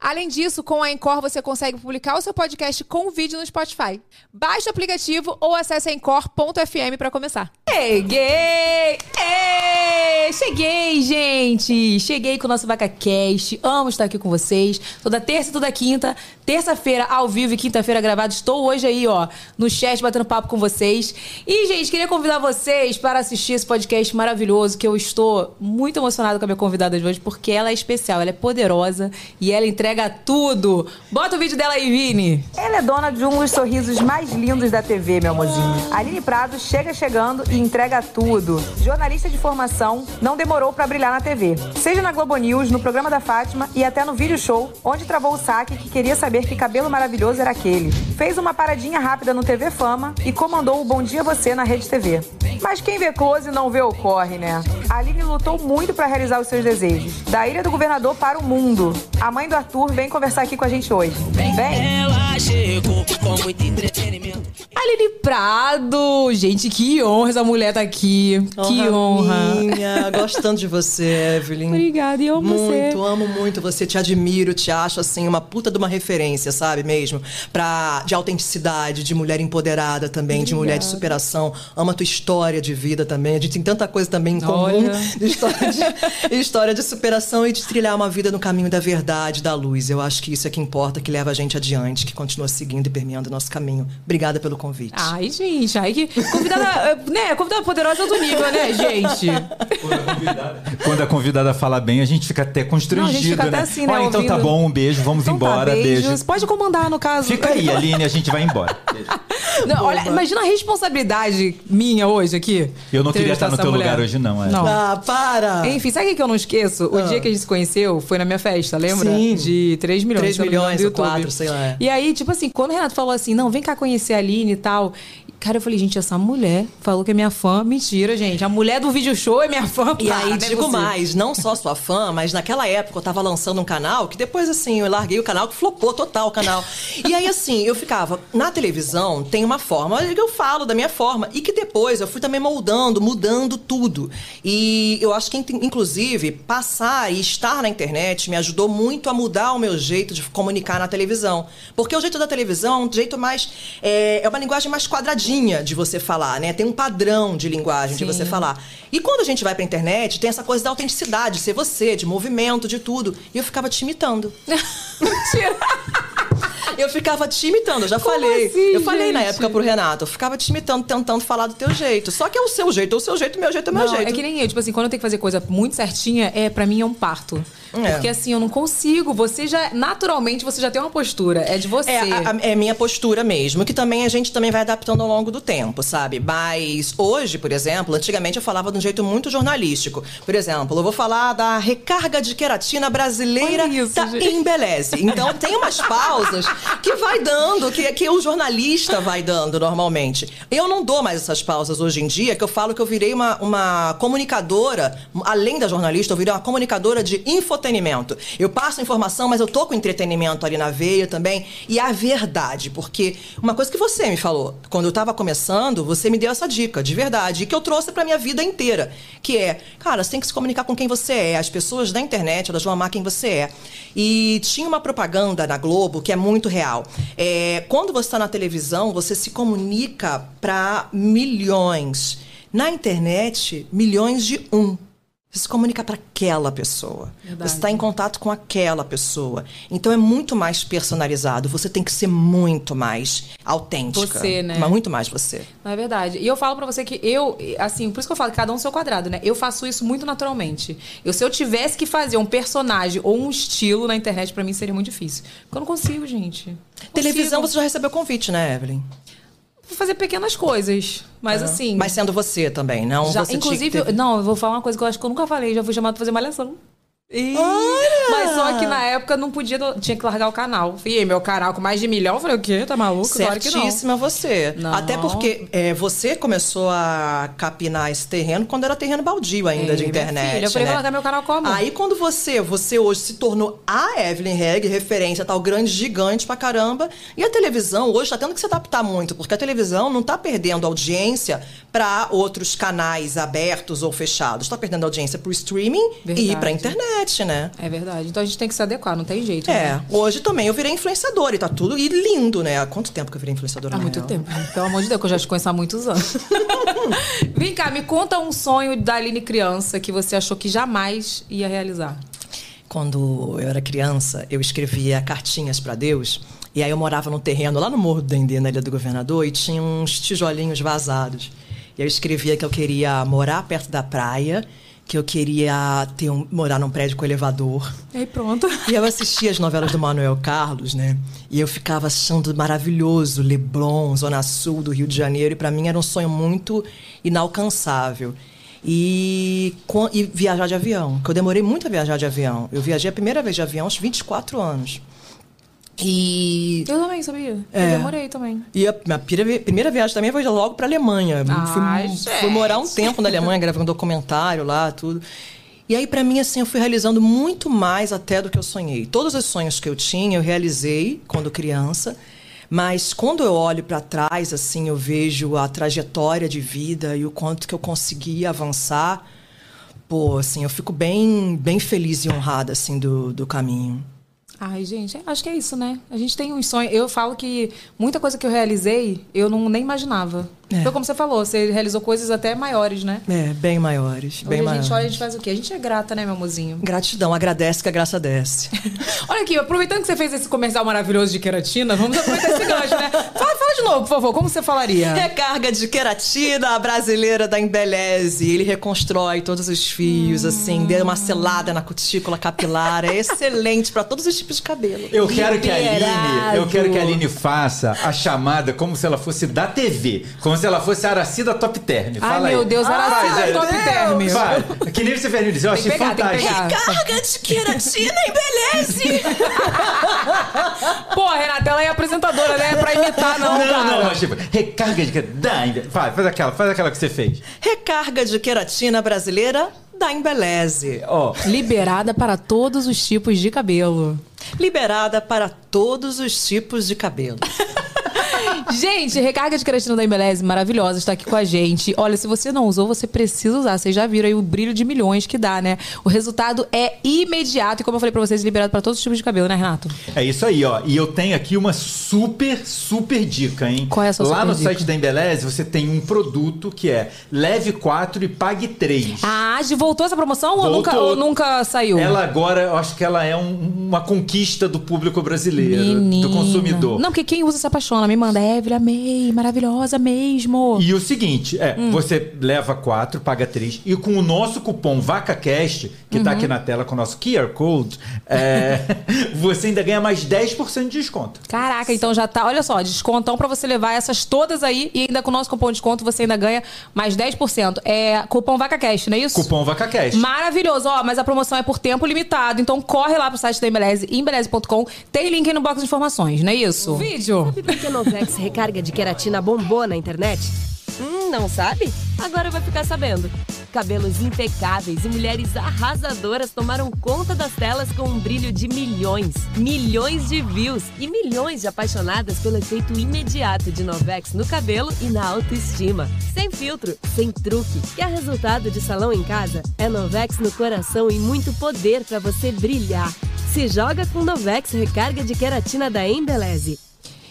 Além disso, com a Encore você consegue publicar o seu podcast com vídeo no Spotify. Baixe o aplicativo ou acesse encore.fm para começar. Cheguei! Ei! Cheguei, gente! Cheguei com o nosso VacaCast. Amo estar aqui com vocês. Toda terça e toda quinta. Terça-feira ao vivo e quinta-feira gravado. Estou hoje aí, ó, no chat batendo papo com vocês. E, gente, queria convidar vocês para assistir esse podcast maravilhoso que eu estou muito emocionada com a minha convidada de hoje porque ela é especial, ela é poderosa e ela entrega entrega tudo. Bota o vídeo dela aí, Vini. Ela é dona de um dos sorrisos mais lindos da TV, meu amorzinho. Aline Prado chega chegando e entrega tudo. Jornalista de formação, não demorou para brilhar na TV. Seja na Globo News, no programa da Fátima e até no vídeo show, onde travou o saque que queria saber que cabelo maravilhoso era aquele. Fez uma paradinha rápida no TV Fama e comandou o Bom Dia Você na Rede TV. Mas quem vê close não vê o corre, né? A Aline lutou muito para realizar os seus desejos. Da Ilha do Governador para o mundo. A mãe do Arthur vem conversar aqui com a gente hoje. Vem! Ela chegou com muito entretenimento. Aline Prado! Gente, que honra essa mulher tá aqui. Honra que honra. Minha. Gostando de você, Evelyn. Obrigada, eu amo muito, você. Muito, amo muito você. Te admiro, te acho, assim, uma puta de uma referência, sabe mesmo? Pra, de autenticidade, de mulher empoderada também, Obrigada. de mulher de superação. Amo a tua história de vida também. A gente tem tanta coisa também em comum. De história, de, história de superação e de trilhar uma vida no caminho da verdade, da luz. Eu acho que isso é que importa, que leva a gente adiante, que continua seguindo e permeando o nosso caminho. Obrigada pelo convite. Ai, gente, ai que. Convidada, né? Convidada poderosa do nível, né, gente? Quando a, convidada, quando a convidada fala bem, a gente fica até constrangido. Não, a gente fica né? até assim, né? Oh, então tá bom, um beijo, vamos então tá, embora. Tá, beijos. Beijo. Pode comandar, no caso. Fica aí, Aline, a gente vai embora. Não, olha, imagina a responsabilidade minha hoje aqui. Eu não queria estar no teu mulher. lugar hoje, não. É. Não. Ah, para! Enfim, sabe o que eu não esqueço? O ah. dia que a gente se conheceu foi na minha festa, lembra? Sim. De 3 milhões. 3 milhões ou 4, sei lá. E aí, tipo assim, quando o Renato falou assim, não, vem cá conhecer a Aline e tal. Cara, eu falei, gente, essa mulher falou que é minha fã. Mentira, gente. A mulher do vídeo show é minha fã. E aí, digo é mais, não só sua fã, mas naquela época eu tava lançando um canal que depois, assim, eu larguei o canal, que flopou total o canal. e aí, assim, eu ficava, na televisão tem uma forma que eu falo da minha forma. E que depois eu fui também moldando, mudando tudo. E eu acho que, inclusive, passar e estar na internet me ajudou muito a mudar o meu jeito de comunicar na televisão. Porque o jeito da televisão é um jeito mais. É, é uma linguagem mais quadradinha de você falar, né? Tem um padrão de linguagem Sim. de você falar. E quando a gente vai pra internet, tem essa coisa da autenticidade, ser você, de movimento, de tudo. E eu ficava te imitando. Mentira! eu ficava te imitando, eu já Como falei. Assim, eu falei gente? na época pro Renato, eu ficava te imitando, tentando falar do teu jeito. Só que é o seu jeito, o seu jeito, o meu jeito é o meu não, jeito. É que nem eu, tipo assim, quando eu tenho que fazer coisa muito certinha, é para mim é um parto. É. Porque assim, eu não consigo. Você já, naturalmente, você já tem uma postura. É de você. É, a, a, é minha postura mesmo, que também a gente também vai adaptando ao longo do tempo, sabe? Mas hoje, por exemplo, antigamente eu falava de um jeito muito jornalístico. Por exemplo, eu vou falar da recarga de queratina brasileira isso, da Embeleze. Então tem umas pausas que vai dando, que, que o jornalista vai dando normalmente. Eu não dou mais essas pausas hoje em dia, que eu falo que eu virei uma, uma comunicadora, além da jornalista, eu virei uma comunicadora de info infotenimento. Eu passo informação, mas eu tô com entretenimento ali na veia também. E a verdade, porque uma coisa que você me falou, quando eu tava começando, você me deu essa dica, de verdade, que eu trouxe pra minha vida inteira. Que é, cara, você tem que se comunicar com quem você é. As pessoas da internet, elas vão amar quem você é. E tinha uma propaganda na Globo que é muito real. É, quando você está na televisão, você se comunica para milhões. Na internet, milhões de um. Você se comunica para aquela pessoa. Verdade. Você está em contato com aquela pessoa. Então é muito mais personalizado. Você tem que ser muito mais autêntica. Você, né? Mas muito mais você. Não é verdade. E eu falo para você que eu, assim, por isso que eu falo que cada um seu quadrado, né? Eu faço isso muito naturalmente. Eu, se eu tivesse que fazer um personagem ou um estilo na internet, para mim seria muito difícil. Porque eu não consigo, gente. Televisão, consigo. você já recebeu convite, né, Evelyn? Fazer pequenas coisas. Mas assim. Mas sendo você também, não? Já, você inclusive, não, eu vou falar uma coisa que eu acho que eu nunca falei, já fui chamado pra fazer malhação. E... Mas só que na época não podia, tinha que largar o canal. E meu canal com mais de milhão, eu falei, o quê? Tá maluco? Certíssima claro você. Não. Até porque é, você começou a capinar esse terreno quando era terreno baldio ainda de internet. Filha, eu falei, né? largar meu canal como? Aí quando você, você hoje se tornou a Evelyn Reg, referência tal grande gigante pra caramba. E a televisão hoje tá tendo que se adaptar muito, porque a televisão não tá perdendo audiência para outros canais abertos ou fechados. Tá perdendo audiência pro streaming Verdade. e pra internet internet, né? É verdade. Então a gente tem que se adequar, não tem jeito. É. Né? Hoje também eu virei influenciadora e tá tudo e lindo, né? Há quanto tempo que eu virei influenciadora? Há muito real? tempo. Pelo amor de Deus, que eu já te conheço há muitos anos. Vem cá, me conta um sonho da Aline criança que você achou que jamais ia realizar. Quando eu era criança, eu escrevia cartinhas para Deus. E aí eu morava num terreno lá no Morro do Dendê, na Ilha do Governador, e tinha uns tijolinhos vazados. E eu escrevia que eu queria morar perto da praia que eu queria ter um, morar num prédio com elevador. E aí pronto. E eu assistia as novelas do Manuel Carlos, né? E eu ficava achando maravilhoso Leblon, Zona Sul do Rio de Janeiro, e para mim era um sonho muito inalcançável. E, e viajar de avião, que eu demorei muito a viajar de avião. Eu viajei a primeira vez de avião aos 24 anos. E. Eu também, sabia? É. Eu demorei também. E a minha primeira viagem também foi logo pra Alemanha. Ai, fui, fui, morar um tempo na Alemanha, gravando um documentário lá, tudo. E aí, para mim, assim, eu fui realizando muito mais até do que eu sonhei. Todos os sonhos que eu tinha, eu realizei quando criança. Mas quando eu olho para trás, assim, eu vejo a trajetória de vida e o quanto que eu consegui avançar. Pô, assim, eu fico bem, bem feliz e honrada, assim, do, do caminho. Ai, gente, acho que é isso, né? A gente tem um sonho. Eu falo que muita coisa que eu realizei, eu não nem imaginava. É. Foi como você falou, você realizou coisas até maiores, né? É, bem maiores. Bem Hoje a gente olha, a gente faz o quê? A gente é grata, né, meu mozinho? Gratidão, agradece que a graça desce. olha aqui, aproveitando que você fez esse comercial maravilhoso de queratina, vamos aproveitar esse gancho, né? Fala, fala, de novo, por favor, como você falaria? Recarga de queratina brasileira da Embeleze. Ele reconstrói todos os fios, hum. assim, deu uma selada na cutícula capilar. É excelente para todos os tipos de cabelo. Eu quero que a Aline, eu quero que a Aline faça a chamada como se ela fosse da TV, como se ela fosse a Aracida Top Term. Fala Ai, meu Deus, Aracida ah, Top Term. Vai. Que nem você fez disse, eu achei pegar, fantástico. Carga de queratina embeleze. Pô, Renata, ela é apresentadora, né? É pra imitar, não, Não, cara. não, mas tipo, recarga de queratina. Vai, faz aquela, faz aquela que você fez. Recarga de queratina brasileira da Embeleze. Ó. Oh. Liberada para todos os tipos de cabelo. Liberada para todos os tipos de cabelo. gente, recarga de queratina da Embeleze maravilhosa, está aqui com a gente. Olha, se você não usou, você precisa usar. Vocês já viram aí o brilho de milhões que dá, né? O resultado é imediato e, como eu falei pra vocês, liberado para todos os tipos de cabelo, né, Renato? É isso aí, ó. E eu tenho aqui uma super, super dica, hein? Qual é a sua Lá no dica? site da Embeleze, você tem um produto que é leve 4 e pague 3. Ah, voltou essa promoção voltou. Ou, nunca, ou nunca saiu? Ela agora, eu acho que ela é um, uma conquista do público brasileiro, Menina. do consumidor. Não, porque quem usa se apaixona. Me manda, Evelyn, amei, maravilhosa mesmo. E o seguinte, é, hum. você leva quatro, paga três, e com o nosso cupom VacaCast, que uhum. tá aqui na tela com o nosso QR Code, é, você ainda ganha mais 10% de desconto. Caraca, então já tá, olha só, descontão para você levar essas todas aí, e ainda com o nosso cupom de desconto você ainda ganha mais 10%. É cupom VacaCast, não é isso? Cupom VacaCast. Maravilhoso, ó, mas a promoção é por tempo limitado, então corre lá pro site da Embeleze, embeleze.com, tem link aí no box de informações, não é isso? O vídeo. Sabe por que Novex recarga de queratina bombou na internet? Hum, não sabe? Agora vai ficar sabendo. Cabelos impecáveis e mulheres arrasadoras tomaram conta das telas com um brilho de milhões, milhões de views e milhões de apaixonadas pelo efeito imediato de Novex no cabelo e na autoestima. Sem filtro, sem truque. Quer resultado de salão em casa? É Novex no coração e muito poder para você brilhar. Se joga com Novex Recarga de Queratina da Embeleze.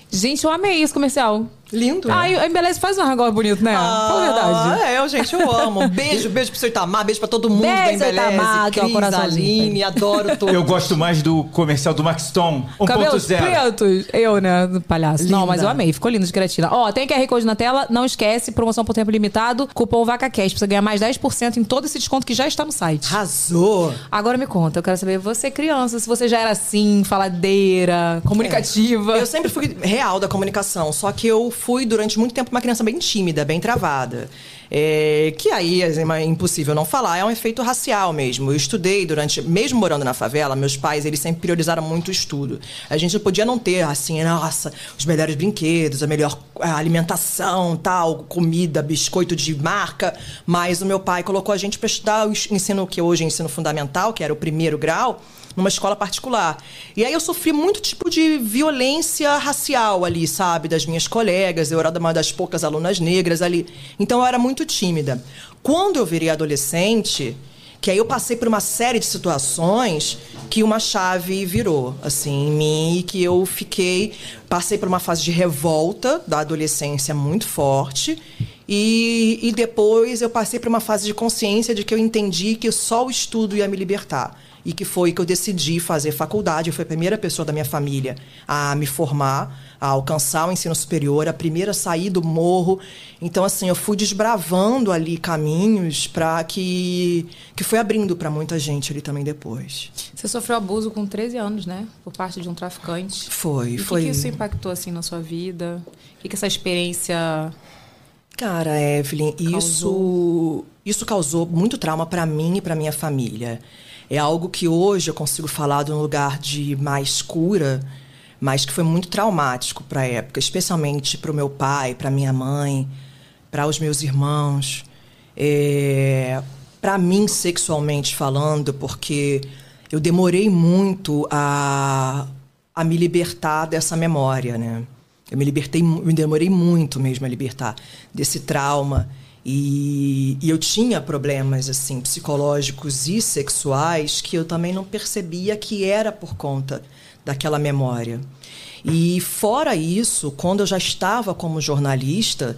Gente, eu amei esse comercial. Lindo. Ai, né? a Embeleze faz um arranjo bonito, né? Ah, Fala a verdade. É, eu, gente, eu amo. Beijo, beijo pro seu Itamar, beijo pra todo mundo beijo, da Embeleze. Itamar, Cris, Aline, adoro tudo. Eu gosto mais do comercial do Max Stone, 1.0. pretos. Eu, né, do palhaço. Linda. Não, mas eu amei, ficou lindo de creatina. Ó, tem QR Code na tela, não esquece, promoção por tempo limitado, cupom VacaCast, pra você ganhar mais 10% em todo esse desconto que já está no site. Arrasou! Agora me conta, eu quero saber, você criança, se você já era assim, faladeira, comunicativa. É. Eu sempre fui real da comunicação, só que eu fui, durante muito tempo, uma criança bem tímida, bem travada. É, que aí é impossível não falar, é um efeito racial mesmo. Eu estudei durante, mesmo morando na favela, meus pais eles sempre priorizaram muito o estudo. A gente podia não ter assim, nossa, os melhores brinquedos, a melhor alimentação, tal, comida, biscoito de marca, mas o meu pai colocou a gente para estudar o ensino que hoje é ensino fundamental, que era o primeiro grau numa escola particular. E aí eu sofri muito tipo de violência racial ali, sabe? Das minhas colegas, eu era uma das poucas alunas negras ali. Então eu era muito tímida. Quando eu virei adolescente, que aí eu passei por uma série de situações que uma chave virou, assim, em mim, e que eu fiquei. Passei por uma fase de revolta da adolescência muito forte. E, e depois eu passei por uma fase de consciência de que eu entendi que só o estudo ia me libertar e que foi que eu decidi fazer faculdade. Eu fui a primeira pessoa da minha família a me formar, a alcançar o ensino superior, a primeira a sair do morro. Então, assim, eu fui desbravando ali caminhos para que que foi abrindo para muita gente ali também depois. Você sofreu abuso com 13 anos, né? Por parte de um traficante. Foi, e foi. O que, que isso impactou assim na sua vida? O que, que essa experiência Cara, Evelyn, causou? isso isso causou muito trauma para mim e para minha família. É algo que hoje eu consigo falar de um lugar de mais cura, mas que foi muito traumático para a época, especialmente para o meu pai, para minha mãe, para os meus irmãos. É, para mim, sexualmente falando, porque eu demorei muito a, a me libertar dessa memória, né? Eu me libertei, me demorei muito mesmo a libertar desse trauma. E, e, eu tinha problemas assim psicológicos e sexuais que eu também não percebia que era por conta daquela memória. E fora isso, quando eu já estava como jornalista,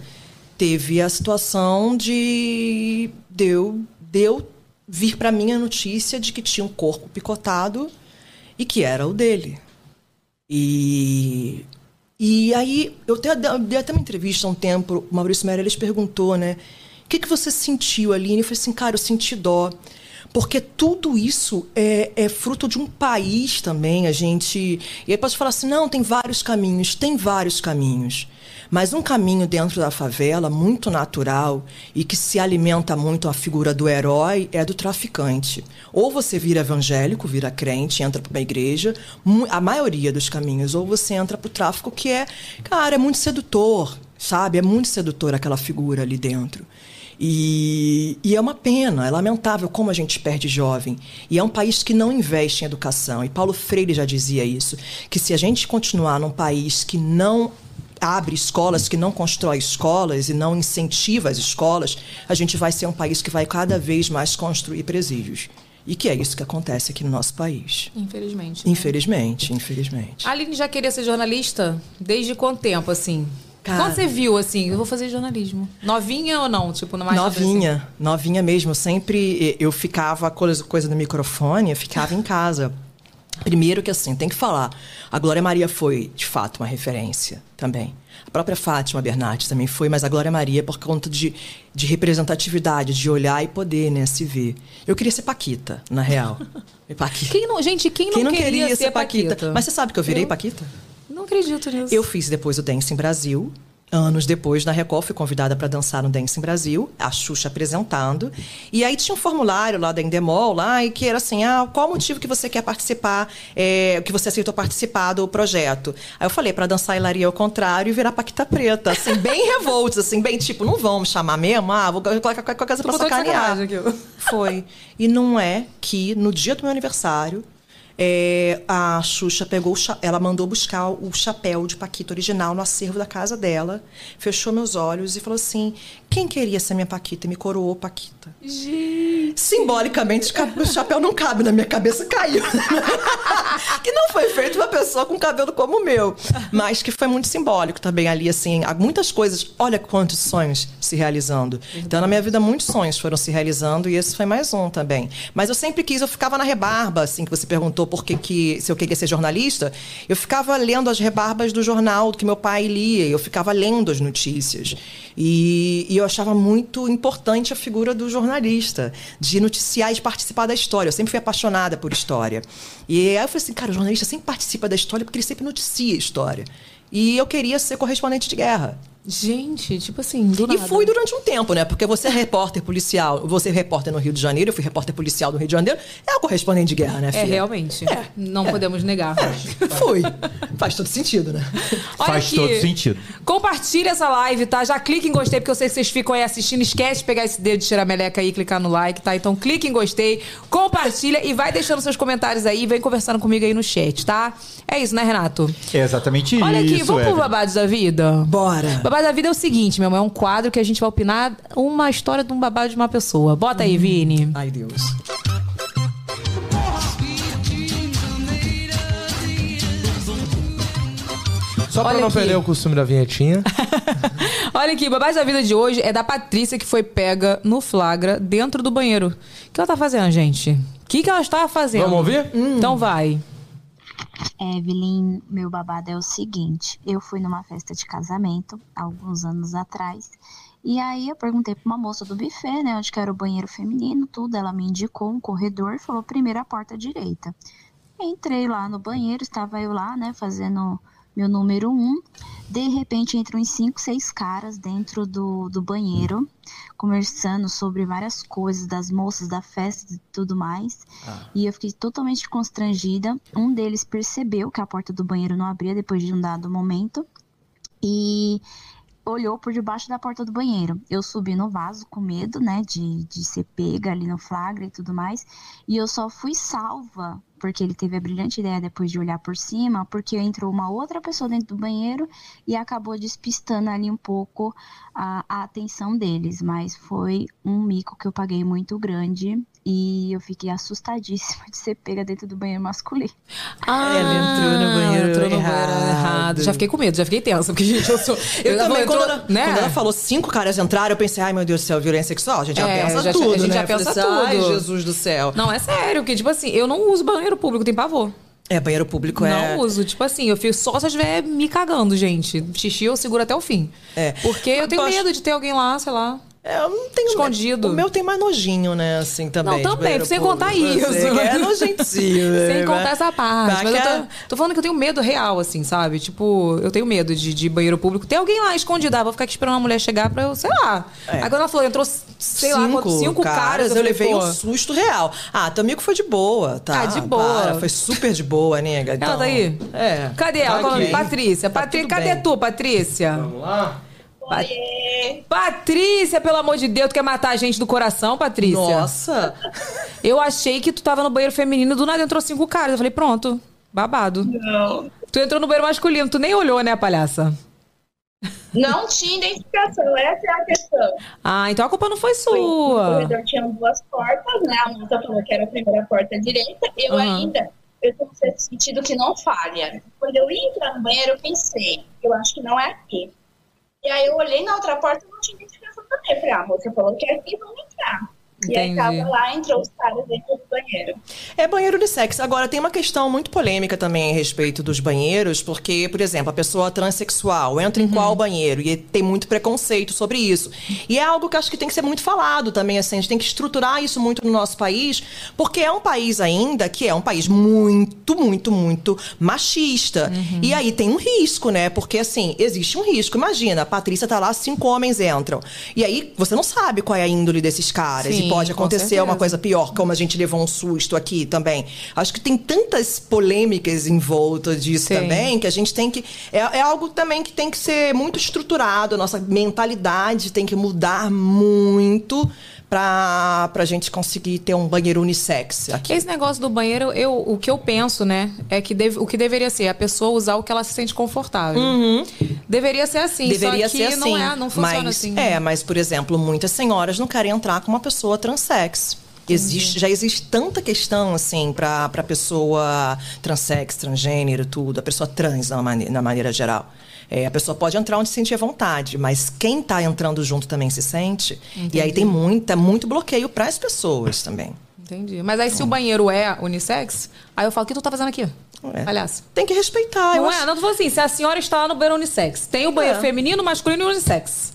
teve a situação de deu deu vir para mim a notícia de que tinha um corpo picotado e que era o dele. E e aí, eu dei até uma entrevista há um tempo, o Maurício Meirelles perguntou, né? Que, que você sentiu, Aline? Eu falei assim, cara, eu senti dó. Porque tudo isso é, é, fruto de um país também, a gente... E aí pode falar assim, não, tem vários caminhos. Tem vários caminhos. Mas um caminho dentro da favela, muito natural, e que se alimenta muito a figura do herói, é do traficante. Ou você vira evangélico, vira crente, entra para uma igreja, a maioria dos caminhos, ou você entra para o tráfico, que é, cara, é muito sedutor, sabe? É muito sedutor aquela figura ali dentro. E, e, é uma pena, é lamentável como a gente perde jovem. E é um país que não investe em educação. E Paulo Freire já dizia isso: que se a gente continuar num país que não abre escolas, que não constrói escolas e não incentiva as escolas, a gente vai ser um país que vai cada vez mais construir presídios. E que é isso que acontece aqui no nosso país. Infelizmente. Né? Infelizmente, infelizmente. A Aline já queria ser jornalista desde quanto tempo, assim? Cara, Quando você viu, assim, eu vou fazer jornalismo? Novinha ou não? Tipo, mais Novinha, assim? novinha mesmo. Sempre eu ficava, coisa, coisa do microfone, eu ficava em casa. Primeiro que assim, tem que falar. A Glória Maria foi, de fato, uma referência também. A própria Fátima Bernardes também foi, mas a Glória Maria por conta de, de representatividade, de olhar e poder né, se ver. Eu queria ser Paquita, na real. Paquita. Quem não, gente, quem não, quem não queria, queria, ser, Paquita? Paquita? Mas você sabe que eu virei eu... Paquita? Não acredito nisso. Eu fiz depois o Dance em Brasil, Anos depois, na Record, fui convidada para dançar no Dance em Brasil, a Xuxa apresentando. E aí tinha um formulário lá da Endemol, lá, e que era assim: ah, qual o motivo que você quer participar, é, que você aceitou participar do projeto? Aí eu falei, para dançar hilaria ao contrário e virar Paquita Preta, assim, bem revoltos, assim, bem tipo, não vão me chamar mesmo, ah, vou colocar qualquer coisa pra sacanear. Foi. E não é que no dia do meu aniversário, é, a Xuxa pegou, ela mandou buscar o chapéu de Paquita original no acervo da casa dela, fechou meus olhos e falou assim: quem queria ser minha Paquita? E me coroou Paquita. Gente. Simbolicamente, o chapéu não cabe na minha cabeça, caiu. que não foi feito uma pessoa com cabelo como o meu, mas que foi muito simbólico também ali, assim, muitas coisas. Olha quantos sonhos se realizando. Então, na minha vida, muitos sonhos foram se realizando e esse foi mais um também. Mas eu sempre quis, eu ficava na rebarba, assim, que você perguntou por que, que se eu queria ser jornalista, eu ficava lendo as rebarbas do jornal que meu pai lia, eu ficava lendo as notícias. E, e eu achava muito importante a figura do jornalista, de noticiar e de participar da história. Eu sempre fui apaixonada por história. E aí eu falei assim, cara, o jornalista sempre participa da história porque ele sempre noticia a história. e eu queria ser correspondente de guerra. Gente, tipo assim, do E nada. fui durante um tempo, né? Porque você é repórter policial, você é repórter no Rio de Janeiro, eu fui repórter policial no Rio de Janeiro, é o correspondente de guerra, né, É, filha? realmente. É, Não é. podemos negar. Fui. Faz todo sentido, né? Olha Faz aqui. todo sentido. Compartilha essa live, tá? Já clica em gostei, porque eu sei que vocês ficam aí assistindo. Esquece de pegar esse dedo de tirar meleca aí e clicar no like, tá? Então clica em gostei, compartilha e vai deixando seus comentários aí. Vem conversando comigo aí no chat, tá? É isso, né, Renato? É exatamente isso. Olha aqui, vamos pro. Babados da Vida? Bora. Babado da Vida é o seguinte, meu amor. É um quadro que a gente vai opinar uma história de um babado de uma pessoa. Bota aí, Vini. Ai, Deus. Só pra Olha não aqui. perder o costume da vinhetinha. Olha aqui, babado da vida de hoje é da Patrícia que foi pega no flagra dentro do banheiro. O que ela tá fazendo, gente? O que, que ela estava fazendo? Vamos ouvir? Então vai. Evelyn, meu babado é o seguinte: eu fui numa festa de casamento alguns anos atrás. E aí eu perguntei pra uma moça do buffet, né, onde que era o banheiro feminino, tudo. Ela me indicou um corredor e falou: primeira porta direita. Entrei lá no banheiro, estava eu lá, né, fazendo meu número um. De repente entram uns cinco, seis caras dentro do, do banheiro, conversando sobre várias coisas das moças da festa e tudo mais. E eu fiquei totalmente constrangida. Um deles percebeu que a porta do banheiro não abria depois de um dado momento. E olhou por debaixo da porta do banheiro. Eu subi no vaso com medo, né, de, de ser pega ali no flagra e tudo mais. E eu só fui salva porque ele teve a brilhante ideia depois de olhar por cima, porque entrou uma outra pessoa dentro do banheiro e acabou despistando ali um pouco a, a atenção deles. Mas foi um mico que eu paguei muito grande e eu fiquei assustadíssima de ser pega dentro do banheiro masculino. Ah, Ela entrou no banheiro entrou no errado. Já fiquei com medo, já fiquei tensa, porque, gente, eu sou. Eu, tava- também, quando, entrou- ela, né? quando ela falou cinco caras entraram, eu pensei, ai meu Deus do céu, violência sexual. A gente já É, pensa já- tudo, a gente né? já Eu falei pensa assim, Ai, tudo. Jesus do céu. Não, é sério, porque, tipo assim, eu não uso banheiro público, tem pavor. É, banheiro público é... Não uso. Tipo assim, eu fico só se eu estiver me cagando, gente. Xixi eu seguro até o fim. É. Porque eu tenho medo de ter alguém lá, sei lá. É, eu não tenho Escondido. O meu tem mais nojinho, né? Assim, também. Não, também, sem contar Eu isso. É nojentinho, né? Sem contar essa parte. Tá Mas eu tô, tô falando que eu tenho medo real, assim, sabe? Tipo, eu tenho medo de, de banheiro público. Tem alguém lá escondido, ah, vou ficar aqui esperando uma mulher chegar pra eu, sei lá. É. Aí quando ela falou, entrou, sei lá, quantos- cinco caras, eu, falei, levei pô, um susto real. Ah, teu amigo foi de boa, tá? Ah, de boa. Para, foi super de boa, nega. Então, Ela tá aí? É. Cadê ela? Tá aqui. Patrícia. Tá tudo Cadê bem. tu, Patrícia? Vamos lá? Pa- Patrícia, pelo amor de Deus, tu quer matar a gente do coração, Patrícia? Nossa. Eu achei que tu tava no banheiro feminino, do nada entrou cinco caras. Eu falei, pronto, babado. Não. Tu entrou no banheiro masculino, tu nem olhou, né, palhaça? Não tinha identificação, essa é a questão. Ah, então a culpa não foi sua. corredor tinha duas portas, né? A moça falou que era a primeira porta direita. Eu Aham. ainda, eu um sentido que não falha. Quando eu ia entrar no banheiro, eu pensei, eu acho que não é aqui. E aí eu olhei na outra porta e não tinha identificação também. Falei, ah, moça falou que é aqui, vamos entrar. E aí Entendi. tava lá, entrou os caras dentro do banheiro. É banheiro unissex. Agora, tem uma questão muito polêmica também a respeito dos banheiros, porque, por exemplo, a pessoa transexual entra em Uhum. qual banheiro? E tem muito preconceito sobre isso. E é algo que eu acho que tem que ser muito falado também, assim, a gente tem que estruturar isso muito no nosso país, porque é um país ainda que é um país muito, muito, muito machista. Uhum. E aí tem um risco, né? Porque, assim, existe um risco. Imagina, a Patrícia tá lá, cinco homens entram. E aí você não sabe qual é a índole desses caras. Sim, e pode acontecer certeza. uma coisa pior, como a gente levou um susto aqui também. Acho que tem tantas polêmicas em volta disso Sim. também que a gente tem que. É, é algo também que tem que ser muito estruturado, a nossa mentalidade tem que mudar muito pra, pra gente conseguir ter um banheiro unissex aqui. Esse negócio do banheiro, eu, o que eu penso, né, é que deve- o que deveria ser a pessoa usar o que ela se sente confortável. Deveria ser assim, Uhum. Deveria só que ser assim. não é, não funciona mas, assim. É, mas, por exemplo, muitas senhoras não querem entrar com uma pessoa transsex. Existe, já existe tanta questão, assim, pra, pra pessoa transsex, transgênero, tudo, a pessoa trans na, mane- na maneira geral. É, a pessoa pode entrar onde se sentir à vontade, mas quem tá entrando junto também se sente. E aí tem muita, muito bloqueio para as pessoas também. Entendi. Mas aí se o banheiro é unissex, aí eu falo, o que tu tá fazendo aqui? É. Palhaço. Tem que respeitar. não acho- é? Não, tu falou assim, se a senhora está lá no banheiro unissex, tem o banheiro É. feminino, masculino e unissex.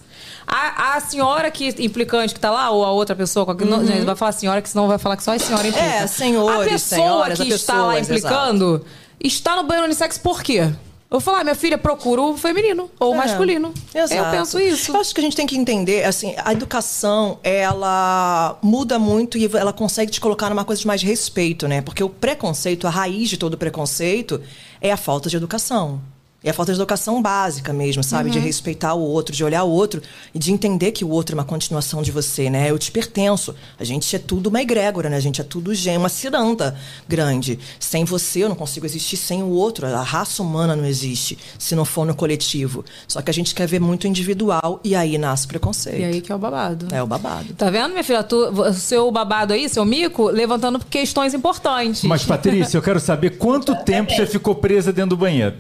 A, a senhora que implicante que tá lá, ou a outra pessoa, qualquer- não, gente, vai falar senhora, que senão vai falar que só a senhora implica. Uhum. É, senhores, A pessoa senhoras, que a está lá implicando está no banheiro unissex por quê? Eu vou falar, minha filha, procura o feminino ou o É. masculino. Exato. Eu penso isso. Eu acho que a gente tem que entender, assim, a educação, ela muda muito e ela consegue te colocar numa coisa de mais respeito, né? Porque o preconceito, a raiz de todo preconceito é a falta de educação. É a falta de educação básica mesmo, sabe? De respeitar o outro, de olhar o outro e de entender que o outro é uma continuação de você, né? Eu te pertenço. A gente é tudo uma egrégora, né? A gente é tudo gêmeo, uma ciranda grande. Sem você, eu não consigo existir sem o outro. A raça humana não existe se não for no coletivo. Só que a gente quer ver muito individual e aí nasce preconceito. E aí que é o babado. É o babado. Tá vendo, minha filha? Tu, o seu babado aí, seu mico, levantando questões importantes. Mas, Patrícia, eu quero saber quanto tempo você ficou presa dentro do banheiro.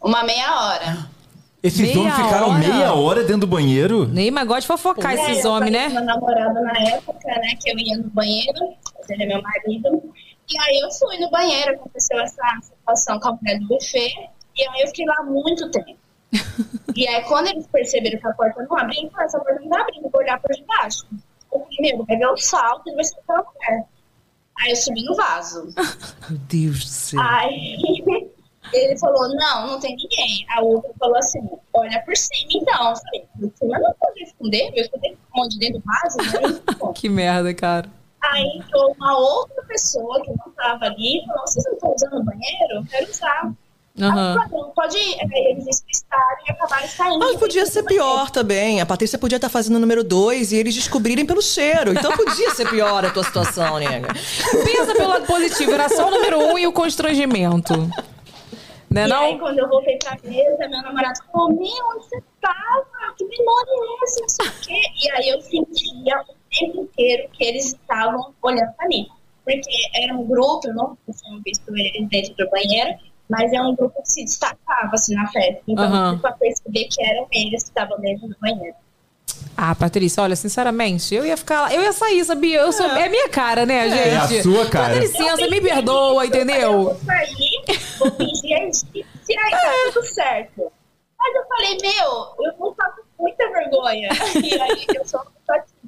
Uma meia hora. Esses Meia homens ficaram hora? meia hora dentro do banheiro? Neymar gosta de fofocar É, esses homens, né? Meu namorado na época, né, que eu ia no banheiro, ele é meu marido. E aí eu fui no banheiro, aconteceu essa situação com a mulher do buffet, e aí eu fiquei lá muito tempo. e aí quando eles perceberam que a porta não abria, então essa porta não tá abrindo, eu vou olhar por debaixo. Eu falei, meu, vou pegar o salto e vai ser aquela mulher. Aí eu subi no vaso. Meu Deus do céu. Aí ele falou, não, não tem ninguém. A outra falou assim, olha por cima então. Eu falei, por cima eu não podia esconder, eu esconder onde dentro do vaso, né? Que merda, cara. Aí entrou uma outra pessoa que não tava ali e falou, vocês não estão usando o banheiro? Eu quero usar. Não, pode ir. Eles despistaram e acabaram saindo. Mas podia ser pior também. A Patrícia podia estar fazendo o número dois e eles descobrirem pelo cheiro. Então podia ser pior a tua situação, nega. Pensa pelo lado positivo, era só o número um e o constrangimento. Né, E aí, não? quando eu voltei pra mesa, meu namorado falou, meu, onde você tava? Que memória é essa? Não sei o quê. E aí eu sentia o tempo inteiro que eles estavam olhando pra mim. Porque era um grupo, eu não tinha visto eles dentro do banheiro, mas é um grupo que se destacava, assim, na festa. Então, Aham. deu pra perceber que eram eles que estavam dentro do banheiro. Ah, Patrícia, olha, sinceramente, eu ia ficar lá. Eu ia sair, sabia? Eu sou, é. minha cara, né, gente? É a sua cara. Dá licença, me perdoa, Eu entendeu? vou sair, vou fingir a egípcia e aí tá tudo certo. Mas eu falei, meu, eu vou ficar com muita vergonha. E aí eu sou uma pessoa.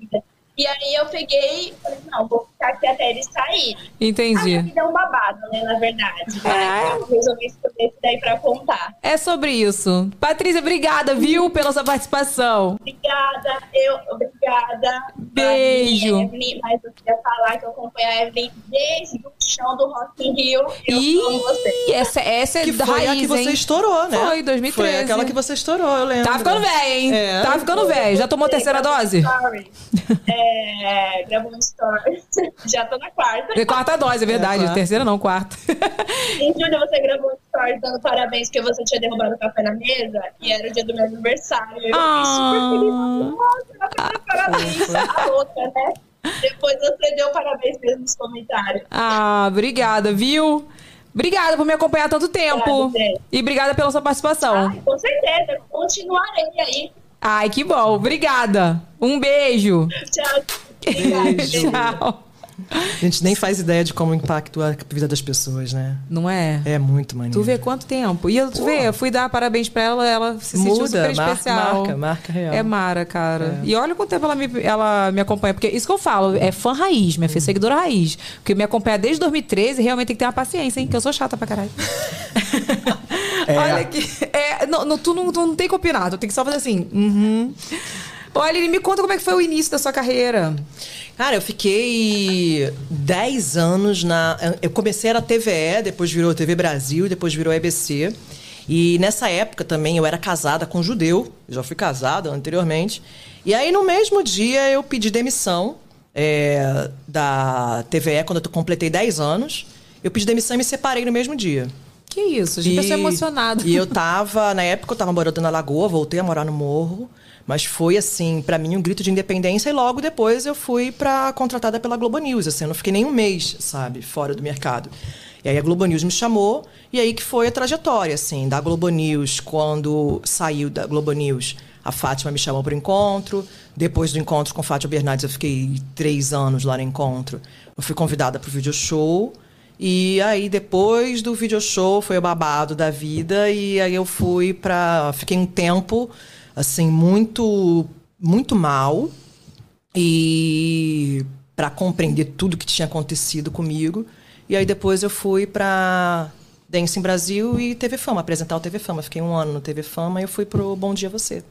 E aí eu peguei e falei, não, vou ficar aqui até eles saírem. Aí Entendi. me deu um babado, né, na verdade. É. Mas eu resolvi escolher isso daí pra contar. É sobre isso. Patrícia, obrigada, viu, pela sua participação. Obrigada, eu, obrigada. Beijo. A Evelyn, mas eu queria falar que eu acompanho a Evelyn desde o chão do Rock in Rio. Eu amo você. Essa, essa é Que da foi raiz, a que você hein? estourou, né? Foi, 2013. Foi aquela que você estourou, eu lembro. Tá ficando velho, hein? É. Tá ficando velho. Já tomou a terceira dose? Story. É, gravou um story. Já tô na quarta. Quarta dose, é verdade. É, terceira não, quarta. Em julho você gravou um story dando parabéns porque você tinha derrubado o café na mesa e era o dia do meu aniversário. Eu Ah. fiquei super feliz. Nossa, fez parabéns. A outra, né? Depois você deu parabéns mesmo nos comentários. Ah, obrigada, viu? Obrigada por me acompanhar tanto tempo. Obrigada. E obrigada pela sua participação. Ai, com certeza, continuarei aí. Ai, que bom. Obrigada. Um beijo. Tchau. Obrigada. Tchau. A gente nem faz ideia de como impacta a vida das pessoas, né? Não é? É muito maneiro. Tu vê quanto tempo. E eu, tu vê, eu fui dar parabéns pra ela, ela se sentiu Muda, super marca- especial. marca, marca real. É Mara, cara. E olha quanto tempo ela me, ela me acompanha. Porque isso que eu falo, é fã raiz, minha filha, seguidora raiz. Porque me acompanha desde 2013 realmente tem que ter uma paciência, hein? Que eu sou chata pra caralho. Olha aqui. É, não, não, tu, não, não tem que opinar, tu tem que só fazer assim. Uhum. Olha, ele me conta como é que foi o início da sua carreira. Cara, eu fiquei 10 anos na. Eu comecei na TVE, depois virou TV Brasil, depois virou EBC. E nessa época também eu era casada com um judeu, eu já fui casada anteriormente. E aí no mesmo dia eu pedi demissão é, da TVE quando eu completei 10 anos. Eu pedi demissão e me separei no mesmo dia. Que isso, a gente pessoa emocionada. E eu tava, na época eu tava morando na Lagoa, voltei a morar no Morro, mas foi assim, pra mim um grito de independência e logo depois eu fui pra contratada pela Globo News, assim, eu não fiquei nem um mês, sabe, fora do mercado. E aí a Globo News me chamou e aí que foi a trajetória, assim, da Globo News, quando saiu da Globo News, a Fátima me chamou para o encontro. Depois do encontro com Fátima Bernardes, eu fiquei três anos lá no encontro. Eu fui convidada para o video show. E aí, depois do video show, foi o babado da vida. E aí eu fui para. Fiquei um tempo, assim, muito, muito mal. E para compreender tudo que tinha acontecido comigo. E aí depois eu fui para Dance em Brasil e TV Fama, apresentar o TV Fama. Fiquei um ano no TV Fama e eu fui pro Bom Dia Você.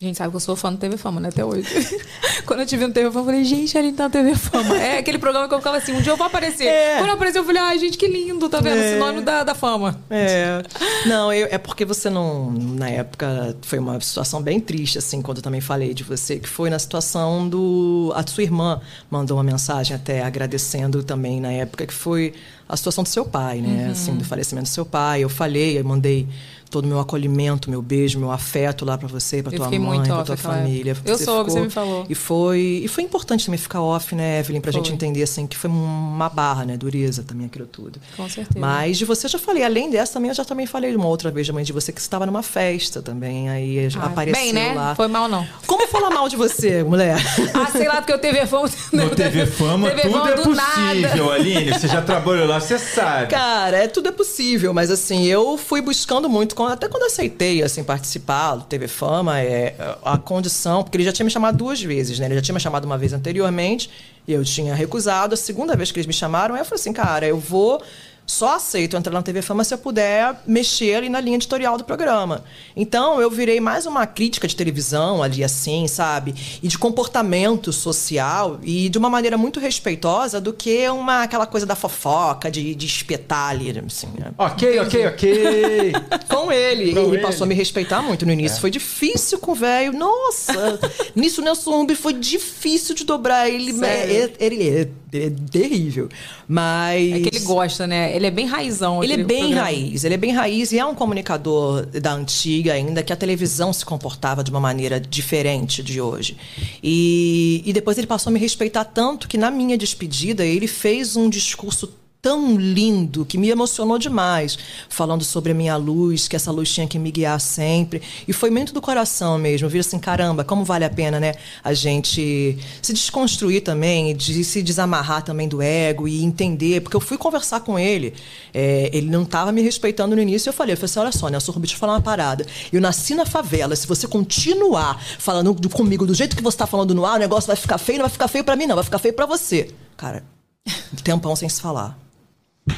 Gente, sabe que eu sou fã do TV Fama, né? Até hoje. Quando eu tive no TV Fama, eu falei, gente, a gente tá no TV Fama. É aquele programa que eu ficava assim, um dia eu vou aparecer. É. Quando eu apareci, eu falei, ai, gente, que lindo, tá vendo? É. Sinônimo da, da fama. É. Não, eu- é porque você não. Na época, foi uma situação bem triste, assim, quando eu também falei de você, que foi na situação do. A sua irmã mandou uma mensagem até agradecendo também na época, que foi a situação do seu pai, né? Uhum. Assim, do falecimento do seu pai. Eu falei, eu mandei todo o meu acolhimento, meu beijo, meu afeto lá pra você, pra Eu tua mãe, off tua família. Eu soube, você me falou. E foi, e foi importante também ficar off, né, Evelyn, pra Foi. gente entender, assim, que foi uma barra, né, dureza também aquilo tudo. Com certeza. Mas de você eu já falei, além dessa também, eu já também falei uma outra vez também de você que você estava numa festa também, aí Ah, apareceu Bem, né? lá. Foi mal, não. Como falar mal de você, mulher? Ah, sei lá, porque o TV Fama... No TV Fama, TV tudo Fama é do possível, nada. Aline. Você já trabalhou lá, você sabe. Cara, é, tudo é possível, mas assim, eu fui buscando muito, até quando aceitei, assim, participar do TV Fama, é, a condição, porque ele já tinha me chamado duas vezes, né? Ele já tinha me chamado uma vez anteriormente, e eu tinha recusado. A segunda vez que eles me chamaram, eu falei assim, cara, eu vou... Só aceito entrar na TV Fama se eu puder mexer ali na linha editorial do programa. Então, eu virei mais uma crítica de televisão ali, assim, sabe? E de comportamento social e de uma maneira muito respeitosa do que uma, aquela coisa da fofoca, de, de espetar ali, assim, né? Ok, ok, ok. Com ele. Com ele, ele. passou a me respeitar muito no início. Foi difícil com o velho. Nossa! nisso, Nelson Rubens foi difícil de dobrar. Ele, Sério? é, ele é, é terrível. Mas. É que ele gosta, né? Ele é bem raizão. Ele é bem programa. raiz, ele é bem raiz e é um comunicador da antiga ainda, que a televisão se comportava de uma maneira diferente de hoje. E, e depois ele passou a me respeitar tanto que na minha despedida ele fez um discurso tão lindo que me emocionou demais, falando sobre a minha luz, que essa luz tinha que me guiar sempre. E foi muito do coração mesmo. Eu vi assim, caramba, como vale a pena, né? A gente se desconstruir também, de se desamarrar também do ego e entender. Porque eu fui conversar com ele, é, ele não estava me respeitando no início. Eu falei, eu falei assim: olha só, Nelson Rubens, deixa eu falar uma parada. Eu nasci na favela. Se você continuar falando do- comigo do jeito que você está falando no ar, o negócio vai ficar feio, não vai ficar feio para mim, não, vai ficar feio para você. Cara, tempão sem se falar.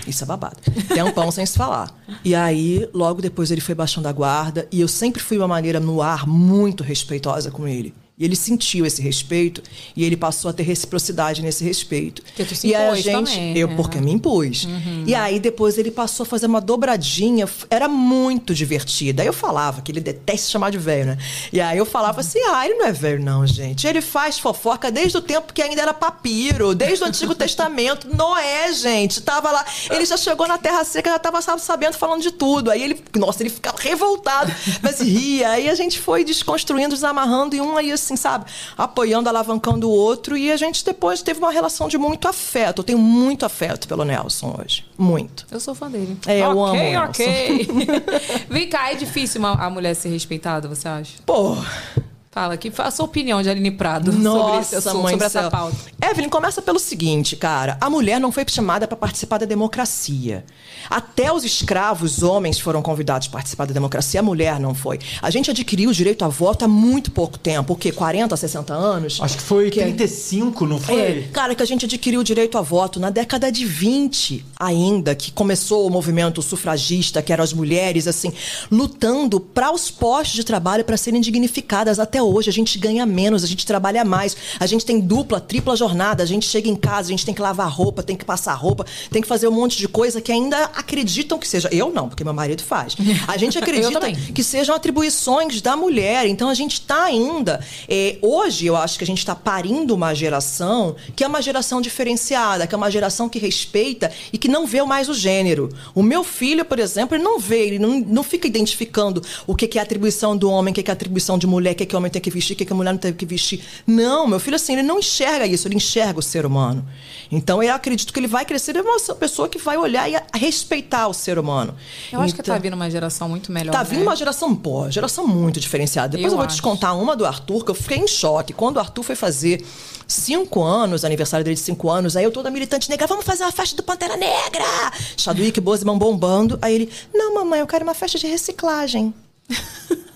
Isso é babado. Tempão sem se falar. E aí, logo depois, ele foi baixando a guarda. E eu sempre fui uma maneira no ar muito respeitosa com ele. E ele sentiu esse respeito e ele passou a ter reciprocidade nesse respeito. Porque tu se e aí a impôs gente, também, eu né? porque me impus. E aí depois ele passou a fazer uma dobradinha, era muito divertida. Aí eu falava que ele detesta se chamar de velho, né? E aí eu falava assim: "Ah, ele não é velho não, gente. Ele faz fofoca desde o tempo que ainda era papiro, desde o Antigo Testamento. Noé, gente, tava lá, ele já chegou na Terra Seca, já tava sabe, sabendo falando de tudo. Aí ele, nossa, ele ficava revoltado, mas ria. Aí a gente foi desconstruindo, desamarrando e um aí assim, sabe, apoiando, alavancando o outro e a gente depois teve uma relação de muito afeto. Eu tenho muito afeto pelo Nelson hoje, muito. Eu sou fã dele. É, eu amo Ok, o ok. Vem cá, é difícil uma- a mulher ser respeitada, você acha? Pô, Fala, que a sua opinião de Aline Prado sobre, Nossa, esse, mãe sobre essa pauta. Evelyn, começa pelo seguinte, cara. A mulher não foi chamada para participar da democracia. Até os escravos, homens, foram convidados a participar da democracia. A mulher não foi. A gente adquiriu o direito a voto há muito pouco tempo. O quê? 40, 60 anos? Acho que foi Que é- 35, não foi? É, cara, que a gente adquiriu o direito a voto na década de 20 ainda, que começou o movimento sufragista, que eram as mulheres, assim, lutando para os postos de trabalho para serem dignificadas. Até hoje a gente ganha menos, a gente trabalha mais, a gente tem dupla, tripla jornada, a gente chega em casa, a gente tem que lavar roupa, tem que passar roupa, tem que fazer um monte de coisa que ainda acreditam que seja. Eu não, porque meu marido faz. A gente acredita que sejam atribuições da mulher. Então a gente está ainda. eh, hoje eu acho que a gente está parindo uma geração que é uma geração diferenciada, que é uma geração que respeita e que não vê mais o gênero. O meu filho, por exemplo, ele não vê, ele não, não fica identificando o que, que é atribuição do homem, o que, que é atribuição de mulher, o que, que o homem tem que vestir, o que, que a mulher não tem que vestir. Não, meu filho, assim, ele não enxerga isso, ele enxerga o ser humano. Então eu acredito que ele vai crescer, ele é uma pessoa que vai olhar e respeitar o ser humano. Eu acho que Então- tá vindo uma geração muito melhor. Tá né? vindo uma geração boa, geração muito diferenciada. Depois Eu eu, vou te acho. contar uma do Arthur, que eu fiquei em choque. Quando o Arthur foi fazer cinco anos, aniversário dele de cinco anos, aí eu toda militante negra, vamos fazer uma festa do Pantera Negra! Chadwick Boseman bombando. Aí ele, não, mamãe, eu quero uma festa de reciclagem.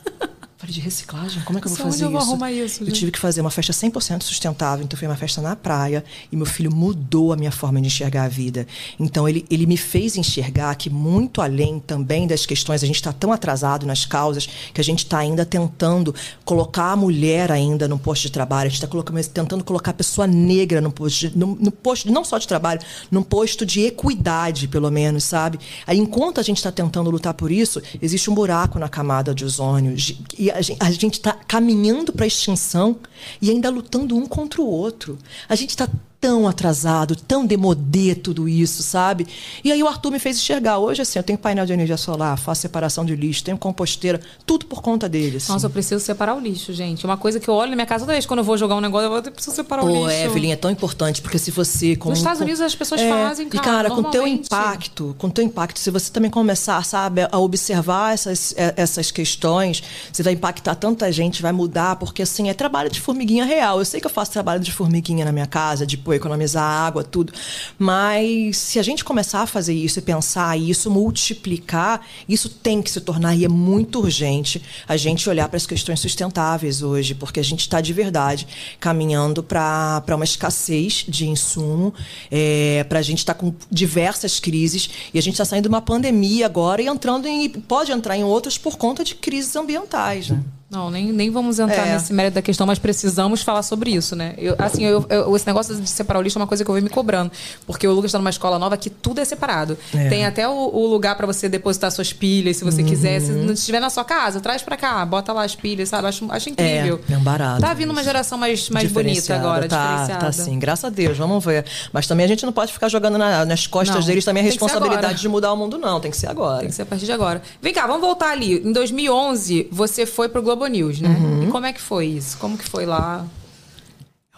Falei, de reciclagem? Como é que eu vou Nossa, fazer eu vou isso? arrumar isso, Eu gente? tive que fazer uma festa 100% sustentável, então foi uma festa na praia e meu filho mudou a minha forma de enxergar a vida. Então ele, ele me fez enxergar que muito além também das questões, a gente está tão atrasado nas causas que a gente está ainda tentando colocar a mulher ainda no posto de trabalho, a gente está tentando colocar a pessoa negra no posto, de, no, no posto não só de trabalho, num posto de equidade, pelo menos, sabe? Aí enquanto a gente está tentando lutar por isso, existe um buraco na camada de ozônio e a gente está caminhando para a extinção e ainda lutando um contra o outro. A gente está tão atrasado, tão demodê tudo isso, sabe? E aí o Arthur me fez enxergar. Hoje, assim, eu tenho painel de energia solar, faço separação de lixo, tenho composteira, tudo por conta dele. Assim. Nossa, eu preciso separar o lixo, gente. Uma coisa que eu olho na minha casa toda vez quando eu vou jogar um negócio, eu preciso separar o Pô, lixo. Evelyn, é tão importante, porque se você... Com, Nos Estados com- Unidos as pessoas É, fazem, cara, E, cara, com teu impacto, com teu impacto, se você também começar, sabe, a observar essas, eh, essas questões, você vai impactar tanta gente, vai mudar, porque, assim, é trabalho de formiguinha real. Eu sei que eu faço trabalho de formiguinha na minha casa, de pô, economizar água, tudo, mas se a gente começar a fazer isso e pensar isso, multiplicar, isso tem que se tornar, e é muito urgente, a gente olhar para as questões sustentáveis hoje, porque a gente está de verdade caminhando para uma escassez de insumo, é, para a gente estar com diversas crises, e a gente está saindo de uma pandemia agora e entrando em. pode entrar em outras por conta de crises ambientais. Né? Não, nem, nem vamos entrar É. nesse mérito da questão, mas precisamos falar sobre isso, né? Eu, assim, eu, eu- esse negócio de separar o lixo é uma coisa que eu venho me cobrando. Porque o Lucas está numa escola nova que tudo é separado. É. Tem até o, o lugar para você depositar suas pilhas, se você Uhum. quiser. Se não estiver na sua casa, traz para cá, bota lá as pilhas, sabe? Acho, acho incrível. É, é um barato. Tá vindo uma geração mais, mais bonita agora, tá, diferenciada. Tá sim, graças a Deus, vamos ver. Mas também a gente não pode ficar jogando na- nas costas Não, deles também a responsabilidade de mudar o mundo, não. Tem que ser agora. Tem que ser a partir de agora. Vem cá, vamos voltar ali. Em 2011, você foi pro Globo News, né? Uhum. E como é que foi isso? Como que foi lá?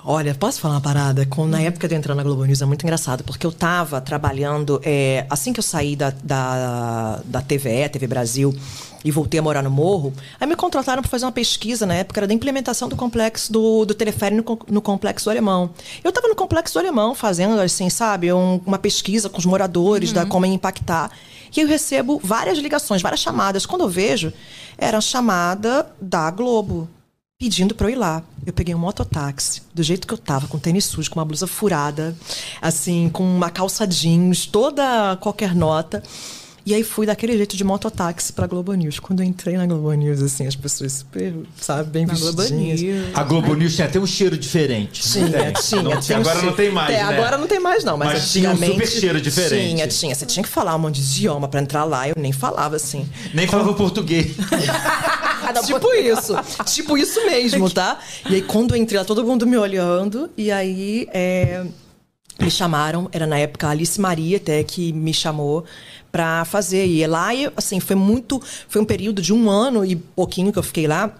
Olha, posso falar uma parada? Com, na época de eu entrar na Globo News é muito engraçado, porque eu tava trabalhando, é, assim que eu saí da, da, da TVE, TV Brasil, e voltei a morar no Morro, aí me contrataram para fazer uma pesquisa na época, era da implementação do complexo do, do teleférico no, no Complexo do Alemão. Eu tava no Complexo do Alemão fazendo, assim, sabe, um- uma pesquisa com os moradores, da como ia impactar. E eu recebo várias ligações, várias chamadas. Quando eu vejo, era chamada da Globo pedindo pra eu ir lá. Eu peguei um mototáxi, do jeito que eu tava, com tênis sujo, com uma blusa furada, assim, com uma calça jeans, toda qualquer nota. E aí fui daquele jeito de mototáxi pra Globo News. Quando eu entrei na Globo News, assim, as pessoas super, sabe, bem Na Globo vestidinhas. News. A Globo News tinha até um cheiro diferente. Tinha, tinha. Não- tinha agora cheiro- não tem mais, É, né? agora não tem mais, não. Mas, Mas tinha um super cheiro diferente. Tinha, tinha. Você tinha que falar um monte de idioma pra entrar lá. Eu nem falava assim. Nem falava português. tipo isso. tipo isso mesmo, tá? E aí, quando eu entrei lá, todo mundo me olhando. E aí, é, me chamaram. Era na época a Alice Maria até que me chamou pra fazer. E lá, assim, foi muito... Foi um período de um ano e pouquinho que eu fiquei lá.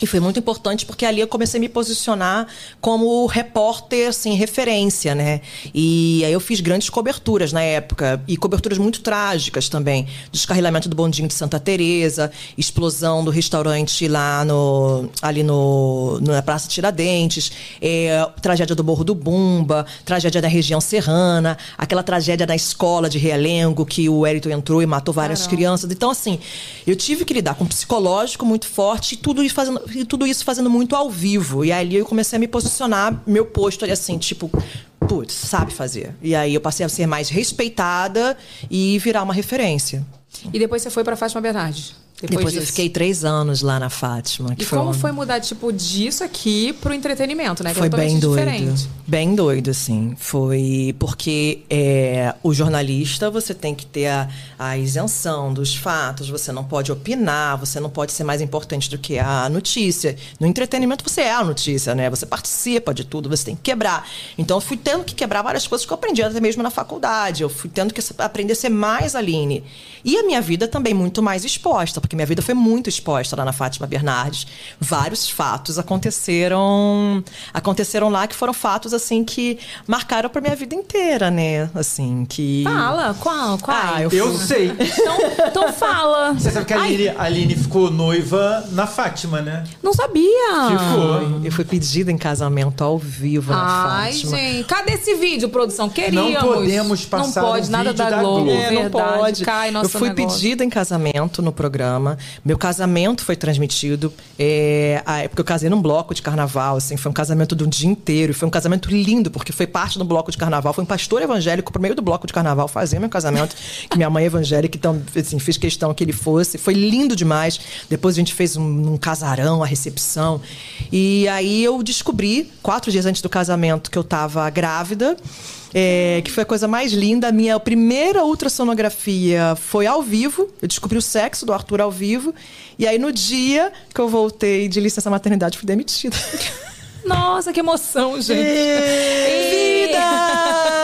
E foi muito importante porque ali eu comecei a me posicionar como repórter, assim, referência, né? E aí eu fiz grandes coberturas na época. E coberturas muito trágicas também. Descarrilamento do bondinho de Santa Teresa, explosão do restaurante lá no, ali no, na Praça Tiradentes, é, tragédia do Morro do Bumba, tragédia da região serrana, aquela tragédia da escola de Realengo, que o Wellington entrou e matou várias crianças. Então, assim, eu tive que lidar com um psicológico muito forte e tudo isso fazendo, e tudo isso fazendo muito ao vivo. E ali eu comecei a me posicionar, meu posto ali assim, tipo, putz, sabe fazer. E aí eu passei a ser mais respeitada e virar uma referência. E depois você foi pra Fátima Bernardes. Depois, Depois, eu fiquei três anos lá na Fátima. Que E como um- foi mudar, tipo, disso aqui pro entretenimento, né? Que Foi é bem doido. diferente. Bem doido, assim. Foi porque é, o jornalista, você tem que ter a, a isenção dos fatos, você não pode opinar, você não pode ser mais importante do que a notícia. No entretenimento, você é a notícia, né? Você participa de tudo, você tem que quebrar. Então, eu fui tendo que quebrar várias coisas que eu aprendi até mesmo na faculdade. Eu fui tendo que aprender a ser mais Aline. E a minha vida também muito mais exposta, porque minha vida foi muito exposta lá na Fátima Bernardes. Vários fatos aconteceram aconteceram lá que foram fatos assim que marcaram pra minha vida inteira, né? Assim, que Fala, qual? qual? Ah, eu Eu sei. Então, então fala. Você sabe que a Ai, Aline, a Aline ficou noiva na Fátima, né? não sabia. Ficou. eu fui pedida em casamento ao vivo na Ai, Fátima. gente. Cadê esse vídeo, produção? Queríamos. Não podemos passar Não pode, o nada vídeo da da Globo. Globo. É, não verdade. pode. Cai nosso eu fui negócio. pedida em casamento no programa. Programa. Meu casamento foi transmitido. É, a- porque eu casei num bloco de carnaval, assim, foi um casamento um dia inteiro. Foi um casamento lindo, porque foi parte do bloco de carnaval. Foi um pastor evangélico pro meio do bloco de carnaval fazer meu casamento. que minha mãe é evangélica, então, assim, fiz questão que ele fosse. Foi lindo demais. Depois a gente fez um, um casarão, a recepção. E aí eu descobri, quatro dias antes do casamento, que eu tava grávida. É, que foi a coisa mais linda. A minha primeira ultrassonografia foi ao vivo. Eu descobri o sexo do Arthur ao vivo. E aí, no dia que eu voltei de licença maternidade, fui demitida. Nossa, que emoção, gente. Vida!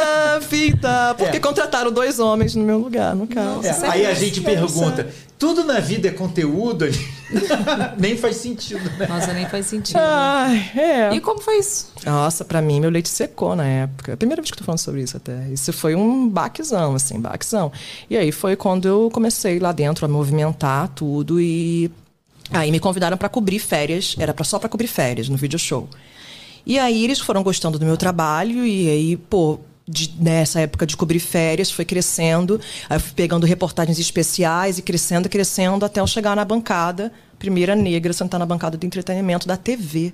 Vida! Porque É. contrataram dois homens no meu lugar, no caso. É, aí a gente pergunta: tudo na vida é conteúdo? Nem faz sentido, né? Nossa, nem faz sentido. Ai, é. E como foi isso? Nossa, pra mim, meu leite secou na época. É a primeira vez que eu tô falando sobre isso até. Isso foi um baquezão, assim, baquezão. E aí foi quando eu comecei lá dentro a movimentar tudo e aí me convidaram pra cobrir férias. Era pra, só pra cobrir férias no video show. E aí eles foram gostando do meu trabalho e aí, pô, de- nessa época de cobrir férias, foi crescendo. Aí eu fui pegando reportagens especiais e crescendo, crescendo, até eu chegar na bancada, primeira negra, sentar na bancada de entretenimento da TV.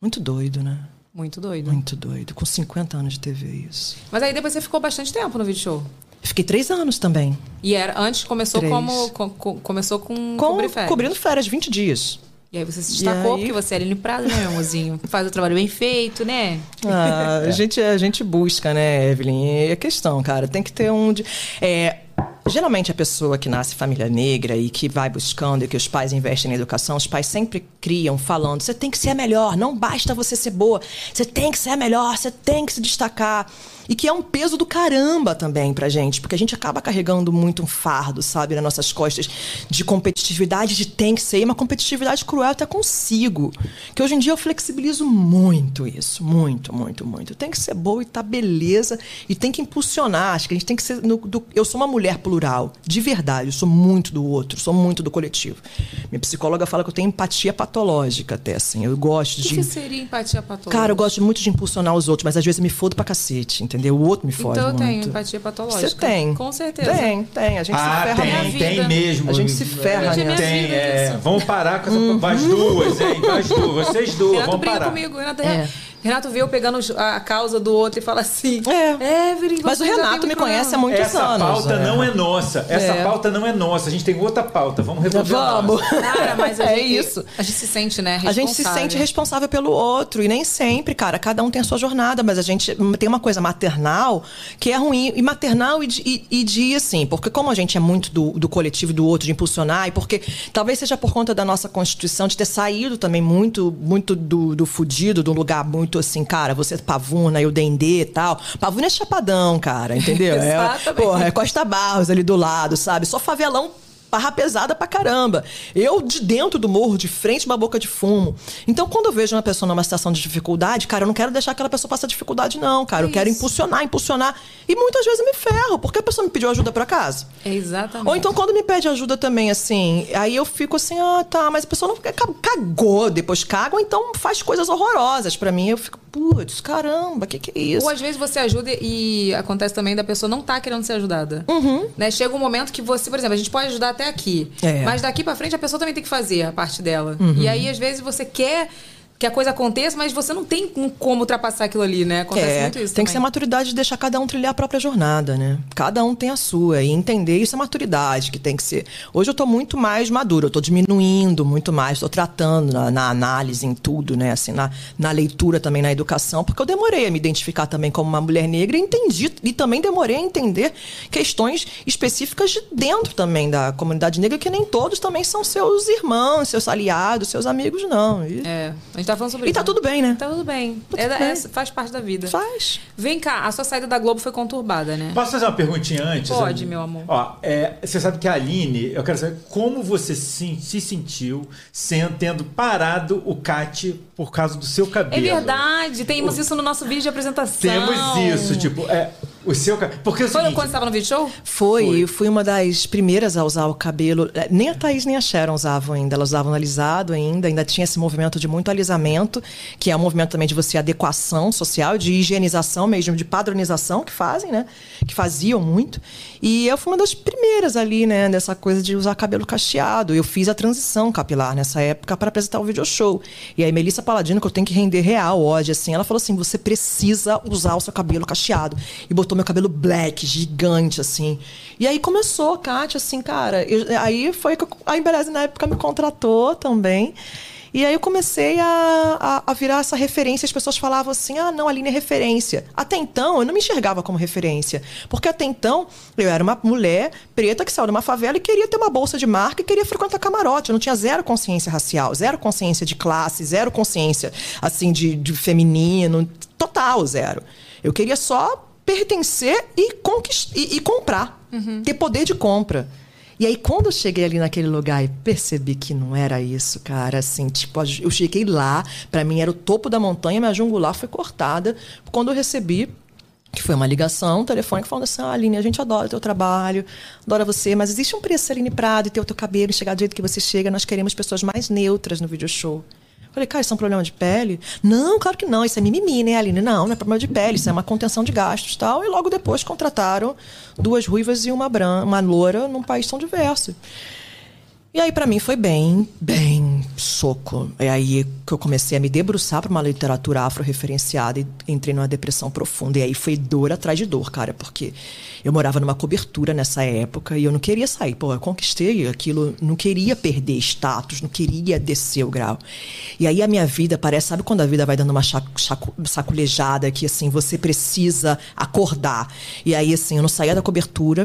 Muito doido, né? Muito doido. Muito doido. Com 50 anos de TV, isso. Mas aí depois você ficou bastante tempo no vídeo show. Fiquei três anos também. E era, antes começou Três. como. com- com- começou com, Com, cobrindo férias, 20 dias. E aí você se destacou, aí- porque você é Aline Prado, né, meu amorzinho? Faz o trabalho bem feito, né? Ah, a, gente, a gente busca, né, Evelyn? É questão, cara. Tem que ter um. de- É, geralmente a pessoa que nasce família negra e que vai buscando e que os pais investem na educação, os pais sempre criam falando: você tem que ser a melhor, não basta você ser boa, você tem que ser a melhor, você tem que se destacar. E que é um peso do caramba também pra gente, porque a gente acaba carregando muito um fardo, sabe, nas nossas costas de competitividade, de tem que ser, uma competitividade cruel até consigo. Que hoje em dia eu flexibilizo muito isso, muito, muito, muito. Tem que ser boa e tá beleza, e tem que impulsionar. Acho que a gente tem que ser. no- do- eu sou uma mulher plural, de verdade, eu sou muito do outro, sou muito do coletivo. Minha psicóloga fala que eu tenho empatia patológica, até assim. Eu gosto O que, de. que seria empatia patológica? Cara, eu gosto muito de impulsionar os outros, mas às vezes eu me fodo pra cacete, entendeu? O outro me fode Então eu muito. tenho empatia patológica. Você tem. Com certeza. Tem, tem. A gente se Ah, ferra tem, na vida. tem mesmo. A gente se ferra é nessa. Tem, vida é. Vamos parar com essa. Vai as duas, hein? As duas. Vocês duas, Renato vamos briga parar. comigo. Renato, É. Renato vê eu pegando a causa do outro e fala assim: É. Evelyn, Mas o Renato me conhece há problema." muitos Essa anos. pauta é. não é nossa. Essa É. pauta não é nossa. A gente tem outra pauta. Vamos resolver a Vamos. Cara, mas a É gente, isso. A gente se sente, né? A gente se sente responsável pelo outro. E nem sempre, cara. Cada um tem a sua jornada. Mas a gente tem uma coisa maternal que é ruim. E maternal e de, e, e de assim. Porque como a gente é muito do, do coletivo do outro, de impulsionar. E porque talvez seja por conta da nossa constituição de ter saído também muito, muito do, do fudido, de um lugar muito assim, cara, você é pavuna, eu dendê e tal. Pavuna é chapadão, cara, entendeu? é, porra, é Costa Barros ali do lado, sabe? Só favelão barra pesada pra caramba. Eu de dentro do morro, de frente uma boca de fumo. Então, quando eu vejo uma pessoa numa situação de dificuldade, cara, eu não quero deixar aquela pessoa passar dificuldade, não, cara. É eu quero isso. impulsionar, impulsionar. E muitas vezes eu me ferro, porque a pessoa me pediu ajuda pra casa. É exatamente. Ou então, quando me pede ajuda também, assim, aí eu fico assim, ah, tá, mas a pessoa não ca- cagou, depois caga, ou então faz coisas horrorosas pra mim. Eu fico, putz, caramba, que que é isso? Ou às vezes você ajuda e acontece também da pessoa não tá querendo ser ajudada. Né? Chega um momento que você, por exemplo, a gente pode ajudar até aqui. É. Mas daqui pra frente a pessoa também tem que fazer a parte dela. E aí, às vezes, você quer que a coisa aconteça, mas você não tem como ultrapassar aquilo ali, né? Acontece É, muito isso tem que ser também. maturidade de deixar cada um trilhar a própria jornada, né? Cada um tem a sua. E entender isso é maturidade que tem que ser. Hoje eu tô muito mais madura, eu tô diminuindo muito mais, tô tratando na, na análise, em tudo, né? Assim, na, na leitura também, na educação, porque eu demorei a me identificar também como uma mulher negra e entendi. E também demorei a entender questões específicas de dentro também da comunidade negra, que nem todos também são seus irmãos, seus aliados, seus amigos, não. E É, a gente tá falando sobre E isso. tá né? tudo bem, né? Tá tudo bem. Tá É tudo da- bem. é- faz parte da vida. faz. Vem cá, a sua saída da Globo foi conturbada, né? Posso fazer uma perguntinha antes? Pode, meu amor. Ó, é, você sabe que a Aline, eu quero saber como você se, se sentiu sendo, tendo parado o CAT por causa do seu cabelo. É verdade, temos isso no nosso vídeo de apresentação. Temos isso, tipo, é, O seu cabelo. Porque é o Foi seguinte, quando você tava no vídeo show? Foi, Foi. eu fui uma das primeiras a usar o cabelo. eh, Nem a Thaís nem a Sharon usavam ainda, elas usavam alisado ainda, ainda tinha esse movimento de muito alisamento, que é um movimento também de você adequação social, de higienização mesmo, de padronização que fazem, né? Que faziam muito. E eu fui uma das primeiras ali, né, dessa coisa de usar cabelo cacheado. Eu fiz a transição capilar nessa época para apresentar o video show. E aí Melissa Paladino, que eu tenho que render real, ódio, assim, ela falou assim: você precisa usar o seu cabelo cacheado. E botou meu cabelo black, gigante, assim. E aí começou, Kátia, assim, cara. eu- aí foi que a Embeleze na época me contratou também. E aí eu comecei a, a, a virar essa referência. As pessoas falavam assim: ah, não, a Aline é referência. Até então, eu não me enxergava como referência. Porque até então, eu era uma mulher preta que saiu de uma favela e queria ter uma bolsa de marca e queria frequentar camarote. Eu não tinha zero consciência racial, zero consciência de classe, zero consciência, assim, de, de feminino. Total, zero. Eu queria só pertencer e, conquist... e, e comprar. Ter poder de compra. E aí, quando eu cheguei ali naquele lugar e percebi que não era isso, cara, assim, tipo, eu cheguei lá, pra mim era o topo da montanha, minha jungular foi cortada. Quando eu recebi, que foi uma ligação telefônica falando assim: ah, Aline, a gente adora o teu trabalho, adora você, mas existe um preço, Aline Prado, e ter o teu cabelo e chegar do jeito que você chega, nós queremos pessoas mais neutras no video show. Falei, cara, isso é um problema de pele? Não, claro que não, isso é mimimi, né, Aline? Não, não é problema de pele, isso é uma contenção de gastos e tal. E logo depois contrataram duas ruivas e uma branca, uma loura num país tão diverso. E aí, pra mim, foi bem, bem soco. É aí que eu comecei a me debruçar para uma literatura afro-referenciada e entrei numa depressão profunda. E aí foi dor atrás de dor, cara, porque eu morava numa cobertura nessa época e eu não queria sair. Pô, eu conquistei aquilo, não queria perder status, não queria descer o grau. E aí a minha vida parece, sabe quando a vida vai dando uma saculejada que, assim, você precisa acordar. E aí, assim, eu não saía da cobertura.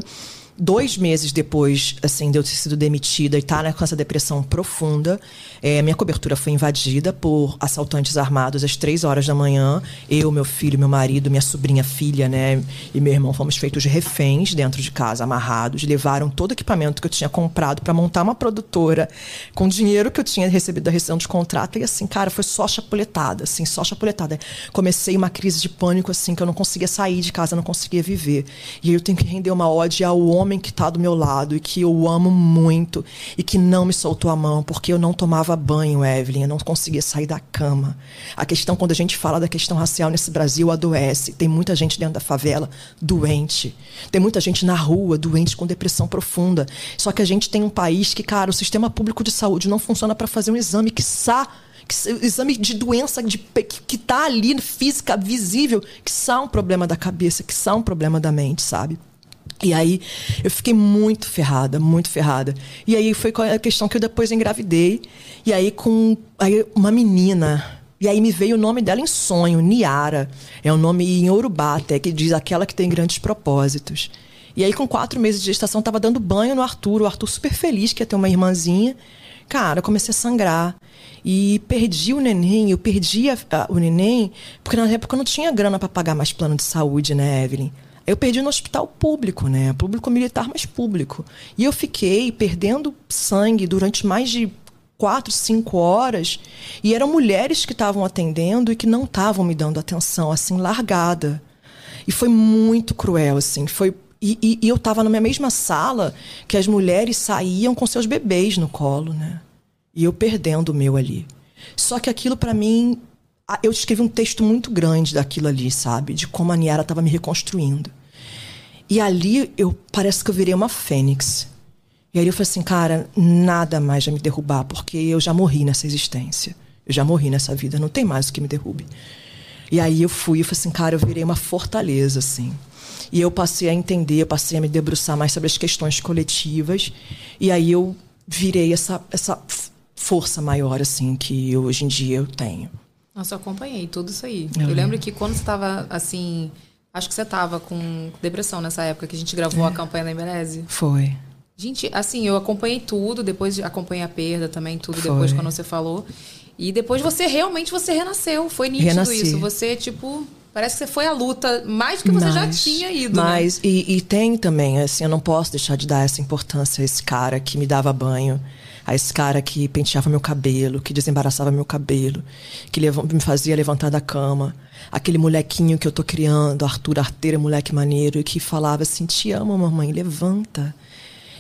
Dois meses depois, assim, de eu ter sido demitida e estar né, com essa depressão profunda, eh, minha cobertura foi invadida por assaltantes armados às três horas da manhã. Eu, meu filho, meu marido, minha sobrinha filha, né, e meu irmão fomos feitos reféns dentro de casa, amarrados. Levaram todo o equipamento que eu tinha comprado para montar uma produtora com dinheiro que eu tinha recebido da rescisão de contrato. E assim, cara, foi só chapuletada, assim, só chapuletada. Comecei uma crise de pânico, assim, que eu não conseguia sair de casa, não conseguia viver. E eu tenho que render uma ode ao homem que está do meu lado e que eu amo muito e que não me soltou a mão porque eu não tomava banho, Evelyn, eu não conseguia sair da cama. A questão, quando a gente fala da questão racial nesse Brasil, adoece. Tem muita gente dentro da favela doente. Tem muita gente na rua doente com depressão profunda. Só que a gente tem um país que, cara, o sistema público de saúde não funciona para fazer um exame que sa exame de doença de, que, que tá ali, física, visível, que são um problema da cabeça, que são um problema da mente, sabe? E aí eu fiquei muito ferrada, muito ferrada. E aí foi a questão que eu depois engravidei. E aí com aí uma menina. E aí me veio o nome dela em sonho, Niara. É um nome em Urubá até, que diz aquela que tem grandes propósitos. E aí com quatro meses de gestação, tava dando banho no Arthur. O Arthur super feliz que ia ter uma irmãzinha. Cara, eu comecei a sangrar. E perdi o neném, eu perdi a- a- o neném, porque na época eu não tinha grana para pagar mais plano de saúde, né, Evelyn? Eu perdi no hospital público, né? Público militar, mas público. E eu fiquei perdendo sangue durante mais de quatro, cinco horas. E eram mulheres que estavam atendendo e que não estavam me dando atenção, assim, largada. E foi muito cruel, assim. Foi e, e- e eu estava na mesma sala que as mulheres saíam com seus bebês no colo, né? E eu perdendo o meu ali. Só que aquilo para mim, eu escrevi um texto muito grande daquilo ali, sabe? De como a Niara estava me reconstruindo. E ali eu parece que eu virei uma fênix. E aí eu falei assim, cara, nada mais vai me derrubar, porque eu já morri nessa existência. Eu já morri nessa vida, não tem mais o que me derrube. E aí eu fui e falei assim, cara, eu virei uma fortaleza, assim. E eu passei a entender, eu passei a me debruçar mais sobre as questões coletivas. E aí eu virei essa, essa força maior, assim, que hoje em dia eu tenho. Nossa, eu acompanhei tudo isso aí. Eu Eu, lembro que quando você tava, assim... Acho que você tava com depressão nessa época que a gente gravou a campanha da Embeleze. Foi. Gente, assim, eu acompanhei tudo, depois acompanhei a perda também, tudo Foi. depois quando você falou. E depois você realmente você renasceu. Foi nítido Renasci. isso. Você, tipo, parece que você foi à luta mais do que você já Mas- tinha ido. né? Mas, e, e tem também, assim, eu não posso deixar de dar essa importância a esse cara que me dava banho, a esse cara que penteava meu cabelo, que desembaraçava meu cabelo, que me fazia levantar da cama. Aquele molequinho que eu tô criando, Arthur Arteira, moleque maneiro, e que falava assim: Te amo, mamãe, levanta.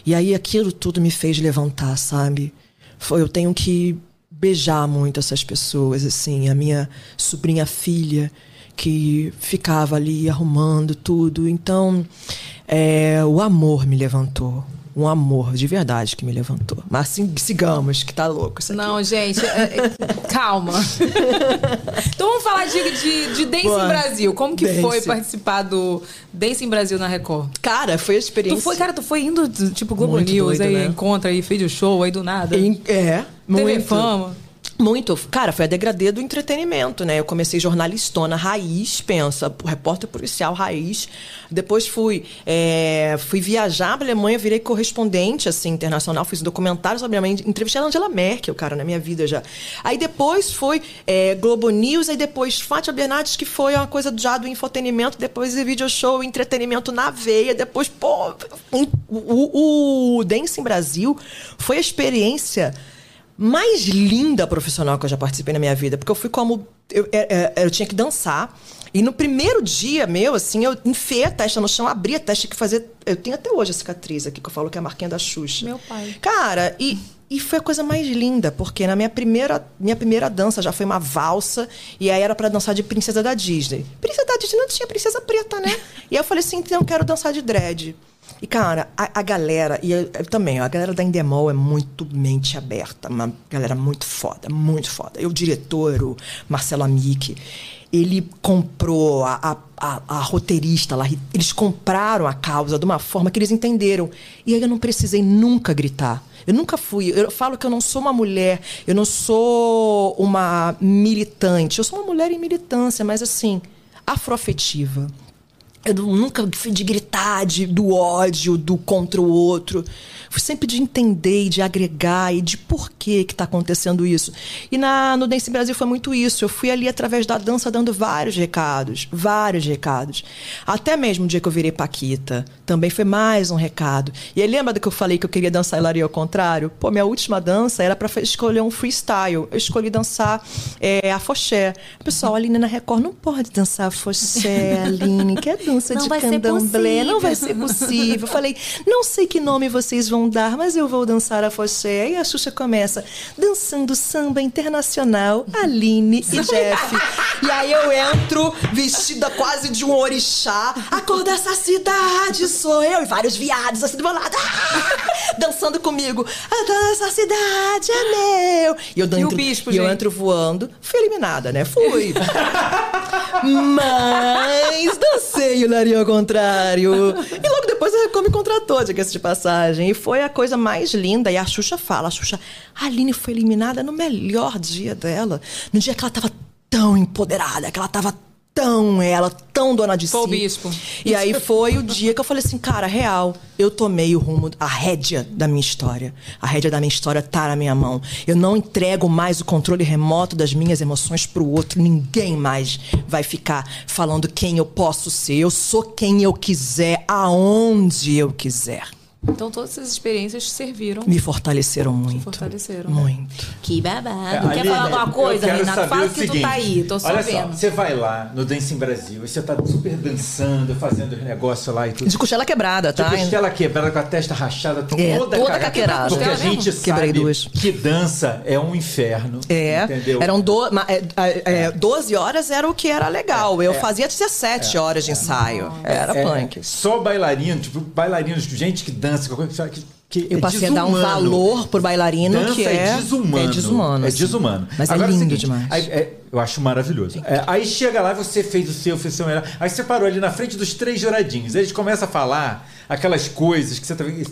E aí aquilo tudo me fez levantar, sabe? Foi, eu tenho que beijar muito essas pessoas, assim, a minha sobrinha filha que ficava ali arrumando tudo. Então, é, o amor me levantou. Um amor de verdade que me levantou. Mas assim, sigamos, que tá louco isso aqui. Não, gente, é- é- calma. então vamos falar de, de, de Dance Boa. em Brasil. Como que Dance. foi participar do Dance em Brasil na Record? Cara, foi a experiência. Tu foi, cara, tu foi indo, tipo, Globo Muito News, doido, aí né? encontra aí, fez o show, aí do nada. Em- É, TV muito. Fama. Muito. Cara, foi a degradê do entretenimento, né? Eu comecei jornalistona raiz, pensa, repórter policial raiz. Depois fui, é, fui viajar pra Alemanha, virei correspondente, assim, internacional. Fiz um documentário sobre a mãe. Entrevistei a Angela Merkel, cara, na minha vida já. Aí depois foi é, Globo News, aí depois Fátima Bernardes, que foi uma coisa já do infotenimento. Depois video show, entretenimento na veia. Depois, pô... um- O, o Dance em Brasil foi a experiência mais linda profissional que eu já participei na minha vida, porque eu fui como. Eu, é, é, eu tinha que dançar. E no primeiro dia meu, assim, eu enfiei a testa no chão, abri a testa que fazer. Eu tenho até hoje a cicatriz aqui, que eu falo que é a marquinha da Xuxa. Meu pai. Cara, e, e foi a coisa mais linda, porque na minha primeira, minha primeira dança já foi uma valsa, e aí era pra dançar de princesa da Disney. Princesa da Disney não tinha princesa preta, né? e aí eu falei assim, então eu quero dançar de dread. E, cara, a, a galera, e eu, eu também, a galera da Endemol é muito mente aberta, uma galera muito foda, muito foda. E o diretor, o Marcelo Amick, ele comprou a, a, a, a roteirista lá, eles compraram a causa de uma forma que eles entenderam. E aí eu não precisei nunca gritar. Eu nunca fui. Eu falo que eu não sou uma mulher, eu não sou uma militante. Eu sou uma mulher em militância, mas assim, afroafetiva. Eu nunca fui de gritar, de, do ódio, do contra o outro. Fui sempre de entender e de agregar e de por que que tá acontecendo isso. E na, no Dance Brasil foi muito isso. Eu fui ali através da dança dando vários recados, vários recados. Até mesmo o dia que eu virei Paquita, também foi mais um recado. E aí lembra do que eu falei que eu queria dançar Hilaria ao contrário? Pô, minha última dança era para escolher um freestyle. Eu escolhi dançar é, a foché. Pessoal, a Aline na Record não pode dançar a foché, Aline, que é dança Não de candomblé. Não vai ser possível. Eu falei, não sei que nome vocês vão dar, mas eu vou dançar a foché. Aí a Xuxa começa, dançando samba internacional, Aline e Jeff. E aí eu entro vestida quase de um orixá. A cor dessa cidade sou eu. E vários viados assim do meu lado. ah, dançando comigo. A cor dessa cidade é meu. E eu, E o entro, bispo, e eu entro voando. Fui eliminada, né? Fui. Mas dancei o nariz ao contrário. E logo depois a Record me contratou, diga-se de passagem. E foi a coisa mais linda. E a Xuxa fala, a Xuxa, a Aline foi eliminada no melhor dia dela. No dia que ela tava tão empoderada, que ela tava tão ela, tão dona de Foi o si. bispo. E aí foi o dia que eu falei assim, cara, real, eu tomei o rumo, a rédea da minha história. A rédea da minha história tá na minha mão. Eu não entrego mais o controle remoto das minhas emoções pro outro. Ninguém mais vai ficar falando quem eu posso ser. Eu sou quem eu quiser, aonde eu quiser. Então todas essas experiências serviram. Me fortaleceram muito. fortaleceram. Muito. Que babado. Quer Aline, falar alguma coisa, Renato? Fala que tu seguinte, tá aí, tô só Olha vendo. só, você vai lá no Dance em Brasil e você tá super dançando, fazendo os negócios lá e tudo. De costela quebrada, De tá? costela quebrada com a testa rachada, toda, É, toda cagada. caqueirada. Porque a gente mesmo? Quebrei sabe duas. que dança é um inferno. É, Entendeu? eram do, é, é, é, 12 horas era o que era legal. Eu fazia 17 horas de ensaio. Era É, punk. Só bailarino, tipo, bailarinos, gente que dança, coisa que, que Eu é passei a dar um desumano. valor pro bailarino Dança que é, desumano. é desumano. É assim. desumano. Mas Agora é lindo seguinte, demais. aí, é, eu acho maravilhoso. É, aí chega lá, você fez o seu, fez o seu melhor. Aí você parou ali na frente dos três juradinhos. Aí eles começam a falar aquelas coisas que você tá vendo.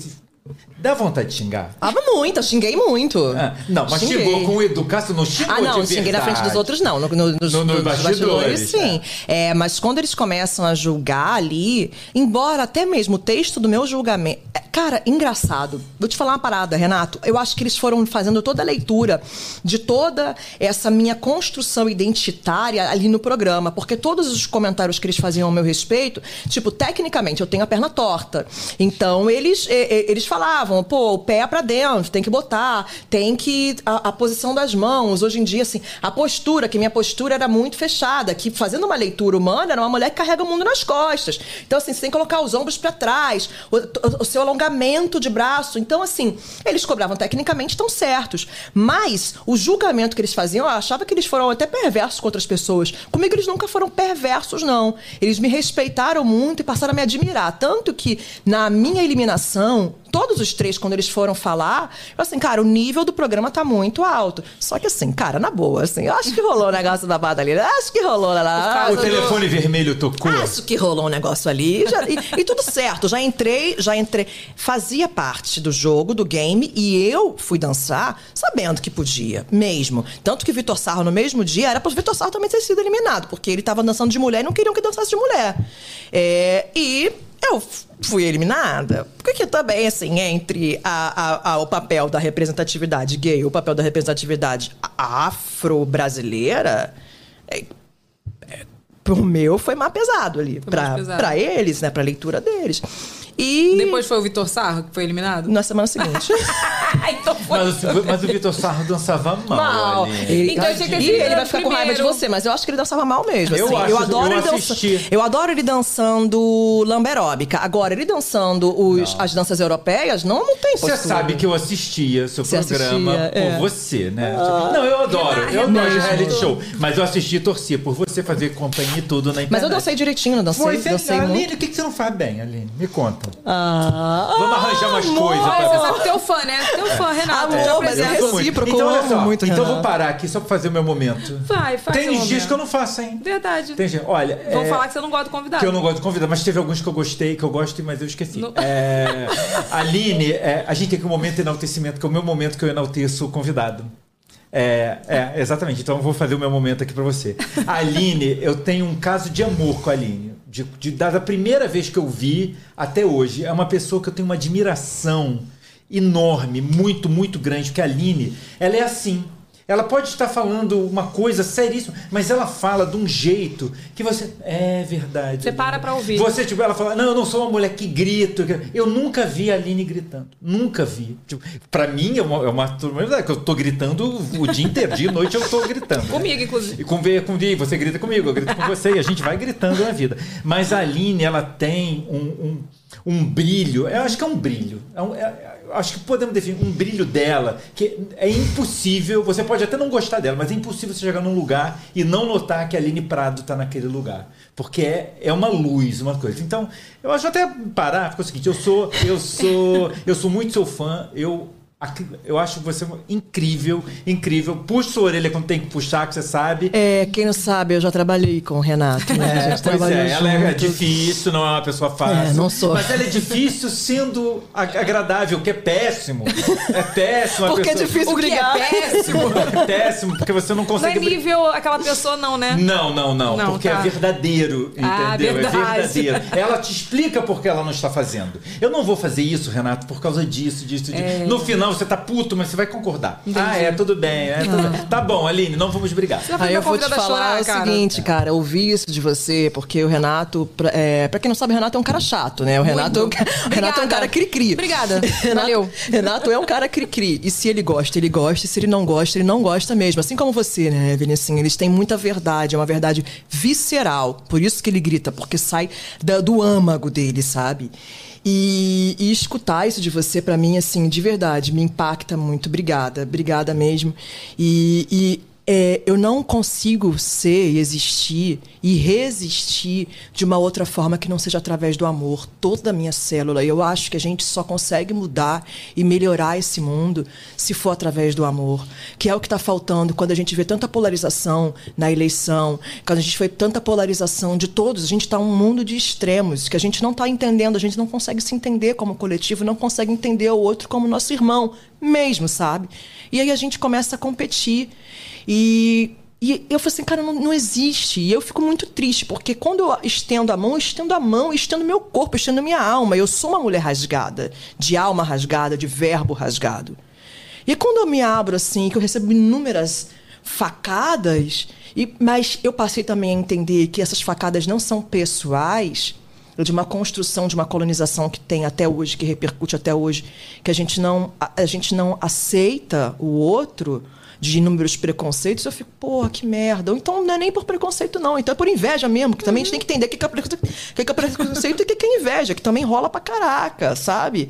Dá vontade de xingar. Ah, muito, eu xinguei muito. Ah, não, mas Xinguei. chegou com educação, não xingou Ah, não, de xinguei na frente dos outros, não. No, no, nos, No- nos nos bastidores, sim. É, mas quando eles começam a julgar ali, embora até mesmo o texto do meu julgamento. é, Cara, engraçado. Vou te falar uma parada, Renato. Eu acho que eles foram fazendo toda a leitura de toda essa minha construção identitária ali no programa. Porque todos os comentários que eles faziam ao meu respeito, tipo, tecnicamente, eu tenho a perna torta. Então, eles, eles falavam falavam, pô, o pé pra dentro, tem que botar, tem que. A, a posição das mãos. Hoje em dia, assim, a postura, que minha postura era muito fechada, que fazendo uma leitura humana, era uma mulher que carrega o mundo nas costas. Então, assim, você tem que colocar os ombros pra trás, o, o- o seu alongamento de braço. Então, assim, eles cobravam tecnicamente estão certos. Mas o julgamento que eles faziam, eu achava que eles foram até perversos com outras pessoas. Comigo eles nunca foram perversos, não. Eles me respeitaram muito e passaram a me admirar. Tanto que na minha eliminação, todos os três, quando eles foram falar, eu assim, cara, o nível do programa tá muito alto. Só que assim, cara, na boa, assim, eu acho que rolou o negócio da bada ali. Acho que rolou lá. lá O telefone vermelho tocou. Acho que rolou um negócio ali. já- e, e tudo certo. Já entrei, já entrei. Fazia parte do jogo, do game, e eu fui dançar sabendo que podia, mesmo. Tanto que o Vitor Sarro, no mesmo dia, era para o Vitor Sarro também ter sido eliminado, porque ele tava dançando de mulher e não queriam que dançasse de mulher. É, e eu fui eliminada. Porque também, assim, entre a- a- a- o papel da representatividade gay e o papel da representatividade afro-brasileira. é, pro meu foi mais pesado ali. Foi Pra, pesado. pra eles, né? Pra leitura deles. E. Depois foi o Vitor Sarro que foi eliminado? Na semana seguinte. então foi. Mas, o- mas o Vitor Sarro dançava mal. mal. ali. Ele, Então tinha que ter e sido ele vai ficar com raiva de você, mas eu acho que ele dançava mal mesmo. Eu assim. acho- eu adoro eu ele dançando. assisti. Eu adoro ele dançando lamberóbica. Agora, ele dançando os- as danças europeias, não, não tem Você postura. sabe que eu assistia seu Você programa assistia, é. por você, né? Não, eu adoro. Eu adoro de reality show. Mas eu assisti e torcia por você fazer companhia e tudo na internet. Mas eu dancei direitinho, não dancei, Foi, você, dancei Aline, muito. o que, que você não faz bem, Aline? Me conta. Ah, Vamos arranjar umas coisas pra você você. sabe teu fã, né? Teu fã, Renato. Amor, mas apresenta. muito. recíproco, então, eu olha só, muito, Então vou Renato. parar aqui só pra fazer o meu momento. Vai, faz Tem dias momento. que eu não faço, hein? Verdade. Tem gente, olha. Vão é, falar que você não gosta do convidado. Que eu não gosto de convidar, mas teve alguns que eu gostei, que eu gosto, mas eu esqueci. É, Aline, é, a gente tem que um momento de enaltecimento, que é o meu momento que eu enalteço o convidado. É, é, exatamente. Então eu vou fazer o meu momento aqui pra você. Aline, eu tenho um caso de amor com a Aline. De, de- da primeira vez que eu vi até hoje. É uma pessoa que eu tenho uma admiração enorme, muito, muito grande, porque a Aline, ela é assim. Ela pode estar falando uma coisa seríssima, mas ela fala de um jeito que você. É verdade. Você Aline." para pra ouvir. Você, tipo, ela fala, não, eu não sou uma mulher que grito. Eu nunca vi a Aline gritando. Nunca vi. Tipo, pra mim é uma, é uma turma que eu tô gritando o dia inteiro. Dia e noite eu tô gritando. Comigo, inclusive. E com, com você grita comigo, eu grito com você, e a gente vai gritando na vida. Mas a Aline, ela tem um, um, um brilho, eu acho que é um brilho. É um- é- acho que podemos definir um brilho dela que é impossível. Você pode até não gostar dela, mas é impossível você chegar num lugar e não notar que a Aline Prado está naquele lugar. Porque é, é uma luz, uma coisa. Então, eu acho até parar, porque é o seguinte, eu sou, eu sou, eu sou muito seu fã, eu eu acho você incrível, incrível. Puxa sua orelha quando tem que puxar, que você sabe. É, quem não sabe, eu já trabalhei com o Renato, né? É, pois é, ela é difícil, não é uma pessoa fácil. É, não sou. Mas ela é difícil sendo ag- agradável, que é péssimo. É péssimo. a Porque é pessoa- difícil O que brigar. é péssimo. É péssimo, porque você não Não é consegue. nível aquela pessoa, não, né? Não, não, não, Não, porque tá. é verdadeiro, Ah, entendeu? verdade. É verdadeiro. Ela te explica por que ela não está fazendo. Eu não vou fazer isso, Renato, por causa disso, disso, disso. É. No final você tá puto, mas você vai concordar. Ah, é, tudo bem, é, tudo bem. Tá bom, Aline, não vamos brigar. Aí eu minha vou te falar chorar, o cara. seguinte, cara, ouvir isso de você, porque o Renato, pra, é, pra quem não sabe, o Renato é um cara chato, né? O Renato, é um, Renato é um Obrigada. cara cri-cri. Obrigada. Renato, Valeu. Renato é um cara cri-cri. E se ele gosta, ele gosta. E se ele não gosta, ele não gosta mesmo. Assim como você, né, Evelyn? Assim, eles têm muita verdade. É uma verdade visceral. Por isso que ele grita, porque sai da- do âmago dele, sabe? E, e escutar isso de você, pra mim, assim, de verdade, me impacta muito. Obrigada, obrigada mesmo. E, e, é, eu não consigo ser e existir e resistir de uma outra forma que não seja através do amor. Toda a minha célula. Eu acho que a gente só consegue mudar e melhorar esse mundo se for através do amor. Que é o que está faltando quando a gente vê tanta polarização na eleição, quando a gente vê tanta polarização de todos. A gente está um mundo de extremos que a gente não está entendendo, a gente não consegue se entender como coletivo, não consegue entender o outro como nosso irmão, mesmo, sabe? E aí a gente começa a competir. E, e eu falei assim, cara, não, não existe. E eu fico muito triste, porque quando eu estendo a mão, eu estendo a mão, eu estendo meu corpo, eu estendo minha alma. Eu sou uma mulher rasgada, de alma rasgada, de verbo rasgado. E quando eu me abro assim, que eu recebo inúmeras facadas, e, mas eu passei também a entender que essas facadas não são pessoais, de uma construção, de uma colonização que tem até hoje, que repercute até hoje, que a gente não, a, a gente não aceita o outro de inúmeros preconceitos, eu fico, porra, que merda. Ou então não é nem por preconceito, não. Então é por inveja mesmo, que também a gente tem que entender o que é que é preconceito e o que é inveja, que também rola pra caraca, sabe?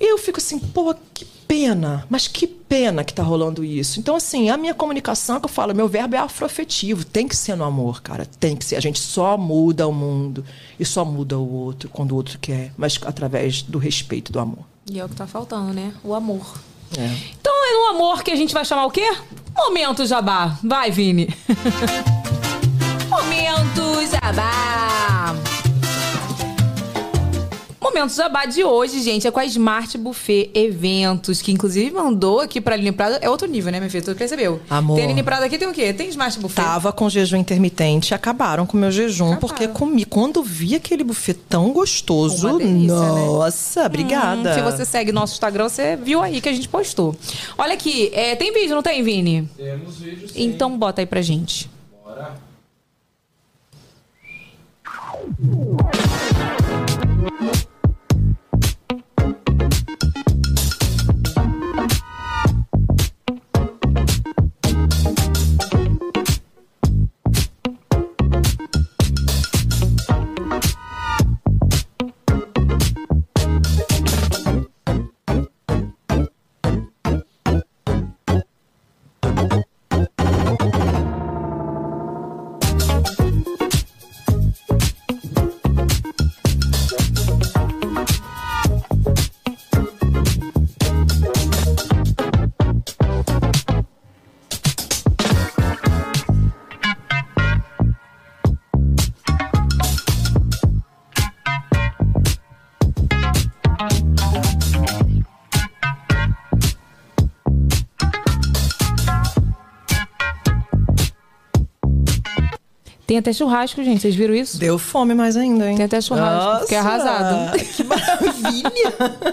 E eu fico assim, pô, que pena, mas que pena que tá rolando isso. Então, assim, a minha comunicação, que eu falo, meu verbo é afroafetivo, tem que ser no amor, cara, tem que ser. A gente só muda o mundo e só muda o outro quando o outro quer, mas através do respeito do amor. E é o que tá faltando, né? O amor. É. Então é no amor que a gente vai chamar o quê? Momento Jabá. Vai, Vini. Momento Jabá. Momento Jabá de hoje, gente, é com a Smart Buffet Eventos, que inclusive mandou aqui pra Aline Prado. É outro nível, né, minha filha? Tu percebeu? Amor. Tem Aline Prado aqui, tem o quê? Tem Smart Buffet? Tava com jejum intermitente, acabaram com o meu jejum, Acabaram. porque comi. Quando vi aquele buffet tão gostoso, delícia, né? nossa, obrigada. Hum, se você segue nosso Instagram, você viu aí que a gente postou. Olha aqui, é, tem vídeo, não tem, Vini? Temos vídeos sim. Então bota aí pra gente. Bora. Tem até churrasco, gente. Vocês viram isso? Deu fome mais ainda, hein? Tem até churrasco. Fiquei arrasado. Que maravilha!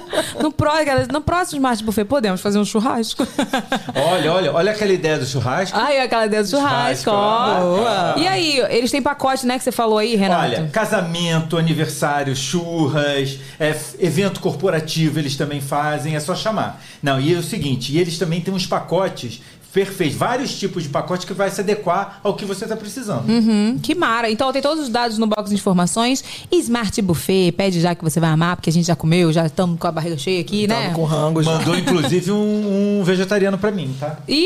No, pró, galera, no próximo Smart Buffet podemos fazer um churrasco. Olha, olha, olha aquela ideia do churrasco. Ai, aquela ideia do churrasco, Churrasco, ó. boa. E aí, eles têm pacote, né, que você falou aí, Renato? Olha, casamento, aniversário, churras, é, evento corporativo eles também fazem, é só chamar. Não, e é o seguinte, e eles também têm uns pacotes perfeitos, vários tipos de pacote que vai se adequar ao que você está precisando. Hum, que mara. Então tem todos os dados no box de informações. Smart Buffet, pede já que você vai amar, porque a gente já comeu, já estamos com a barriga cheia aqui, né? Tamo com rango já. Mandou inclusive um, um vegetariano para mim, tá? Ih!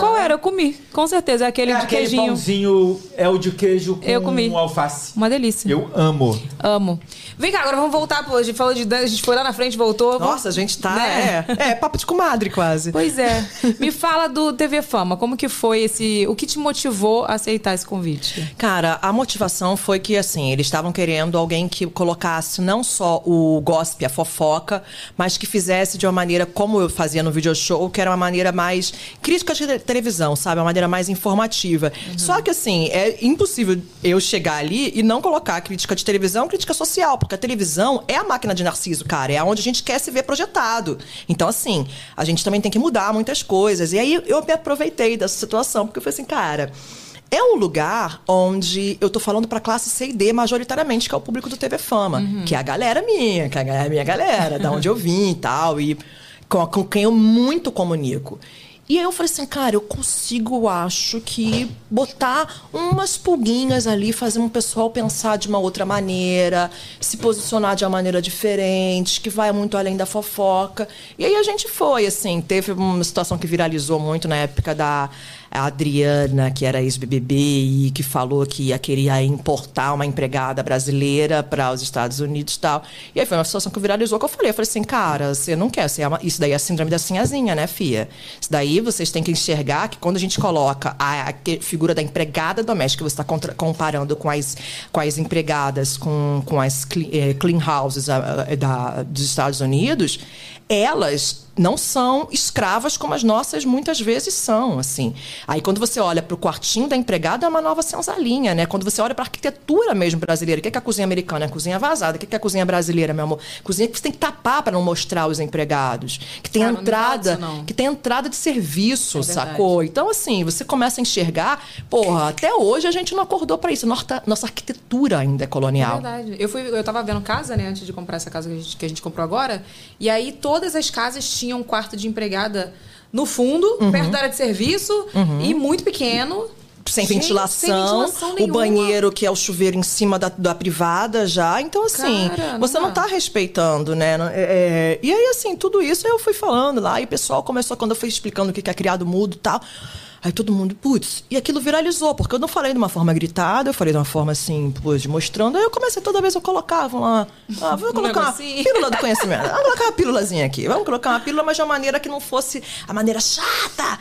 Qual era? Eu comi, com certeza. É aquele É de aquele queijinho. pãozinho, é o de queijo com Eu comi. alface. Uma delícia. Eu amo. Amo. Vem cá, agora vamos voltar. Pô, a gente falou de dança, a gente foi lá na frente, voltou. Nossa, a gente tá. Né? É, é papo de comadre quase. Pois é. Me fala do TV Fama. Como que foi esse. O que te motivou a aceitar esse convite? Cara, a motivação foi que, assim, eles estavam querendo alguém que colocasse não só o gospel, a fofoca, mas que fizesse de uma maneira como eu fazia no video show, que era uma maneira mais crítica de te- televisão, sabe? Uma maneira mais informativa. Só que, assim, é impossível eu chegar ali e não colocar crítica de televisão, crítica social, porque a televisão é a máquina de Narciso, cara. É onde a gente quer se ver projetado. Então, assim, a gente também tem que mudar muitas coisas. E aí eu me aproveitei dessa situação, porque eu falei assim, cara. É um lugar onde eu tô falando pra classe C e D majoritariamente, que é o público do TV Fama. Que é a galera minha, que é a minha galera, da onde eu vim e tal. E com, com quem eu muito comunico. E aí eu falei assim, cara, eu consigo, acho que botar umas pulguinhas ali, fazer um pessoal pensar de uma outra maneira, se posicionar de uma maneira diferente, que vai muito além da fofoca. E aí a gente foi, assim, teve uma situação que viralizou muito na época da Adriana, que era ex-BBB e que falou que ia queria importar uma empregada brasileira para os Estados Unidos e tal. E aí foi uma situação que viralizou que eu falei, eu falei assim, cara, você não quer, você é uma- isso daí é a síndrome da sinhazinha, né, fia? Isso daí vocês têm que enxergar que quando a gente coloca a, a figura da empregada doméstica, você está comparando com as, com as empregadas, com, com as cle- eh, clean houses ah, ah, da, dos Estados Unidos, elas não são escravas como as nossas muitas vezes são, assim. Aí quando você olha para o quartinho da empregada é uma nova senzalinha, né? Quando você olha para a arquitetura mesmo brasileira, o que é a cozinha americana? É a cozinha vazada. O que é a cozinha brasileira, meu amor? Cozinha que você tem que tapar para não mostrar os empregados. Que tem Ah, não entrada, disso, não. que tem entrada de serviço, É sacou? Então assim, você começa a enxergar, porra, até hoje a gente não acordou para isso. Nossa, nossa arquitetura ainda é É colonial. verdade. Eu, fui, eu tava vendo casa, né, antes de comprar essa casa que a, gente, que a gente comprou agora. E aí todas as casas tinham um quarto de empregada no fundo, Uhum. perto da área de serviço, e muito pequeno. sem Gente, ventilação, sem ventilação o banheiro que é o chuveiro em cima da, da privada já. Então, assim, Cara, não você não dá. tá respeitando, né? Não- é- é- e aí, assim, tudo isso eu fui falando lá, e o pessoal começou, quando eu fui explicando o que que é criado mudo e tal. Aí todo mundo, putz, e aquilo viralizou, porque eu não falei de uma forma gritada, eu falei de uma forma assim, putz, mostrando. Aí eu comecei toda vez eu colocava lá, ah, vou colocar uma pílula do conhecimento. Vamos colocar uma pílulazinha aqui. Vamos colocar uma pílula, mas de uma maneira que não fosse a maneira chata.